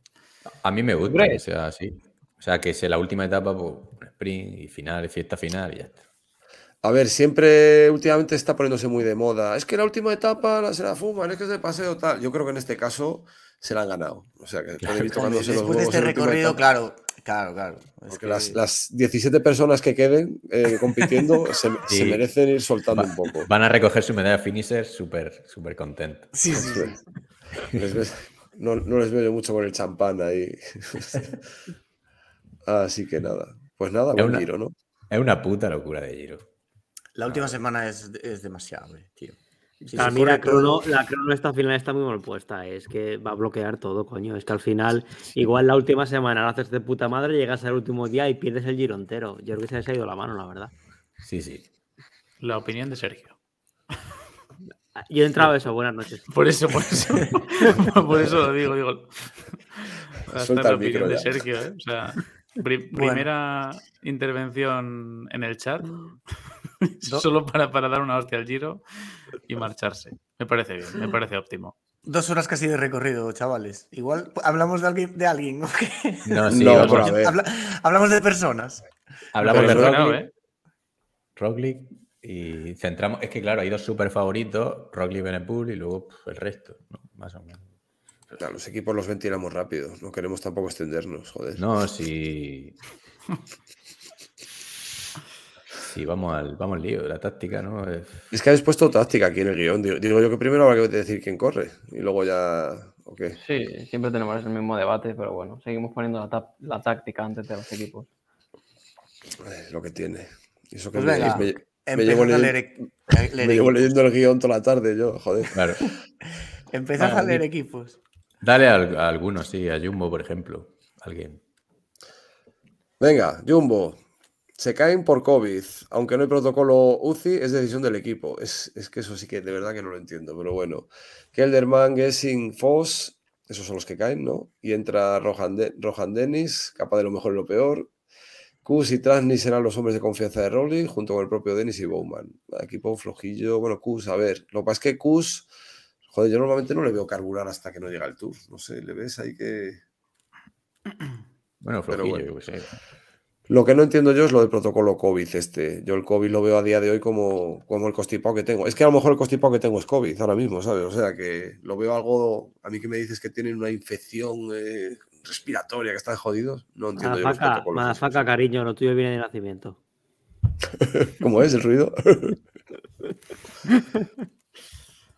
A mí me gusta que sea así. O sea, que sea la última etapa, pues, sprint y final, y fiesta final y ya está. A ver, siempre últimamente está poniéndose muy de moda. Es que la última etapa la se la fuman, es que es de paseo tal. Yo creo que en este caso se la han ganado. O sea, que los Después de este recorrido, claro, Claro, claro. Es Porque que- las, las 17 personas que queden eh, compitiendo se, merecen ir soltando Va- un poco. Van a recoger su medalla finisher súper súper contentos. Sí, sí, sí. Les ves- no, no les veo yo mucho con el champán ahí. Así que nada. Pues nada, Es buen una- giro, ¿no? Es una puta locura de Giro. La última semana es, es demasiado, tío. Si se mí la corre todo- crono, la crono esta final está muy mal puesta. Es que va a bloquear todo, coño. Es que al final, igual la última semana lo haces de puta madre, llegas al último día y pierdes el giro entero. Yo creo que se les ha ido la mano, la verdad. Sí, sí. La opinión de Sergio. Yo he entrado a eso, buenas noches. Por eso, por eso. por eso lo digo, digo. Esta es Suelta la opinión de. Sergio, ¿eh? O sea, pri- Bueno. primera intervención en el chat. Solo para, para dar una hostia al giro y marcharse. Me parece bien, me parece óptimo. Dos horas casi de recorrido, chavales. Igual hablamos de alguien, de alguien, ¿o qué? No, sí, No, vamos. pero a ver. Habla- hablamos de personas. Hablamos Pero de Roglic, ¿eh? Roglic y centramos. Es que, claro, hay dos super favoritos: Roglic, Benepool y luego el resto, ¿no? Más o menos. Los equipos los ventilamos rápido. No queremos tampoco extendernos, joder. No, si. Si vamos al, vamos al lío, la táctica, ¿no? Es- Es que habéis puesto táctica aquí en el guion. Digo, digo yo que primero habrá que decir quién corre. Y luego ya. ¿O qué? Sí, siempre tenemos el mismo debate, pero bueno, seguimos poniendo la, táctica antes de los equipos. Eh, lo que tiene. Y Eso que Pues venga, me- me llevo, leyendo, leer, e- leer me llevo equipos. leyendo el guion toda la tarde yo, joder. Claro. Empezad Ah, a leer equipos. Dale a, a algunos, sí, a Jumbo, por ejemplo. Alguien. Venga, Jumbo. Se caen por COVID. Aunque no hay protocolo UCI, es decisión del equipo. Es, es que eso sí que de verdad que no lo entiendo, pero bueno. Kelderman, Gessing, Foss, esos son los que caen, ¿no? Y entra Rohan, De- Rohan Dennis, capaz de lo mejor y lo peor. Kus y Trasny serán los hombres de confianza de Rolly, junto con el propio Dennis y Bowman. Equipo flojillo. Bueno, Kus, a ver. Lo que pasa es que Kus, joder, yo normalmente no le veo carburar hasta que no llega el tour. No sé, le ves ahí que. Bueno, flojillo, bueno. yo qué sé. Lo que no entiendo yo es lo del protocolo COVID este. Yo el COVID lo veo a día de hoy como, como el constipado que tengo. Es que a lo mejor el constipado que tengo es COVID ahora mismo, ¿sabes? O sea que lo veo algo... A mí que me dices que tienen una infección eh, respiratoria, que están jodidos, no entiendo yo los Madafaca, protocolos. madafaca, cariño, lo tuyo viene de nacimiento. ¿Cómo es el ruido?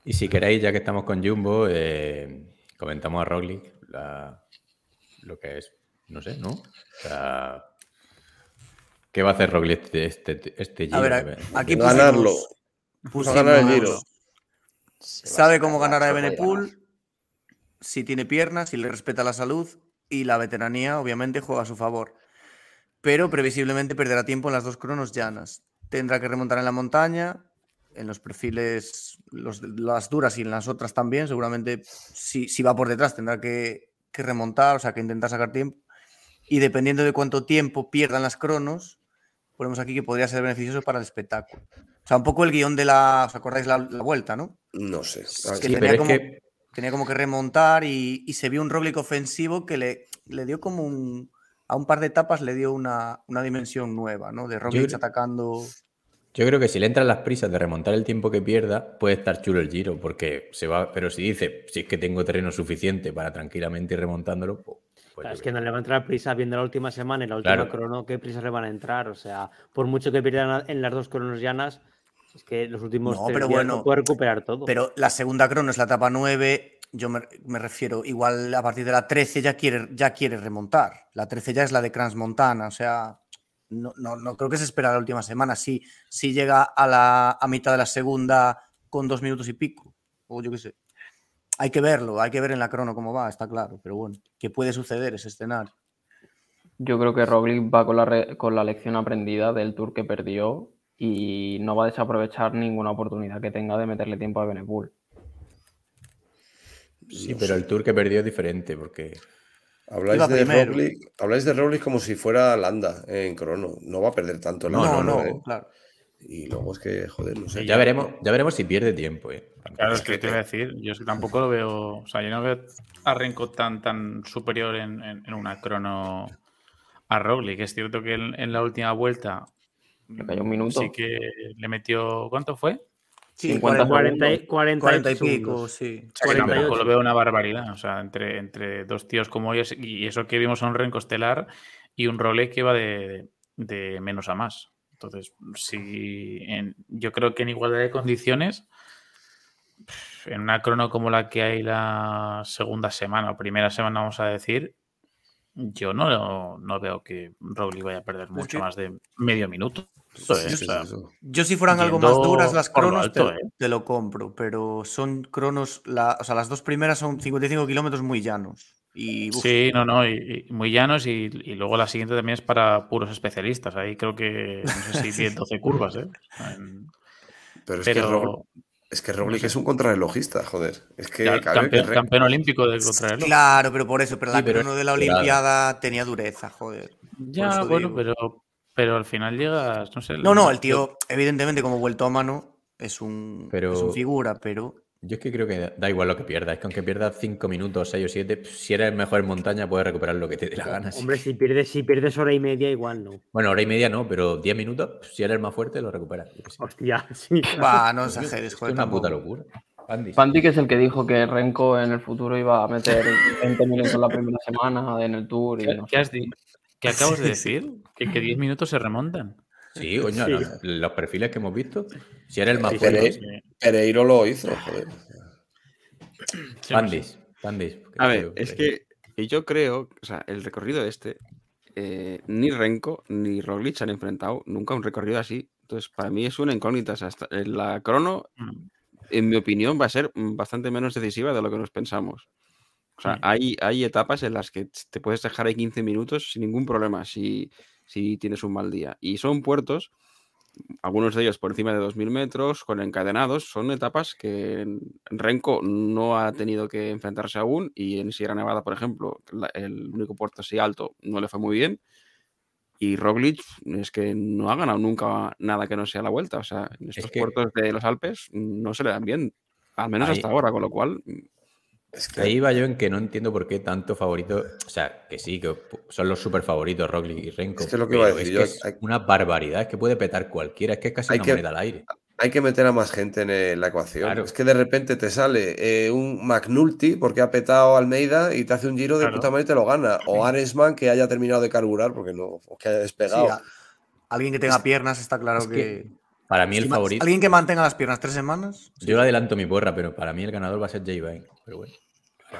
Y si queréis, ya que estamos con Jumbo, eh, comentamos a Roglic la- lo que es, no sé, ¿no? O sea, ¿qué va a hacer Roglic este, este, este Giro? ver, a- ver. aquí Ganarlo. pusimos- ganar el pusimos- Giro. Sabe cómo ganar a Benepool, si tiene piernas, si le respeta la salud y la veteranía, obviamente, juega a su favor. Pero previsiblemente perderá tiempo en las dos cronos llanas. Tendrá que remontar en la montaña, en los perfiles, los, las duras y en las otras también. Seguramente, si, si va por detrás, tendrá que, que remontar, o sea, que intentar sacar tiempo. Y dependiendo de cuánto tiempo pierdan las cronos, ponemos aquí que podría ser beneficioso para el espectáculo. O sea, un poco el guion de la. ¿Os acordáis la, la vuelta, no? No sé. Es A que Sí, tenía como, que tenía como que remontar y, y se vio un Roglic ofensivo que le, le dio como un. A un par de etapas le dio una, una dimensión nueva, ¿no? De Roglic atacando. yo creo que si le entran las prisas de remontar el tiempo que pierda, puede estar chulo el Giro, porque se va, pero si dice, si es que tengo terreno suficiente para tranquilamente ir remontándolo, pues, pues Claro, es que no le va a entrar prisa viendo la última semana y la última Claro. crono, ¿qué prisa le van a entrar? O sea, por mucho que pierdan en las dos cronos llanas, es que los últimos No, tres pero días bueno, no puede recuperar todo. Pero la segunda crono es la etapa 9. Yo me, me refiero, igual a partir de la 13 ya quiere, ya quiere remontar. La 13 ya es la de Crans Montana. O sea, no, no, no creo que se espera la última semana. Si, si llega a la a mitad de la segunda con dos minutos y pico. O yo qué sé. Hay que verlo, hay que ver en la crono cómo va, está claro. Pero bueno, que puede suceder ese escenario. Yo creo que Roglic va con la, re- con la lección aprendida del tour que perdió y no va a desaprovechar ninguna oportunidad que tenga de meterle tiempo a Benepool. Sí, pero el tour que perdió es diferente, porque Habláis de. Roglic, habláis de Roglic como si fuera Landa en crono. No va a perder tanto en la No, no, crono, no, ¿eh? claro. Y luego es que, joder, no sé. ya veremos, ya veremos si pierde tiempo. ¿eh? Claro, es que te voy a decir, yo es que tampoco lo veo, o sea, yo no veo a Renko tan, tan superior en, en- en una crono a Roglic. Es cierto que en, en la última vuelta Le cayó un minuto. sí que le metió, ¿cuánto fue? Sí, 50 40, y- segundos. 40, 40 y pico, sí. O sea, tampoco 48. lo veo una barbaridad. O sea, entre, entre dos tíos como ellos y eso que vimos a un Renko estelar y un Rolex que va de, de menos a más. Entonces, si en- yo creo que en igualdad de condiciones, en una crono como la que hay la segunda semana o primera semana, vamos a decir, yo no, no veo que Roglic vaya a perder mucho que- más de medio minuto. Eso Sí, es, sí, o sea, sí, sí. Yo si fueran algo más duras las cronos, alto, te, ¿eh? te lo compro, pero son cronos, la- o sea, las dos primeras son 55 kilómetros muy llanos. Y, uf, Sí, no, no, y, y muy llanos y, y luego la siguiente también es para puros especialistas. Ahí creo que, no sé si 10, 12 curvas, ¿eh? Pero es que Roglic, es, que Roglic sé. es un contrarrelojista, joder. Es que ya, cabe que campeón, olímpico de contrarreloj. Claro, pero por eso, pero Sí, la pero crono de la. Olimpiada tenía dureza, joder. Ya, bueno, digo. pero, pero al final llegas, no sé. No, no, el tío, evidentemente, como vuelto a mano, es un, Pero- es un figura, pero Yo es que creo que da- igual lo que pierdas. Es que aunque pierdas 5 minutos, 6 o 7, si eres el mejor en montaña, puedes recuperar lo que te dé la gana. sí. Hombre, si pierdes, si pierdes hora y media, igual no. Bueno, hora y media no, pero 10 minutos, si eres el más fuerte, lo recuperas. Hostia, sí. va, no exageres, joder. es una puta locura. Andy. Fanti, que es el que dijo que Renko en el futuro iba a meter 20 minutos la primera semana en el Tour. Y ¿Qué, no qué has di- qué acabas de decir? Que, que 10 minutos se remontan. Sí, coño, Sí. los, los perfiles que hemos visto, si eres el más fuerte. sí. Pereiro lo hizo, joder. Sí, Pandis, Pandis. A ver, es que yo creo, o sea, el recorrido este, eh, ni Renko ni Roglic se han enfrentado nunca a un recorrido así. Entonces, para mí es una incógnita. O sea, hasta- eh, la crono, Mm. en mi opinión, va a ser bastante menos decisiva de lo que nos pensamos. O sea, Mm. hay, hay etapas en las que te puedes dejar ahí 15 minutos sin ningún problema si, si tienes un mal día. Y son puertos, algunos de ellos por encima de 2.000 metros, con encadenados. Son etapas que Renko no ha tenido que enfrentarse aún y en Sierra Nevada, por ejemplo, el único puerto así alto no le fue muy bien. Y Roglic es que no ha ganado nunca nada que no sea la vuelta. O sea, en estos que- puertos de los Alpes no se le dan bien, al menos Ahí- hasta ahora, con lo cual Es que Ahí va yo en que no entiendo por qué tanto favorito. O sea, que sí, que son los super favoritos Roglic y Renko. Es que es lo que iba a decir es yo, que es hay- una barbaridad, es que puede petar cualquiera, es que es casi Hay una que- moneda al aire. hay que meter a más gente en eh, la ecuación. Claro. Es que de repente te sale eh, un McNulty porque ha petado Almeida y te hace un giro de Claro. puta madre y te lo gana. O Aresman que haya terminado de carburar porque no, o que haya Sí, despegado. a- alguien que tenga piernas está claro es que. Para mí el favorito. Alguien que mantenga las piernas tres semanas. Yo le adelanto mi porra, pero para mí el ganador va a ser Jay Vine. Pero bueno.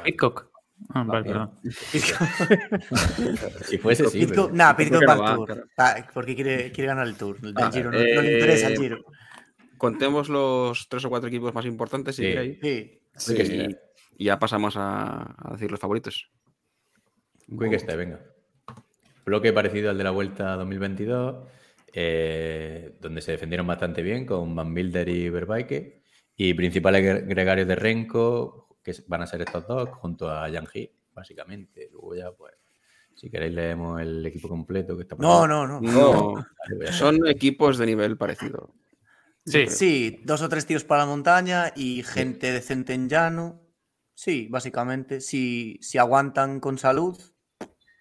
Pitcock. Ah, vale, perdón. Si fuese sí. Pitcock, pero- nah, Pitcock va al Tour. Ah, porque quiere, quiere ganar el Tour. El Ah, Giro, no, no le interesa el eh, Giro. contemos los tres o cuatro equipos más importantes si Sí. Sí. Sí, que sí. sí. y ya pasamos a, a decir los favoritos. Quick Step, venga. Bloque parecido al de la Vuelta 2022, eh, donde se defendieron bastante bien con Van Bilder y Verbaike. Y principales gre- gregarios de Renko, que van a ser estos dos, junto a Jan Hee, básicamente. Luego ya, pues, si queréis leemos el equipo completo que está por No, ahí. no, no. No, son equipos de nivel parecido. Sí, Sí, dos o tres tíos para la montaña y gente decente en llano. Sí, básicamente. Si, si aguantan con salud,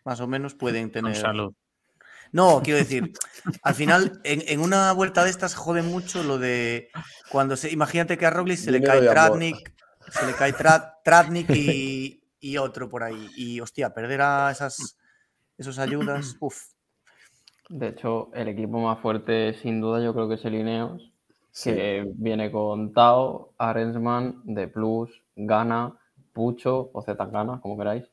más o menos pueden con tener. salud. No, quiero decir, al final, en, en una vuelta de estas jode mucho lo de cuando se. Imagínate que a Roglic se le cae. Tratnik, se le cae Tra- Tratnik y, y otro por ahí. Y hostia, perder a esas, esas ayudas, uff. De hecho, el equipo más fuerte, sin duda, yo creo que es el Ineos, que viene con Tao, Arensman, De Plus, Gana, Pucho o Zetangana, como queráis,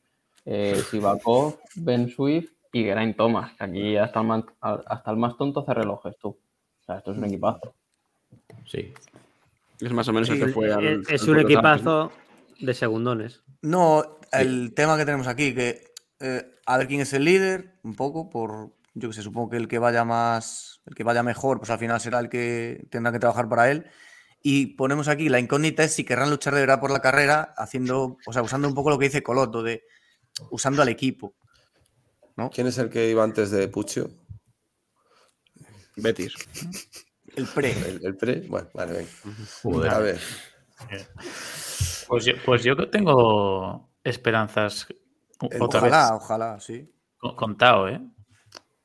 eh, Sivakov, Ben Swift y Geraint Thomas. que Aquí hasta el, más, hasta el más tonto hace relojes, tú. O sea, esto es un equipazo. Sí. Es más o menos el que fue al. Es, es al un equipazo de segundones. No, el tema que tenemos aquí, que eh, a ver quién es el líder, un poco, por, yo que sé, supongo que el que vaya más, el que vaya mejor, pues al final será el que tendrá que trabajar para él. Y ponemos aquí, la incógnita es si querrán luchar de verdad por la carrera, haciendo, o sea, usando un poco lo que dice Coloto, de usando al equipo. ¿Quién es el que iba antes de Puccio? Betis. El pre. ¿El, el pre? Bueno, vale, venga. Joder. A ver. Pues yo, pues yo tengo esperanzas El- otra Ojalá, vez ojalá, sí. con- con Tao, ¿eh?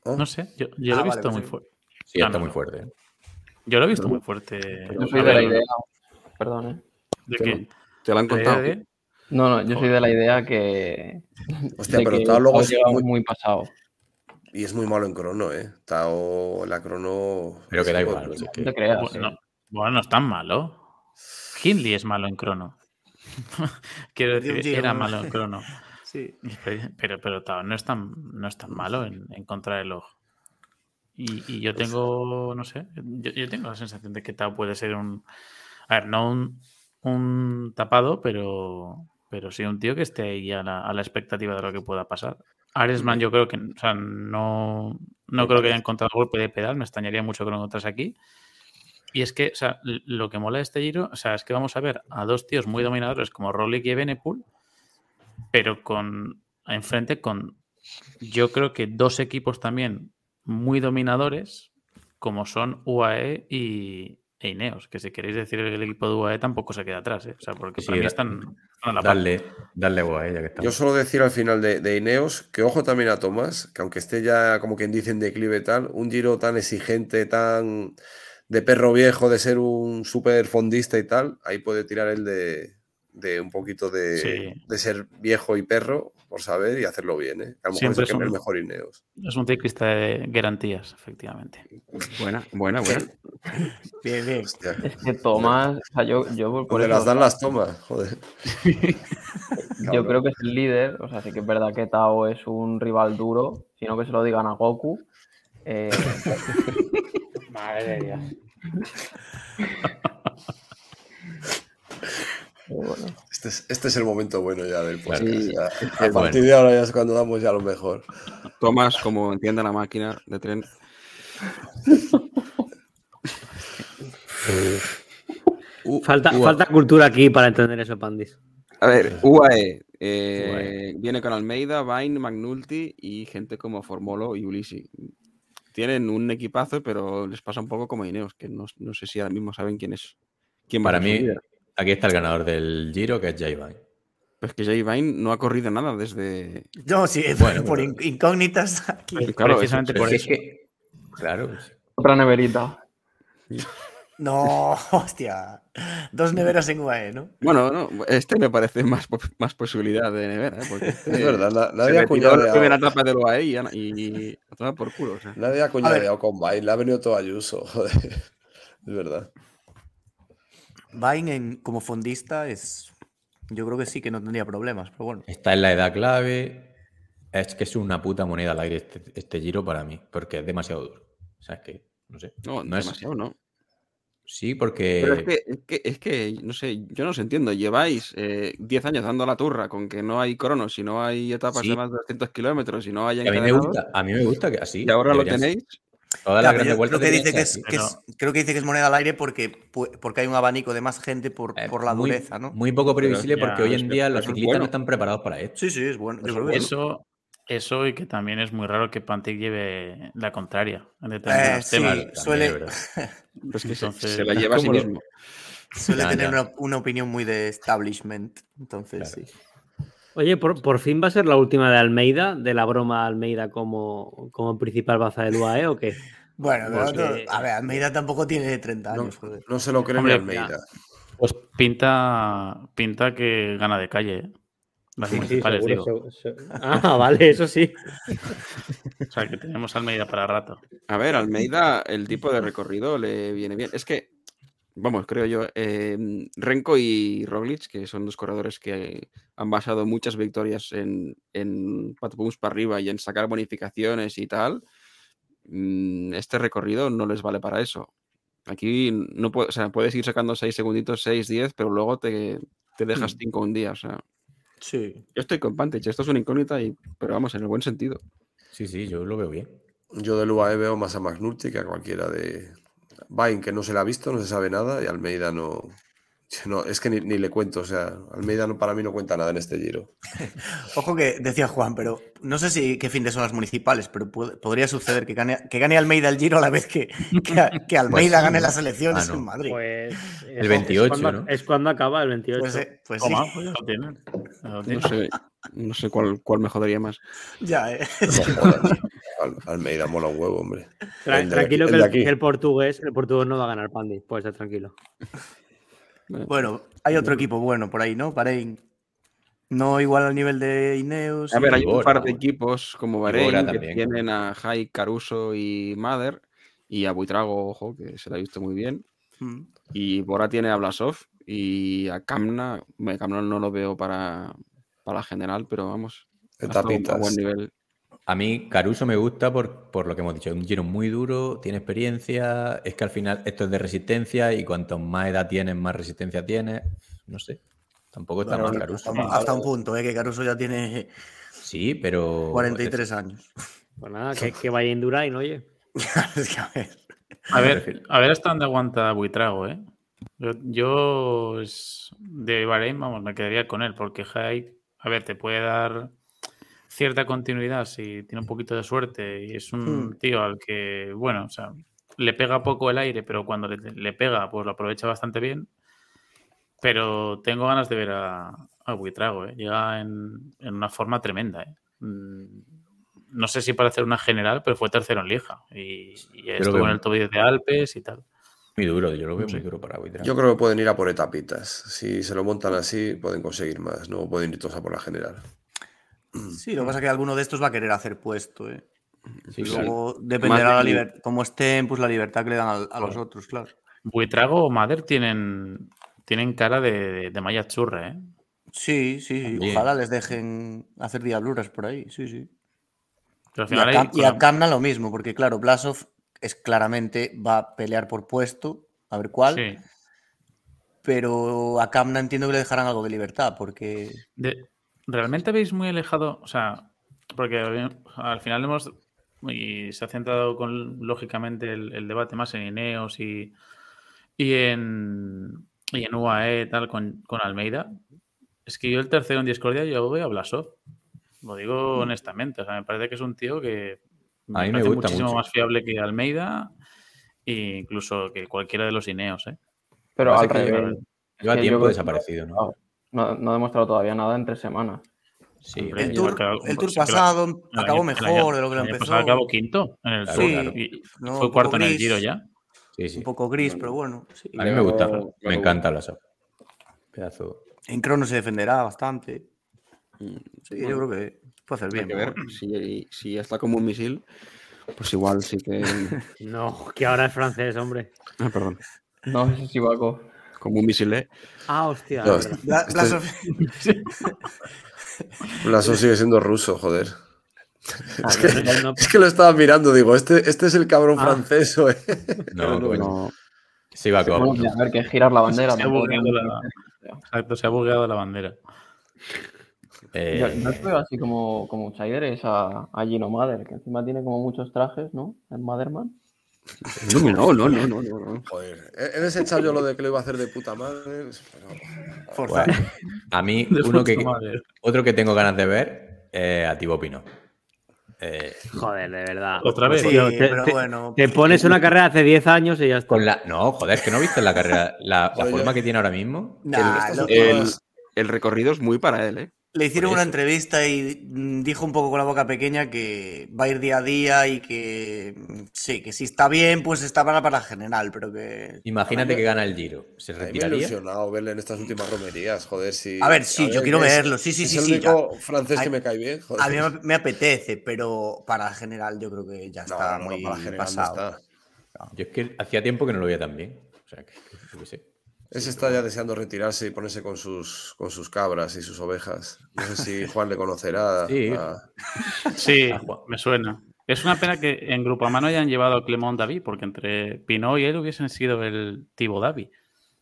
¿Ah? No sé, yo, yo Ah, lo he visto muy sí. fuerte. Sí, No, está no, muy fuerte. ¿eh? Yo lo he visto muy fuerte. Yo soy de la idea. Perdón, ¿eh? de lo- te lo han contado. de- No, no, yo soy de la idea que. Hostia, pero que Tao luego es llega muy- muy pasado. Y es muy malo en crono, ¿eh? Tao, la crono. Pero que da igual. que- No te creas. Bueno, eh. bueno, no es tan malo. Hindley es malo en crono. Quiero decir, era malo en crono. Sí. Pero, pero, pero Tao no es tan, no es tan malo en, en contrarreloj. Y, y yo tengo, no sé, yo, yo tengo la sensación de que Tao puede ser un. A ver, no un, un tapado, pero, pero sí un tío que esté ahí a la, a la expectativa de lo que pueda pasar. Aresman, yo creo que, o sea, no, no creo que haya encontrado golpe de pedal, me extrañaría mucho que lo encontrase aquí. Y es que, o sea, lo que mola de este giro, o sea, es que vamos a ver a dos tíos muy dominadores como Roglic y Evenepoel, pero con enfrente con yo creo que dos equipos también muy dominadores como son UAE y e Ineos, que si queréis decir el equipo de UAE tampoco se queda atrás, ¿eh? o sea, porque Sí, para mí están, a la par. Darle, darle agua a ella que está. Yo suelo decir al final de, de Ineos que ojo también a Tomás, que aunque esté ya como quien dice en declive y tal, un giro tan exigente, tan de perro viejo, de ser un súper fondista y tal, ahí puede tirar el de, de un poquito de, Sí. de ser viejo y perro, por saber, y hacerlo bien, ¿eh? A lo mejor Siempre es un- mejor Ineos. Es un ciclista de garantías, efectivamente. Buena, buena, buena. Bien, bien. Hostia, Es que Tomás, o sea, yo, yo por las dan las tomas, joder. Yo creo que es el líder, o sea, sí que es verdad que Tao es un rival duro, sino que se lo digan a Goku. Eh, Madre de Dios. bueno. Este es, este es el momento bueno ya del podcast. Sí. ya. Qué A partir bueno. de ahora ya es cuando damos ya lo mejor. Tomás, como entienda la máquina de tren. Falta, cultura aquí para entender eso, Pandis. A ver, UAE. eh, Viene con Almeida, Vine, Magnulti y gente como Formolo y Ulisi. Tienen un equipazo, pero les pasa un poco como Ineos, que no, no sé si ahora mismo saben quién es. Quién Para mí. Aquí está el ganador del Giro, que es Jay Vine. Pues que Jay Vine no ha corrido nada desde. No, sí, Bueno, por pero- incógnitas aquí. Claro, Precisamente por es eso. que, claro, Otra neverita. No, hostia. Dos neveras en UAE, ¿no? Bueno, no, este me parece más, más posibilidad de nevera, ¿eh? Porque Es verdad, na- se nadie ha retiró la primera etapa del UAE y, y, y a tomar por culo. o sea. nadie ha cuñadeado con Vine, le ha venido todo Ayuso, joder. Es verdad. Vine en- como fondista es. Yo creo que sí que no tendría problemas, pero bueno. está en la edad clave. Es que es una puta moneda al aire este, este Giro para mí, porque es demasiado duro. O sea, es que, no sé. No, No es- demasiado, ¿no? Sí, porque... Pero es que, es que, es que, no sé, yo no os entiendo. Lleváis eh, 10 años dando la turra con que no hay cronos, y no hay etapas Sí. de más de 200 kilómetros, y no hay a mí me gusta, a mí me gusta que así. y ahora lo tenéis. Creo que dice que es, así. que es- creo que dice que es moneda al aire porque, porque hay un abanico de más gente por, Eh, por la muy- dureza, ¿no? Muy poco previsible ya, porque hoy en día los ciclistas bueno. no están preparados para esto. Sí, sí, es bueno. Eso sí. Eso, eso y que también es muy raro que Pantic lleve la contraria en determinados Eh, sí, temas. También suele, es verdad. Pero es que se- Entonces, se, la lleva a sí ¿cómo lo- mismo. suele Ya, tener ya. Una, una opinión muy de establishment. Entonces, Claro. sí. Oye, por, por fin va a ser la última de Almeida, de la broma Almeida como, como principal baza del UAE o qué? Bueno, pero Porque- no- a ver, Almeida tampoco tiene 30 No, años, joder. no se lo cree Hombre, Almeida. Pues pinta, pinta que gana de calle. ¿eh? Las Sí, sí, municipales, seguro, digo. se- se- Ah, vale, eso sí. O sea, que tenemos Almeida para rato. A ver, Almeida, el tipo de recorrido le viene bien. Es que, vamos, creo yo, eh, Renko y Roglic, que son dos corredores que han basado muchas victorias en, en patbooms para arriba y en sacar bonificaciones y tal, mm, este recorrido no les vale para eso. Aquí no puede- o sea, puedes ir sacando 6 segunditos, 6, 10, pero luego te, te dejas 5 un día. O sea, Sí. yo estoy con Pantech, esto es una incógnita, y, pero vamos, en el buen sentido. Sí, sí, yo lo veo bien. Yo del UAE veo más a Magnulti que a cualquiera de. Vine, que no se le ha visto, no se sabe nada, y Almeida no. no es que ni, ni le cuento, o sea, Almeida no, para mí no cuenta nada en este giro. Ojo que decía Juan, pero no sé si qué fin de son las municipales, pero puede- podría suceder que gane, que gane Almeida el Giro a la vez que, que, que Almeida gane las elecciones Ah, no. en Madrid. Pues El 28, es cuando, ¿no? es cuando acaba el 28. Pues, eh, pues sí, pues lo tienen. No sé, no sé cuál, cuál me jodería más. ya, eh. Al- Almeida mola un huevo, hombre. Tra- El de tranquilo aquí- que el el, portugués, el portugués no va a ganar Pandi, puedes estar tranquilo. Bueno, hay otro equipo bueno por ahí, ¿no? Bahrein. No igual al nivel de Ineos. A ver, hay un par de equipos como Bahrein que tienen a Jai, Caruso y Mader y a Buitrago, ojo, que se le ha visto muy bien. Mm. Y Bora tiene a Blasov y a Kamna. Kamna no lo veo para, para la general, pero vamos. a Etapitas. buen nivel. A mí Caruso me gusta por, por lo que hemos dicho. Es un giro muy duro, tiene experiencia. Es que al final esto es de resistencia y cuanto más edad tienes, más resistencia tienes. No sé. Tampoco está Bueno, mal Caruso. hasta, un- hasta un punto, ¿eh? que Caruso ya tiene Sí, pero. 43 años. Pues nada, que, que vaya Indurain, oye. Es que, a ver. A ver, a ver hasta dónde aguanta Buitrago, ¿eh? Yo, yo es- de Bahrein, vamos, me quedaría con él, porque Hype, a ver, te puede dar cierta continuidad si tiene un poquito de suerte y es un Hmm. tío al que, bueno, o sea, le pega poco el aire, pero cuando le, le pega, pues lo aprovecha bastante bien. Pero tengo ganas de ver a, a Buitrago, ¿eh? Llega en, en una forma tremenda, ¿eh? Mm, No sé si para hacer una general, pero fue tercero en Lija y, y estuvo en el top 10 de Alpes y tal. Muy duro, yo lo veo Sí. muy duro para Buitrago. Yo creo que pueden ir a por etapitas. Si se lo montan así, pueden conseguir más. No pueden ir todos a por la general. Sí, lo que pasa es que alguno de estos va a querer hacer puesto. ¿eh? Sí, Y sí. luego dependerá Más la como estén, pues la libertad que le dan a, los otros, claro. Buitrago o Mader tienen, tienen cara de, de, malla churra, ¿eh? Sí, sí. Ojalá les dejen hacer diabluras por ahí, sí, sí. Pero al Y a, final ahí, Cam- y con a la- Kamna lo mismo, porque claro, Blasov es claramente va a pelear por puesto, a ver cuál, sí. pero a Kamna entiendo que le dejarán algo de libertad, porque De- ¿Realmente habéis muy alejado? O sea, porque al- al final hemos. Y se ha centrado con, lógicamente, el, el debate más en Ineos y, y en, y en UAE, tal, con, con Almeida. Es que yo el tercero en Discordia, yo voy a Blasov. Lo digo honestamente. O sea, me parece que es un tío que A mí me parece gusta muchísimo mucho. más fiable que Almeida e incluso que cualquiera de los Ineos, ¿eh? Pero al revés. Lleva yo tiempo desaparecido, ¿no? No, no ha demostrado todavía nada en tres semanas. Sí, Hombre, el tour, el tour pasado acabó año- mejor año- de lo que lo empezó. pasado acabó quinto en el Claro, tour claro. y No, fue cuarto poco en el gris. Giro ya. sí, sí. Un poco gris, pero bueno. sí. A mí me gusta. Me encanta Blasov. Pedazo. En crono se defenderá bastante. Mm, Sí, bueno, yo creo que puede hacer Hay bien. que pero ver. bueno. Si, si está como un misil, pues igual sí que. No, que ahora es francés, hombre. Ah, perdón. No sé si Baco. Como un misil, ¿eh? Ah, hostia. No, Este- Blasov- sigue siendo ruso, joder. Ah, Es que, no, no, es que lo estaba mirando, digo, este, este es el cabrón Ah. francés, ¿o eh? No, No, coño. no. Sí, va con. Bueno, a ver, que es girar la bandera. Se ha bugueado la, exacto, se ha bugueado la bandera. Eh, Yo, yo veo así como, como outsider es a, a Gino Mader, que encima tiene como muchos trajes, ¿no? El Maderman. No, no, no, no, no. Joder, he desechado yo lo de que lo iba a hacer de puta madre. pero- Forza. bueno, a mí, uno que, otro que tengo ganas de ver, eh, a Thibaut Pinot. Eh, Joder, de verdad. Otra vez. Sí, Tío, te, pero bueno. te pones una carrera hace 10 años y ya está. con la, no, joder, es que no viste la carrera, la, forma que tiene ahora mismo. Nah, últimas- El recorrido es muy para él, ¿eh? Le hicieron una entrevista y mm, dijo un poco con la boca pequeña que va a ir día a día y que mm, sí, que si está bien, pues está para para la general, pero que. Imagínate que gana el Giro. ¿Se A mí me ha retiraría? ilusionado verle en estas últimas romerías, joder, si... A ver, sí, yo quiero es- verlo, sí, sí, es sí, el sí, único francés que me cae bien, joder. A mí me- apetece, pero para la general yo creo que ya No, está no, muy para la general no pasado. está. Yo es que hacía tiempo que no lo veía tan bien. O sea, que, que- yo qué sé. Ese está ya deseando retirarse y ponerse con sus, con sus cabras y sus ovejas. No sé si Juan le conocerá. Sí. a- Sí, Juan. me suena. Es una pena que en Grupamano hayan llevado a Clement David, porque entre Pinot y él hubiesen sido el Tibo David.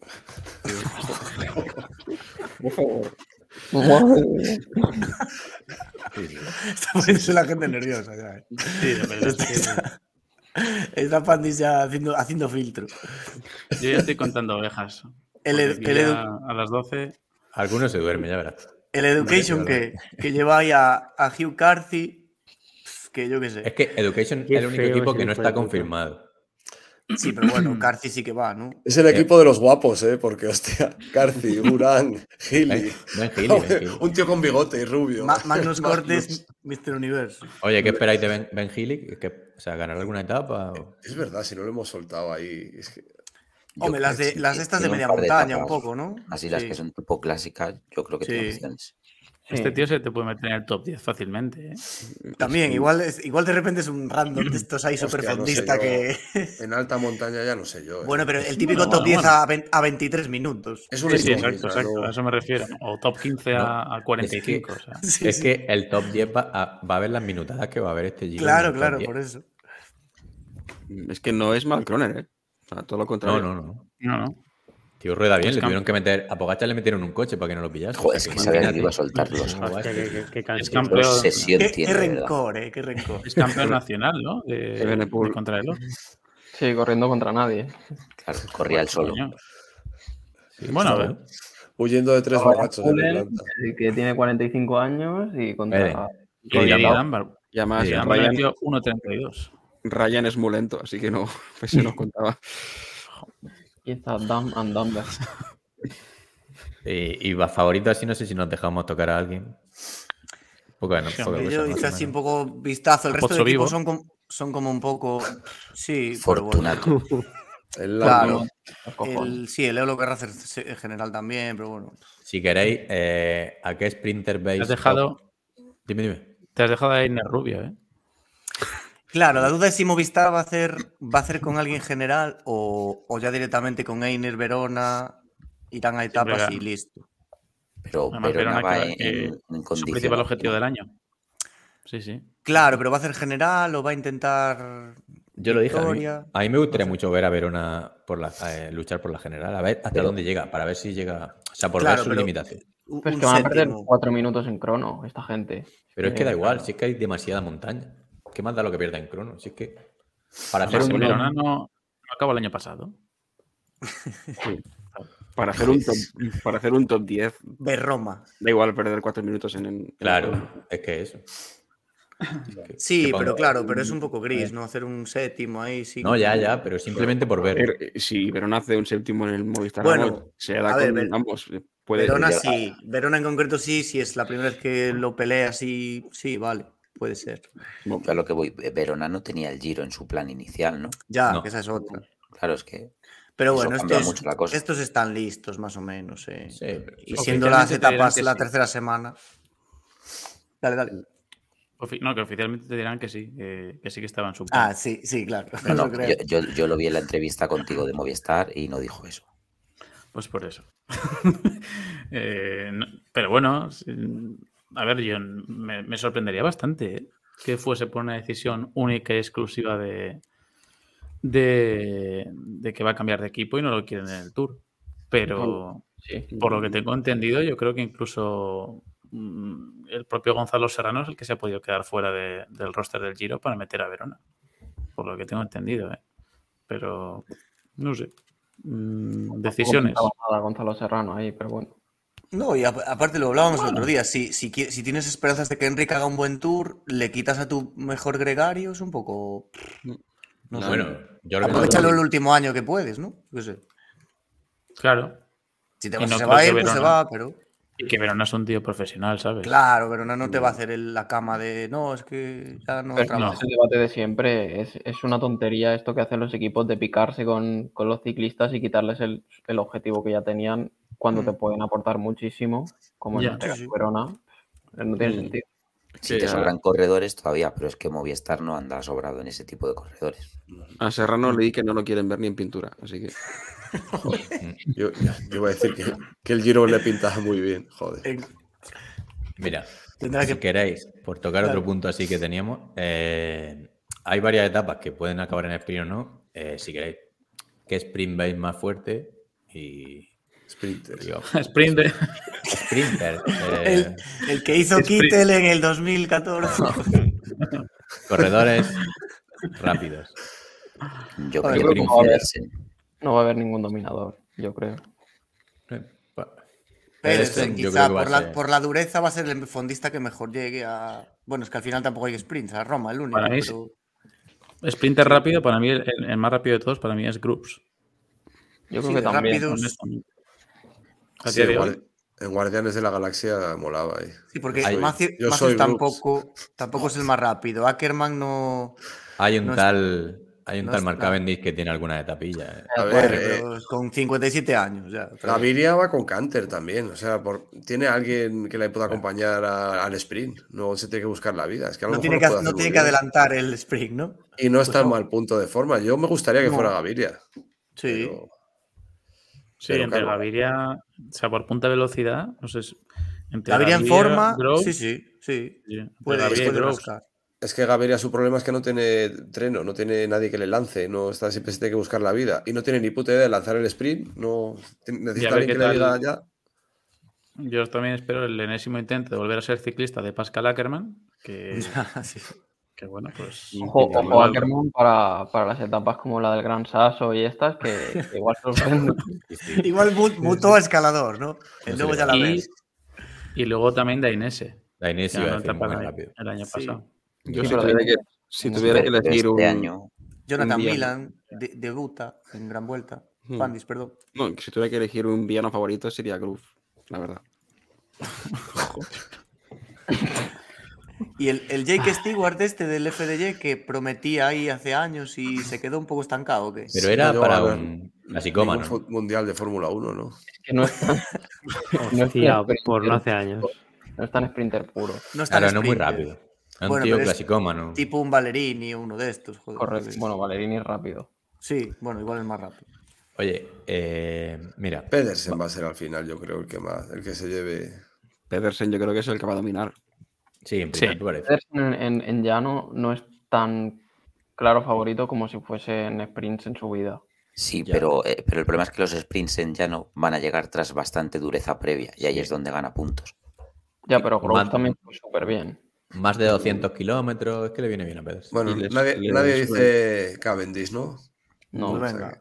Por favor. Poniéndose la gente nerviosa ya. eh. Sí, de verdad. es Está Pandis ya haciendo, haciendo filtro. yo ya estoy contando ovejas. El, aquí el a las 12. Alguno se duerme, ya verás. el Education que, que lleva ahí a, a Hugh Carthy, que yo qué sé. Es que Education Qué es el único equipo que no está confirmado. Sí, pero bueno, Carthy sí que va, ¿no? Es el equipo de los guapos, ¿eh? Porque, hostia, Carci, Urán, Gili. Ben, Ben Healy, Ben Healy. Un tío con bigote y rubio. Ma- Magnus Cortes, Mr. Universo. Oye, ¿qué esperáis de Ben, Ben Healy? ¿Que, o sea, ¿ganar alguna etapa? o- Es verdad, si no lo hemos soltado ahí. Es que... Hombre, las, de, que las sí, estas de un media de montaña un poco, ¿no? Así las que son tipo clásicas, yo creo que tiene Sí. opciones. Este tío se te puede meter en el top 10 fácilmente. ¿eh? También, igual, es, igual de repente es un random de estos ahí súper no sé fondista que. En alta montaña ya no sé yo. ¿eh? Bueno, pero el típico Bueno, top 10 bueno. a, a 23 minutos. es una Sí, sí, exacto, exacto. A eso me refiero. O top 15 a, a 45. o sea. Sí, es sí. que el top 10 va a, va a ver las minutadas que va a haber este Giro. Claro, claro, 10. por eso. Es que no es mal Croner, ¿eh? Sea, todo lo No, contrario. no, no. No, no. Tío, rueda bien, Es le tuvieron que meter. A Pogacar le metieron un coche para que no lo pillase. Joder, es que sabía que iba a soltar los- Guay. Hostia, qué, rencor, eh, qué rencor. es campeón nacional, ¿no? De, De de contrarreloj. Sí, corriendo contra nadie. Claro, corría el solo. Coño. Bueno, a ver. Huyendo de tres Ahora borrachos en Cullen, Atlanta. eh, que tiene 45 años y contra... Eden. Y no. Dunbar. Y además, Sí, Dunbar Ryan, metió 1.32. Ryan es muy lento, así que no, pues se nos contaba. Y está Dumb and Dumber. Y, y va favorito así, no sé si nos dejamos tocar a alguien. Bueno, poca cosa, Yo hice así un poco vistazo. El resto de equipos son, com- son como un poco. Sí, bueno. Fortunato. El Claro. El, sí, el Eolo Guerra cer- en general también, pero bueno. Si queréis, eh, ¿a qué sprinter veis? Te has dejado, top? Dime, dime. te has dejado a Einer Rubio, ¿eh? Claro, la duda es si Movistar va a hacer, va a hacer con alguien general o, o ya directamente con Einer, Verona, irán a etapas y listo. Pero Además, Verona Verona va que- en, que en, en Su principal objetivo del año. Sí, sí. Claro, pero va a hacer general o va a intentar. Yo lo dije. A mí, a mí me gustaría mucho ver a Verona por la, eh, luchar por la general. A ver hasta Pero- dónde llega. Para ver si llega. O sea, por Claro, ver sus pero- limitaciones. Pero es que van a perder. 4 minutos en crono, esta gente. Pero es que Eh, da igual, si es que hay demasiada montaña. ¿Qué más da lo que pierda en crono? Si es que. Para hacer un. Verona no, no acabó el año pasado. Para hacer un top, para hacer un top 10, Berroma. da igual perder cuatro minutos en. en- Claro, es que eso. Sí, que pero claro, pero es un poco gris, ¿no? Hacer un séptimo ahí, sí. No, ya, ya, pero simplemente por ver. Eh, Si Verona hace un séptimo en el Movistar, Bueno, vamos, se da con Ver- ambos. Puede, Verona ya- sí, Verona en concreto sí, si es la primera vez que lo pelea, sí, sí, vale, puede ser. A lo que voy, Verona no tenía el giro en su plan inicial, ¿no? Ya, No. que esa es otra. Claro, es que Pero bueno, estos, mucho la cosa. estos están listos más o menos. eh. Sí, pero- Y siendo las etapas la sí. tercera semana. Dale, dale. Ofi- No, que oficialmente te dirán que sí, que, que sí que estaba en su Ah, sí, sí, claro. no, no, Lo creo. yo, yo- yo lo vi en la entrevista contigo de Movistar y no dijo eso. Pues por eso. Eh, no- pero bueno, a ver, yo me, me sorprendería bastante ¿eh? que fuese por una decisión única y exclusiva de, de, de que va a cambiar de equipo y no lo quieren en el Tour. Pero Sí. por lo que tengo entendido, yo creo que incluso mm, el propio Gonzalo Serrano es el que se ha podido quedar fuera de- del roster del Giro para meter a Verona. Por lo que tengo entendido, ¿eh? Pero no sé. Mm, decisiones. Nada Gonzalo Serrano ahí, pero bueno. No, y ap- aparte lo hablábamos el otro día. Si, si, qui- si tienes esperanzas de que Enrique haga un buen tour, le quitas a tu mejor gregario, es un poco. No sé. Bueno, yo Aprovechalo no- el último año que puedes, ¿no? Yo qué sé. Claro. Si te vas, no se va a ir, pues se Verona- va, pero. Y que Verona es un tío profesional, ¿sabes? Claro, pero no, no te va a hacer el- la cama de. No, es que ya no Pero trabajo. es el debate de siempre. Es, es una tontería esto que hacen los equipos de picarse con, con los ciclistas y quitarles el, el objetivo que ya tenían cuando te Mm. pueden aportar muchísimo, como en Ya. este Sí. Verona. No tiene Mm. sentido. Si Sí, te sobran corredores todavía, pero es que Movistar no anda sobrado en ese tipo de corredores. A Serrano leí que no lo quieren ver ni en pintura, así que. Yo, yo iba a decir que, que el Giro le pintaba muy bien, joder. Eh, Mira, Tendrá si que. queréis, por tocar Claro. otro punto así que teníamos, eh, hay varias etapas que pueden acabar en sprint o no. eh, si queréis, ¿qué sprint veis más fuerte? Y Sprinters. digo, Sprint de- sprinter, eh, El, el que hizo Sprint. Kittel en el 2014. corredores rápidos. Yo creo yo que creo que va a haber- Pedersen. No va a haber ningún dominador, yo creo. Eh, Pedersen, yo quizá por la, ser- por la dureza va a ser el fondista que mejor llegue a. Bueno, es que al final tampoco hay sprints, a Roma, el único. Para mí pero- Sprinter rápido, para mí, el, el más rápido de todos, para mí es Groups. Yo creo Sí, que también. rápidos. A Sí, en, Guardianes de la Galaxia molaba ahí. Sí, porque Hay- Matthew- yo Matthews soy Brooks. tampoco, tampoco es el más rápido. Ackerman no. Hay un No es- tal hay un No tal Mark. Cavendish que tiene alguna etapilla. eh. A ver, eh, con 57 años ya. pero- Gaviria va con Canter también. O sea, por- tiene alguien que le pueda acompañar a- al sprint. No se tiene que buscar la vida. Es que a lo no mejor tiene, que, no tiene que adelantar el sprint, ¿no? Y no está en no. mal punto de forma. Yo me gustaría que No. fuera Gaviria. Sí. pero- Sí, Pero entre claro. Gaviria, o sea, por punta de velocidad, no sé. si- Entre Gaviria en forma, Groves, sí, sí, sí. Puede, Gaviria puede rascar. Es que Gaviria su problema es que no tiene treno, no tiene nadie que le lance, no está siempre se tiene que buscar la vida y no tiene ni puta idea de lanzar el sprint, no necesita alguien que le diga ya. Yo también espero el enésimo intento de volver a ser ciclista de Pascal Ackermann, que, Sí. Que bueno, pues. Ojo, ojo Ackermann para, para las etapas como la del Gran Sasso y estas, que, que igual sorprende. Igual mu- mutó a escalador, ¿no? Que luego se ya la ves. Y luego también Dainese. Que iba a decir muy el, rápido. el año Sí. pasado. Yo Sí, si pero tuviera de- que, si tuviera que elegir este un... año, Jonathan Un. Milan de- debuta en Gran Vuelta. Hmm. Pandis, perdón. No, que si tuviera que elegir un villano favorito sería Groove, la verdad. Y el, el Jake Stewart este del FDJ que prometía ahí hace años y se quedó un poco estancado, ¿o qué? Pero era no para un clasicómano. Ningún fu- mundial de Fórmula 1, ¿no? que no es tan, no es tan por no hace años. no es tan sprinter puro. No está Claro, no muy rápido. Era un Bueno, tío es clasicómano. Tipo un Valerini o uno de estos, joder. Correcto. Bueno, Valerini es rápido. Sí, bueno, igual es más rápido. Oye, eh, mira, Pedersen va a ser al final, yo creo, el que más, el que se lleve. Pedersen yo creo que es el que va a dominar. Sí, en Sí. parece. Pedersen en, en, en llano no es tan claro favorito como si fuese en sprints en su vida. sí, Ya. pero, eh, pero el problema es que los sprints en llano van a llegar tras bastante dureza previa y ahí es donde gana puntos. Ya, pero Groves Man- también fue súper bien. Más de 200 kilómetros, es que le viene bien a Pedersen. Bueno, Y les- nadie, les- nadie dice Cavendish, ¿no? No, Pues o venga, sea.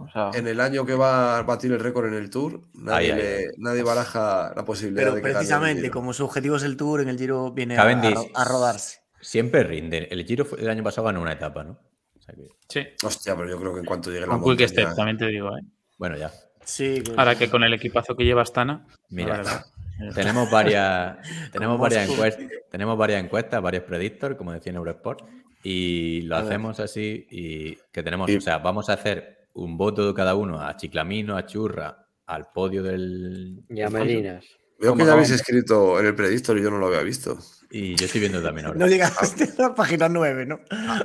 O sea, en el año que va a batir el récord en el Tour, nadie, le- ay. nadie baraja la posibilidad Pero de que precisamente como su objetivo es el Tour, en el Giro viene a, rodarse. Siempre rinde. El Giro fue- el año pasado ganó una etapa, ¿no? O sea que- Sí. Hostia, pero yo creo que en cuanto llegue la Con Quick montaña... Step, también te digo, ¿eh? bueno, ya. Sí, pues- Ahora que con el equipazo que lleva Astana. Mira, Tenemos varias, tenemos varias encuestas, tenemos varias encuestas, varios predictors, como decía en Eurosport, y lo A ver. hacemos así y que tenemos, Y- o sea, vamos a hacer un voto de cada uno a Chiclamino, a Churra, al podio del Y a Melinas. Veo que ya habéis escrito en el Predictor y yo no lo había visto. y yo estoy viendo también ahora. No llegaste a la página 9, ¿no?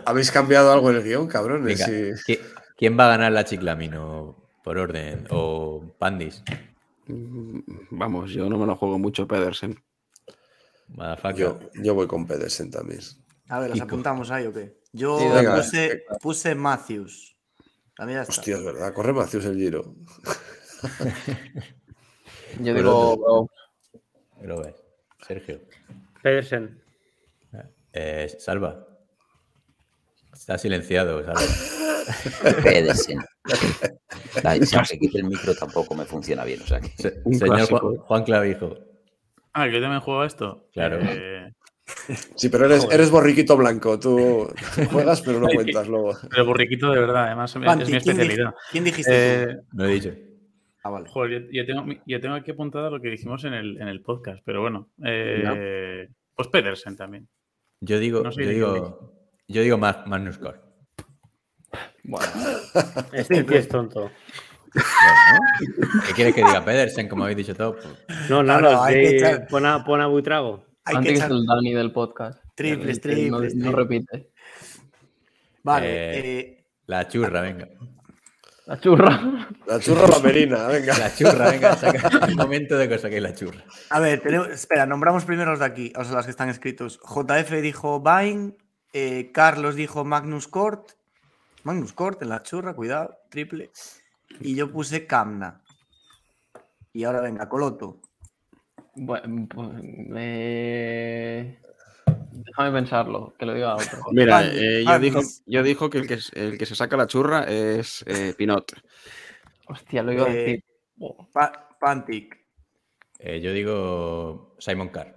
¿Habéis cambiado algo en el guion, cabrones? Venga, Sí. ¿qui- ¿quién va a ganar la Chiclamino por orden? ¿O Pandis? Mm, Vamos, yo no me lo juego mucho Pedersen. Motherfucker. Yo, yo voy con Pedersen también. A ver, ¿las apuntamos ahí o qué? Yo Sí, venga. puse, puse Matthews. A mí ya está. Hostia, es verdad. Corre Macius el Giro. yo digo. Lo ves. Sergio. Pedersen. Eh, Salva. Está silenciado, Salva. Pedersen. Ay, Si se quite el micro tampoco me funciona bien. O sea que... Se- señor. Juan, Juan Clavijo. Ah, que también juego esto. Claro. Eh, Sí, pero eres, eres borriquito blanco. Tú juegas, pero no cuentas luego. pero burriquito de verdad, además es mi ¿quién di- especialidad. ¿Quién dijiste tú? Eh, No he dicho. Ah, vale. Joder, yo, yo tengo, yo tengo aquí apuntado lo que dijimos en el, en el podcast, pero bueno. eh, Pues Pedersen también. Yo digo, No sé yo digo, yo digo Mag- Magnus Cor. Bueno, Este tío es tonto. ¿Qué quieres que diga Pedersen, como habéis dicho? Pues, No, no, No, no, a, pon a Buitrago. Hay antes que echar... es el Dani del podcast. Triples, El que no- triples, No, repite. Vale, Eh, eh, la churra, venga. La churra. La churra o la merina, venga. La churra, venga, saca un momento de cosa que es la churra. a ver, tenemos- espera, nombramos primero los de aquí, o sea, los que están escritos. JF dijo Vine, eh, Carlos dijo Magnus Cort, Magnus Cort en la churra, cuidado, triple. Y yo puse Camna. Y ahora venga, Coloto. Bueno, pues, eh, Déjame pensarlo, que lo diga otro. Mira, eh, yo, dijo, yo dijo que el que, el que se saca la churra es eh, Pinot. Hostia, lo iba a Eh, decir. Pa- Pantic, Eh, yo digo Simon Carr.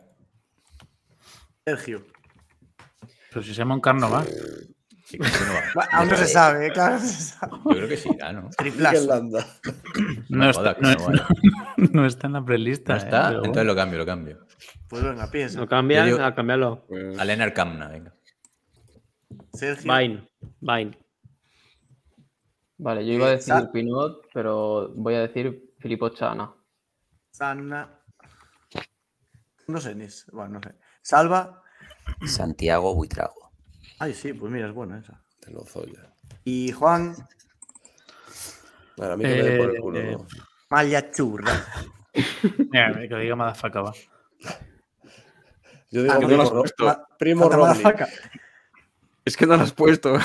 Sergio. Pero si Simon Carr no va. Sí, no va. Aún no se sabe, eh, claro, no se sabe. Yo creo que sí, irá, ¿no? Miguel Triplazo. Landa. No, No está, no, no vaya. no está en la prelista. ¿No eh, está? pero Entonces lo cambio, lo cambio. Pues venga, piensa. ¿Lo cambias? Yo digo- A cambiarlo. Pues, A Lennart Kamna, venga. Sergio. Vine. Vine. Vale, yo iba a Eh, decir Pinot, pero voy a decir Filippo Chana. Sanna. No sé, ni. Bueno, no sé. Salva. Santiago Buitrago. Ay, sí, pues mira, es buena esa. Te lo zoya. Y Juan Bueno, a mí que me dé por el Eh, culo, eh, ¿no? Malla Churra. Mira, que lo diga Madafaka, va. Yo digo Ah, no, primo, lo has Ro- primo. Madafaka. Es que no lo has puesto.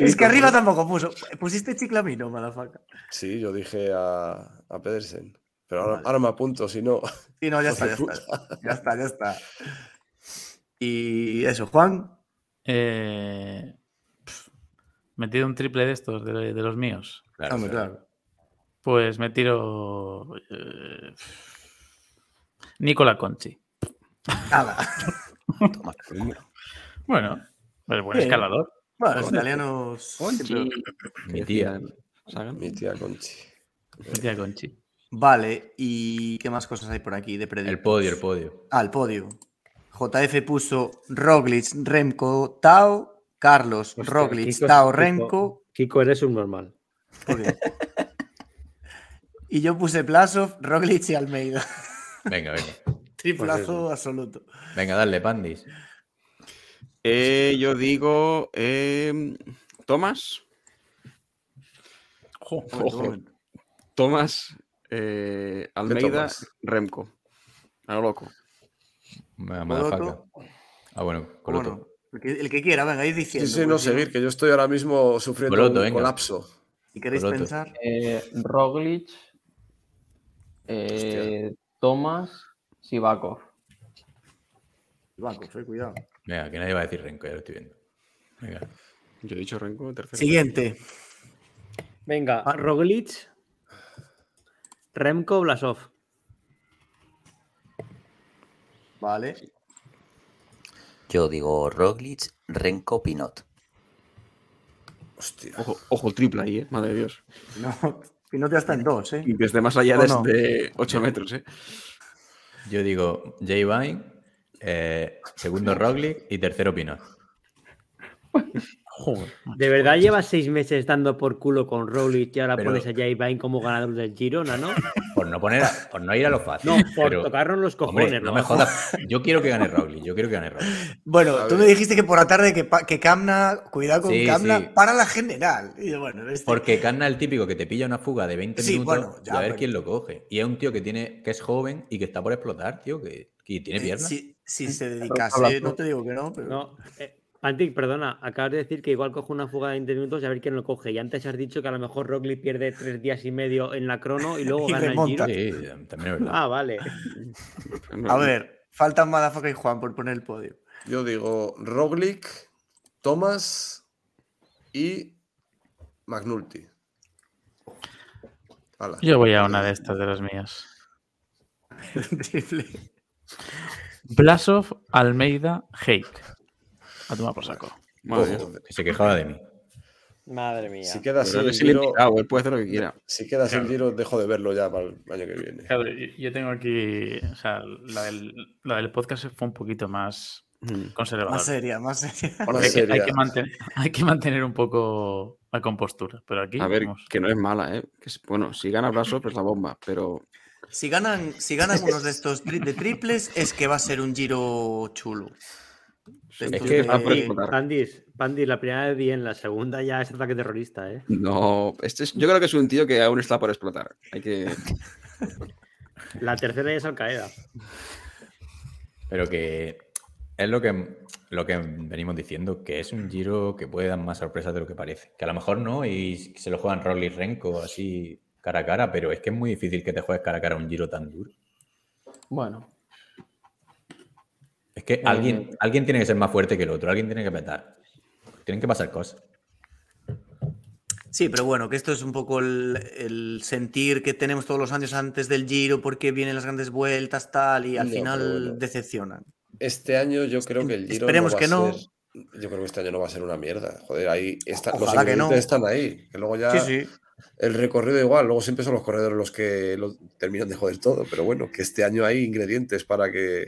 Es que arriba tampoco puso. Pusiste chiclamino, Madafaka. Sí, yo dije a, a Pedersen. Pero ahora, Vale. ahora me apunto, si no. Sí, no, ya está, ya está. Ya está, ya está. Y eso, Juan. Eh, pf, metido un triple de estos, de, de los míos. Claro, claro. Pues me tiro. eh, Nicola Conchi. Nada. Toma, Bueno, es buen Bien. escalador. Bueno, los italianos. Mi tía. Sagan. Mi tía Conchi. Mi tía Conchi. Vale, ¿y qué más cosas hay por aquí de predictos? El podio, el podio. Ah, el podio. JF puso Roglic, Remco, Tao, Carlos, Hostia, Roglic, Kiko- Tao, Remco. Kiko, eres un normal. Y yo puse Plasov, Roglic y Almeida. Venga, venga. Triplazo absoluto. Venga, dale, Pandis. Eh, yo digo. eh, Tomás. Ojo. Tomás. eh, Almeida. Tomás? Remco. A lo loco. Coloto. Madafaka. Ah, bueno, Coloto. Bueno, el que, el que quiera, venga, ir Sí, diciendo. sí, no seguir, que yo estoy ahora mismo sufriendo Coloto, un venga. colapso. Si queréis Coloto. pensar. Eh, Roglic, eh, Thomas, Sivakov. Bancos, eh, cuidado. Venga, que nadie va a decir Renko, ya lo estoy viendo. Venga. Yo he dicho Renko tercero. Siguiente. Venga, Ah. Roglic, Remco, Blasov. Vale. Yo digo Roglic, Renko, Pinot. Hostia. Ojo, ojo, triple ahí, ¿eh? Madre de Dios. No, Pinot ya está en dos, ¿eh? Y desde más allá, ¿O no? desde 8 metros, ¿eh? Yo digo Jay Vine, eh, segundo Roglic y tercero Pinot. Joder. ¿De verdad llevas seis meses dando por culo con Roglic y ahora Pero- pones a Jay Vine como ganador del Girona, no? Por no poner, a- por no ir a lo fácil. No, por pero, tocarnos los hombre, cojones, no ¿no? me jodas. Yo quiero que gane Roglic. Yo quiero que gane Roglic. Bueno, tú me dijiste que por la tarde que, que Camna, cuidado con Sí, Camna sí. para la general. Y yo, bueno, este- Porque Canna es el típico que te pilla una fuga de 20 Sí, minutos bueno, ya, y a ver pero- quién lo coge. Y es un tío que tiene que es joven y que está por explotar, tío, que, que tiene eh, piernas. si, si se dedicase, no te digo que no, pero. No, eh, Antic, perdona, acabas de decir que igual coge una fuga de 20 minutos y a ver quién lo coge. Y antes has dicho que a lo mejor Roglic pierde tres días y medio en la crono y luego Y gana el. Giro. Sí, también es verdad. Ah, vale. A ver, faltan Madafaka y Juan por poner el podio. Yo digo Roglic, Thomas y McNulty. Yo voy a una de estas de las mías. Blasov, Almeida, Hake. A tomar por saco. Madre. Ojo, se quejaba de mí. Madre mía. si queda Giro, ilimitado, él puede hacer lo que quiera. si queda el Giro, dejo de verlo ya para el año que viene. Claro, yo tengo aquí. O sea, la del, la del podcast fue un poquito más Mm. conservador. Más seria, más seria. Hay, que, hay seria. que mantener, hay que mantener un poco la compostura. Pero aquí. A ver, vamos. que no es mala, ¿eh? Que bueno, si gana Blasov es la bomba, pero Si ganan, si ganan unos de estos tri- de triples, es que va a ser un giro chulo. Es que Pandis, explotar. Pandis, Pandis, la primera vez bien, la segunda ya es ataque terrorista, ¿eh? no. Este es- yo creo que es un tío que aún está por explotar. Hay que. La tercera ya es Al Qaeda. Pero que es lo que, lo que venimos diciendo, que es un giro que puede dar más sorpresas de lo que parece. Que a lo mejor no, y se lo juegan Rolly Renko así cara a cara, pero es que es muy difícil que te juegues cara a cara un giro tan duro. Bueno, Es que alguien, alguien tiene que ser más fuerte que el otro, alguien tiene que petar. Tienen que pasar cosas. Sí, pero bueno, que esto es un poco el, el sentir que tenemos todos los años antes del giro, porque vienen las grandes vueltas, tal, y al No, final bueno. decepcionan. Este año yo creo que el Giro Esperemos no va que a no. ser- Yo creo que este año no va a ser una mierda. Joder, ahí está, los que no. ingredientes están ahí. Que luego ya Sí, sí. el recorrido igual. Luego siempre son los corredores los que lo terminan de joder todo. Pero bueno, que este año hay ingredientes para que.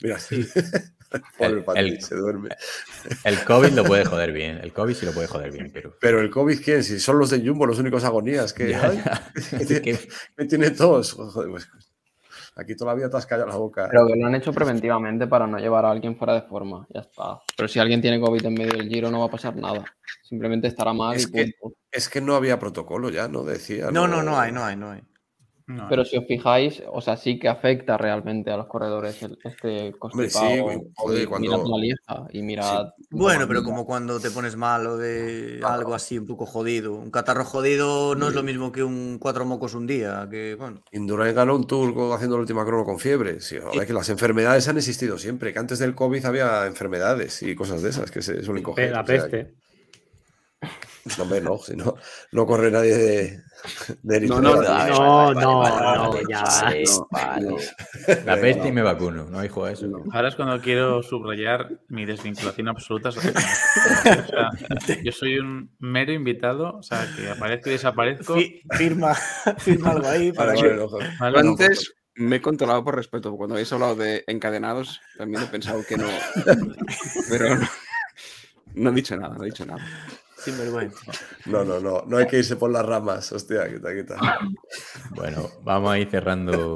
Mira, Pobre El- se duerme. El COVID lo puede joder bien. El COVID sí lo puede joder bien, pero. Pero el COVID, ¿quién? Si son los de Jumbo los únicos agonías que Ya, que tiene- que- me tiene todos. Joder, pues, aquí todavía te has callado la boca. Pero que lo han hecho preventivamente para no llevar a alguien fuera de forma. Ya está. Pero si alguien tiene COVID en medio del giro, no va a pasar nada. Simplemente estará mal Es y que- punto. Es que no había protocolo ya, ¿no? Decía. No, no, no hay, no hay, no hay. No, Pero si os fijáis, o sea, sí que afecta realmente a los corredores el- este Hombre, sí, constipado. joder, cuando- Mirad la Lieja y mirad. Bueno, pero como cuando te pones malo de algo así un poco jodido. Un catarro jodido no es lo mismo que un cuatro mocos un día. Que bueno. Indurain ganó un tour con- haciendo la última crono con fiebre. Sí, joder, que las enfermedades han existido siempre, que antes del COVID había enfermedades y cosas de esas que se suelen coger. La o sea, peste. No, hombre, no, si no, no corre nadie de No, no. No, no, no, ya. La peste y me vacuno. No, hijo, eso. Ahora es cuando quiero subrayar mi desvinculación absoluta. yo soy un mero invitado, o sea, que aparezco y desaparezco. Fi- firma, firma algo ahí para. Antes me he controlado por respeto. Cuando habéis hablado de encadenados, también he pensado que no. Pero no, no he dicho nada, no he dicho nada. Sinvergüenza. no, no, no, no hay que irse por las ramas, hostia, quita, quita. Bueno, vamos a ir cerrando.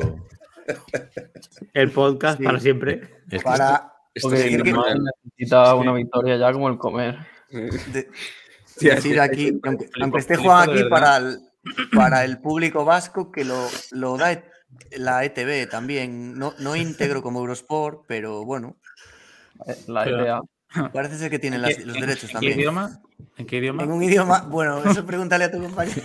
El podcast Sí. para siempre. Es que Para Esto Porque es decir que- necesita una victoria ya como el comer. de- Sí, decir aquí, aunque, aunque esté Juan aquí para el, para el público vasco que lo, lo da e- la ETV también, no, no íntegro como Eurosport, pero bueno, Eh, La Pero- ETA. Parece ser que tienen ¿En las- qué- los en- derechos ¿En qué también. idioma? ¿En qué idioma? En un idioma, bueno, eso pregúntale a tu compañero.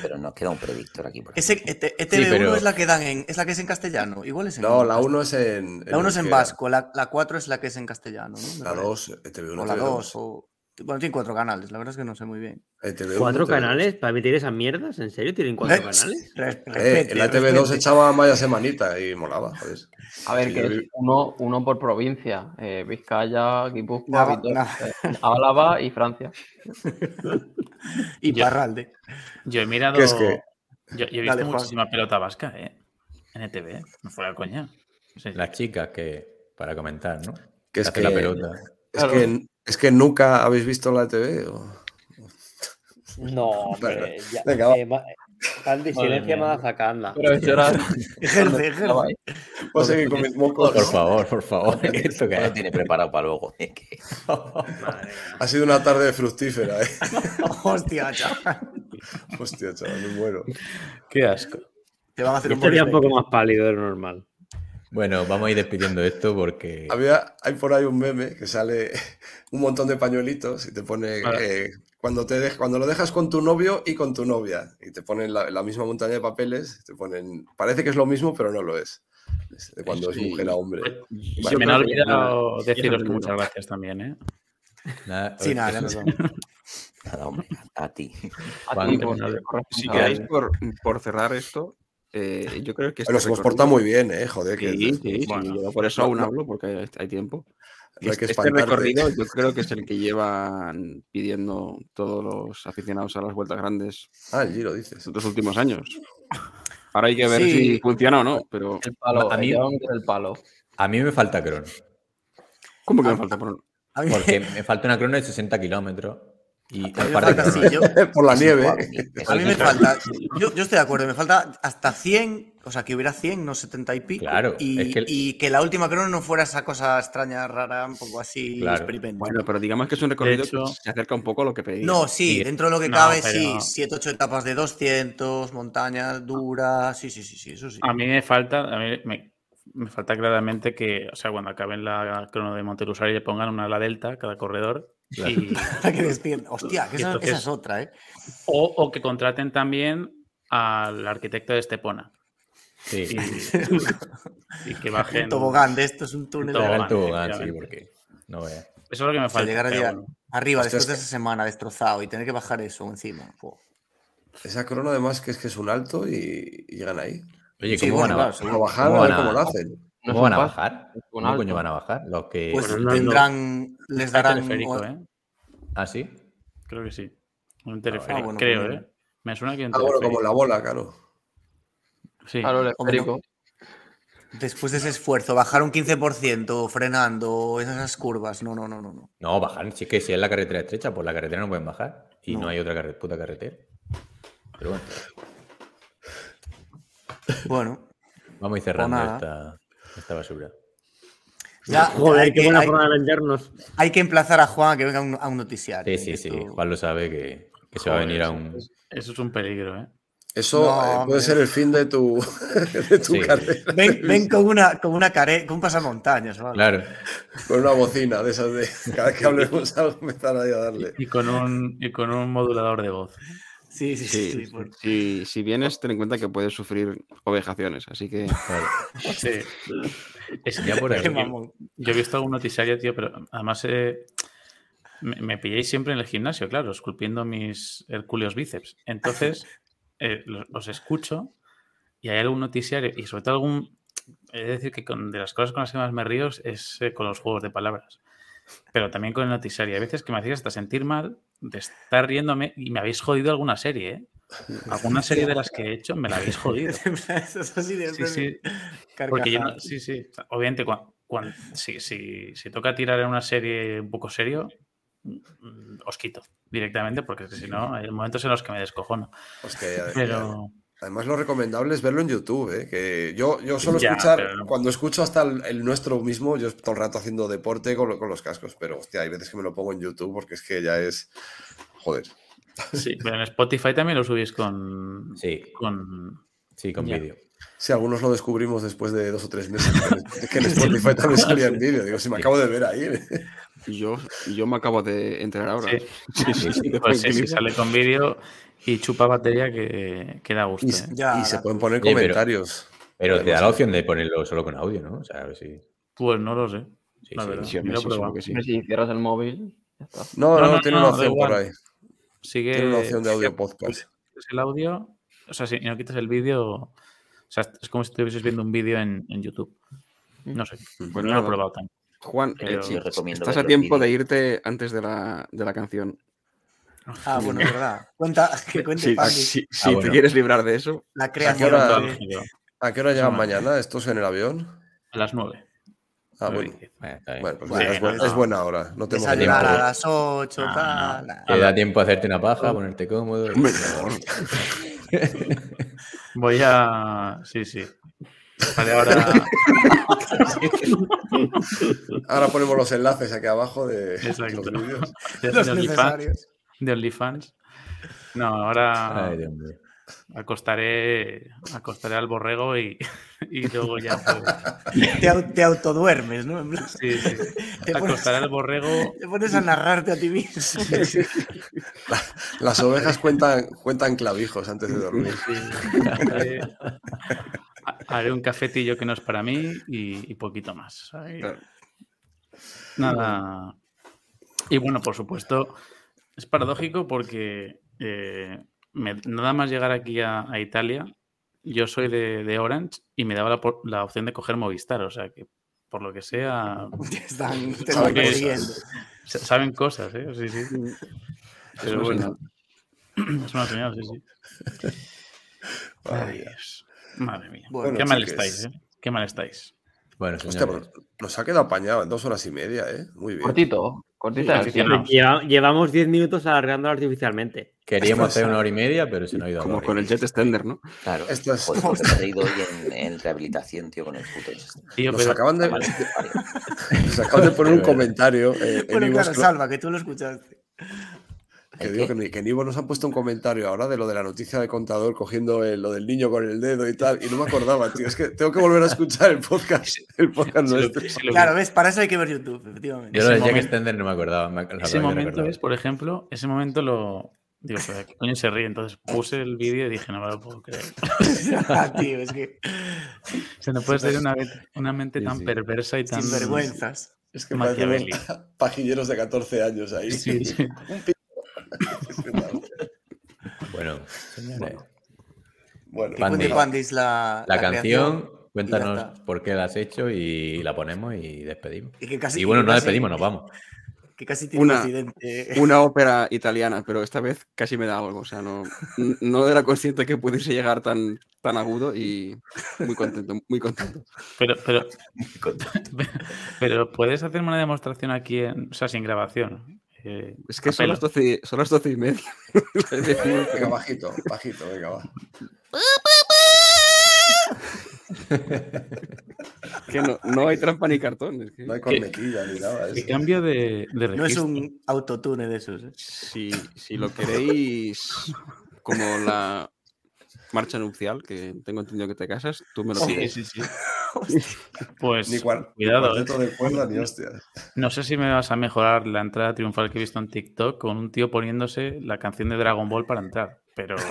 Pero nos queda un predictor aquí. Por Ese ejemplo. ET- ETV1 pero- es la que dan en, es la que es en castellano, igual es en No, la 1 es en. la uno es en vasco, la, la 4 es la que es en castellano, ¿no? La parece. 2, ETV1. o la 2, o bueno, tiene cuatro canales, la verdad es que no sé muy bien. ETV1, ¿Cuatro ETV2. canales para emitir esas mierdas? ¿En serio tienen cuatro canales? Eh, en la ETV2 respete. echaba vaya semanita y molaba, joder. A ver, Sí, que es uno, uno por provincia. Eh, Vizcaya, Guipúzcoa, eh, Álava y Francia. Y Yo- Parralde. Yo he mirado. ¿Qué es que? Yo, yo he visto Dale, Juan. muchísima pelota vasca, ¿eh? En ETV, no fuera coña. Sí. las chicas que. Para comentar, ¿no? Que es Hacen la que- pelota. Es, que, es que nunca habéis visto la ETV. o- No, hombre, ya, venga, eh, Madre silencia mía. Madafacanda. Pero eso era. Ejerce, ejerce. Voy a seguir con mis mocos. Por favor, por favor. ¿Esto qué Ya tiene preparado para luego. Que- Ha sido una tarde fructífera, ¿eh? Hostia, chaval. Hostia, chaval, me muero. Qué asco. Te van a hacer Yo un estaría un poco más pálido de lo normal. Bueno, vamos a ir despidiendo esto porque. Había, hay por ahí un meme que sale un montón de pañuelitos y te pone Vale. eh, cuando, te dej- cuando lo dejas con tu novio y con tu novia y te ponen la, la misma montaña de papeles, te ponen, parece que es lo mismo, pero no lo es. Es de cuando es mujer a hombre. Se me ha olvidado deciros que muchas gracias también, ¿eh? Nada, Sí, nada, ya nos vamos. Nada, hombre, a ti. A ti, Si queráis, por, por cerrar esto, eh, yo creo que. este recorrido- portado muy bien, ¿eh? Joder, que Sí, sí, sí, yo por eso no, aún hablo, porque hay, tiempo. no hay que este recorrido yo creo que es el que llevan pidiendo todos los aficionados a las vueltas grandes Ah, el giro, dices. estos últimos años. Ahora hay que ver Sí. si funciona o no, pero El palo, A mí- llevan el palo. A mí me falta crono. ¿cómo que me falta mí, Porque me falta una crono de 60 kilómetros. Y a mí me par de falta, sí, yo, por la nieve. a mí me falta, yo, yo estoy de acuerdo, me falta hasta 100, o sea, que hubiera 100, no 70 y pico. Claro, y, es que- y que la última crono no fuera esa cosa extraña, rara, un poco así, Claro. experimento. Bueno, pero digamos que es un recorrido hecho- que se acerca un poco a lo que pedí. No, sí, Y- dentro de lo que No, cabe, pero- sí, 7, 8 etapas de 200, montaña dura, sí, sí, sí, sí, eso sí. A mí me falta, a mí me, me falta claramente que, o sea, cuando acaben la crono de Montelusari le pongan una ala delta a cada corredor. Y- Para que despierten. Hostia, que esa, esa es otra, ¿eh? o, o que contraten también al arquitecto de Estepona. Sí. Y, y que bajen. Un tobogán de esto es un túnel. Que de- tobogán, tobogán, sí, porque no veas. Eso es lo que me O sea, falta. llegar allá bueno. arriba Hostia, después es de esa semana destrozado y tener que bajar eso encima. Esa crono, además, que es que es un alto y, y llegan ahí. Oye, Sí, ¿cómo bueno, van a, claro, ¿Cómo bajar? ¿Cómo a ver van a- cómo lo hacen. No ¿cómo es van a bajar? ¿Cómo alto. coño van a bajar? Los que... Pues Bueno, tendrán, les darán. teleférico, ¿eh? ¿Ah, sí? Creo que sí. Un teleférico, bueno, creo, pues ¿eh? Me suena que un Ah, bueno, teleférico. como la bola, claro. Sí. Claro, esférico. Después de ese esfuerzo, bajar un 15% frenando esas curvas. No, no, no, no. no. No, bajar, sí que si es la carretera estrecha, por la carretera no pueden bajar. Y no, No. hay otra carre- puta carretera. Pero bueno, Bueno, vamos a ir cerrando nada. esta, esta basura. ya Joder, hay, qué que, buena hay- forma de vendernos. hay que emplazar a Juan a que venga a un, a un noticiario. Sí, sí, sí. Esto- Juan lo sabe que, que se va a venir a un. Eso es un peligro, ¿eh? Eso No, eh, puede hombre. ser el fin de tu, de tu Sí. carrera. Ven, ven con una, con una care, con un pasamontañas. ¿vale? Claro. Con una bocina de esas de cada vez que hablemos algo empezar ahí a darle. Y con un, y con un modulador de voz. Sí, sí, sí. Sí, sí, por- si, si vienes, ten en cuenta que puedes sufrir ovejaciones, así que claro. Sí. Es que Ya por ahí. Yo- he visto algún noticiario, tío, pero además eh, me, me pilláis siempre en el gimnasio, claro, esculpiendo mis hercúleos bíceps. Entonces, eh, lo- los escucho y hay algún noticiario y sobre todo algún... He de decir que con, de las cosas con las que más me río es eh, con los juegos de palabras. Pero también con el noticiario. Hay veces que me hacéis hasta sentir mal de estar riéndome y me habéis jodido alguna serie, ¿eh? Alguna serie de las que he hecho me la habéis jodido. Eso es así de Sí, sí. Porque yo no- sí, sí. Obviamente, cuando, si, si, si toca tirar en una serie un poco serio, mm, os quito directamente, porque si no, hay momentos en los que me descojono. Hostia, ya- Pero Además, lo recomendable es verlo en YouTube, ¿eh? que yo, yo suelo Ya, escuchar, pero cuando escucho hasta el, el nuestro mismo, yo todo el rato haciendo deporte con, lo- con los cascos, pero hostia, hay veces que me lo pongo en YouTube porque es que ya es, joder, sí, pero en Spotify también lo subís con. Sí, con sí, con vídeo. si algunos lo descubrimos después de dos o tres meses, que en- que en Spotify también salía en vídeo, digo, si me acabo de ver ahí, y yo, yo me acabo de enterar ahora. Sí. Sí, sí, sí, Pues sí, sí, tranquiliza. sale con vídeo y chupa batería que, que da gusto. y, ¿eh? Ya, y se pueden poner comentarios. Pero te da la opción de ponerlo solo con audio, ¿no? O sea, a ver si. Pues no lo sé. Sí, la sí. verdad. Sí, hombre, Yo lo que Si cierras el móvil, ya está. No, No, no, no, tiene no, una opción por ahí. Sigue. Tiene una opción de audio sigue- podcast. quitas el audio, o sea, si no quitas el vídeo, o sea, es como si estuvieses viendo un vídeo en, en YouTube. No sé, Pues no lo he probado tanto. Juan, Pero- eh, Sí, estás a tiempo de irte antes de la, de la canción. Ah, bueno, es verdad. Cuenta, que cuente Sí, si si Ah, te quieres librar de eso, la ¿A qué creación hora- de- ¿A qué hora llegan no. mañana estos en el avión? A las 9. Ah, bueno. Bueno, pues Bueno, es, buen- no. es buena hora. No tiempo. a las 8, Ah, tal. no. Te da tiempo a hacerte una paja, ponerte cómodo. Voy a. Sí, sí. Vale, ahora. Ahora ponemos los enlaces aquí abajo de Exacto. los vídeos. De, Los de necesarios. De OnlyFans. No, ahora Ay, Dios mío. acostaré, acostaré al borrego y, y luego ya. pues, Te, au- te autoduermes, ¿no? Sí, sí. Te pones- Acostaré al borrego. Te pones a narrarte a ti mismo. Las ovejas cuentan, cuentan clavijos antes de dormir. Sí, haré, ha- haré un cafetillo que no es para mí y, y poquito más. Nada. Y bueno, por supuesto, es paradójico porque eh, me- nada más llegar aquí a, a Italia, yo soy de, de Orange y me daba la, opción de coger Movistar. O sea que, por lo que sea, están, te Saben cosas. saben cosas, ¿eh? Sí, sí. Pero una bueno, es una señal, sí, sí. Ay. Dios. Madre mía. Bueno, Qué mal chiques. estáis, ¿eh? Qué mal estáis. Bueno, Hostia, nos ha quedado apañado en dos horas y media, ¿eh? Muy bien. Cortito, llevamos 10 minutos alargándolo artificialmente. Queríamos hacer una hora y media, pero se nos ha ido a como con el jet extender, ¿no? Claro. Esto es- Joder, me he reído hoy en, en rehabilitación, tío, con el puto. Tío, Nos pero acaban de, nos acaban de poner un comentario eh, en Bueno, claro, Salva, que tú lo escuchaste. Que ¿El digo que, ni- que en Ivo nos han puesto un comentario ahora de lo de la noticia de contador cogiendo el- lo del niño con el dedo y tal, y no me acordaba, tío. Es que tengo que volver a escuchar el podcast, el podcast nuestro. Claro, ves, para eso hay que ver YouTube, efectivamente. Yo lo Jack momento- Extender no me acordaba. me- lo ese momento es, por ejemplo, ese momento lo. Digo, pero ¿qué coño se ríe? Entonces puse el vídeo y dije, no me lo puedo creer. Tío, es que O sea, no puede ser una, mente- una mente Sí, tan sí. perversa y tan. sin vergüenzas. Es que parecen pajilleros de 14 años ahí. Sí, sí. Bueno, señores. Pandis la, La, canción, cuéntanos por qué la has hecho y la ponemos y despedimos. Y que casi- y bueno, que no casi- despedimos, nos vamos. que casi tiene Una- un. Una ópera italiana, pero esta vez casi me da algo. O sea, no, no era consciente que pudiese llegar tan, tan agudo y muy contento, muy contento. Pero, pero, pero puedes hacerme una demostración aquí, en, o sea, sin grabación. Eh, Es que son las 12, son las 12 y media. Venga, bajito, bajito, venga, va. que no, no hay trampa ni cartón. es que- No hay cornetilla ni nada. Que es- cambio de, de No es registro. un autotune de esos. ¿eh? Si, si lo queréis como la marcha nupcial, que tengo entendido que te casas, tú me lo pides. sí, sí. Pues Ni, cuar- ni cuidado, eh. de cuerda ni hostias. No sé si me vas a mejorar la entrada triunfal que he visto en TikTok con un tío poniéndose la canción de Dragon Ball para entrar. Pero,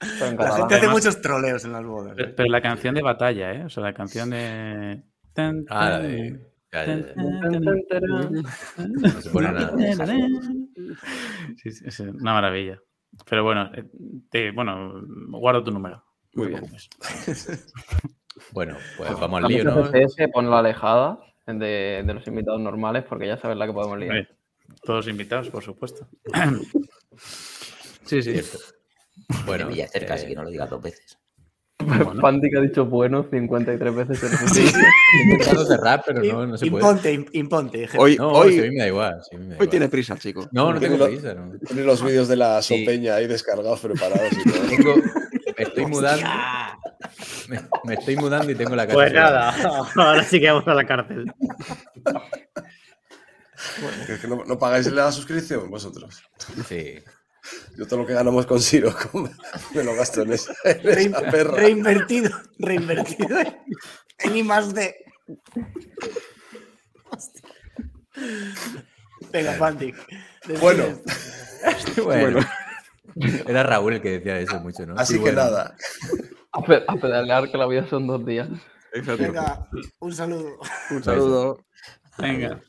La gente hace muchos troleos en las bodas. pero, ¿eh? pero la canción de batalla, ¿eh? O sea, la canción de. Ah, de. No se pone nada. Sí, sí, sí, una maravilla. Pero bueno, eh, te- bueno, guardo tu número. Muy bien. Bueno, pues vamos al lío, ¿no? Pon la alejada de, de los invitados normales porque ya sabes la que podemos liar. Hombre, Todos invitados, por supuesto. Sí, sí. Cierto. Bueno, Bueno, ya cerca, eh, así que no lo digas dos veces. Bueno. Ha dicho bueno 53 veces en el Sí, he intentado cerrar, pero no, no se puede. imponte, im- imponte. jefe. Hoy, No, hoy, si a mí me da igual. si a mí me da hoy igual. tiene prisa, chico. No, no tengo Tengo- prisa. no. Tiene los vídeos de la Sí. sopeña ahí descargados, preparados y todo. Tengo, me estoy mudando. Me, me estoy mudando y tengo la. Pues sola. nada, ahora sí que vamos a la cárcel. Que es que no, no pagáis la suscripción vosotros. Sí. Yo todo lo que ganamos con Siro me lo gasto en esa, en Rein- esa perra. reinvertido, reinvertido en, I más D. Venga, despide Bueno. Bueno. Era Raúl el que decía eso mucho, ¿no? Así Sí, que bueno. nada. A, pe- a pedalear que la vida son dos días. Exacto. Venga, un saludo. Un saludo. Venga.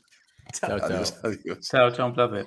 Chao, chao. Adiós, adiós. Chao, chao, un placer.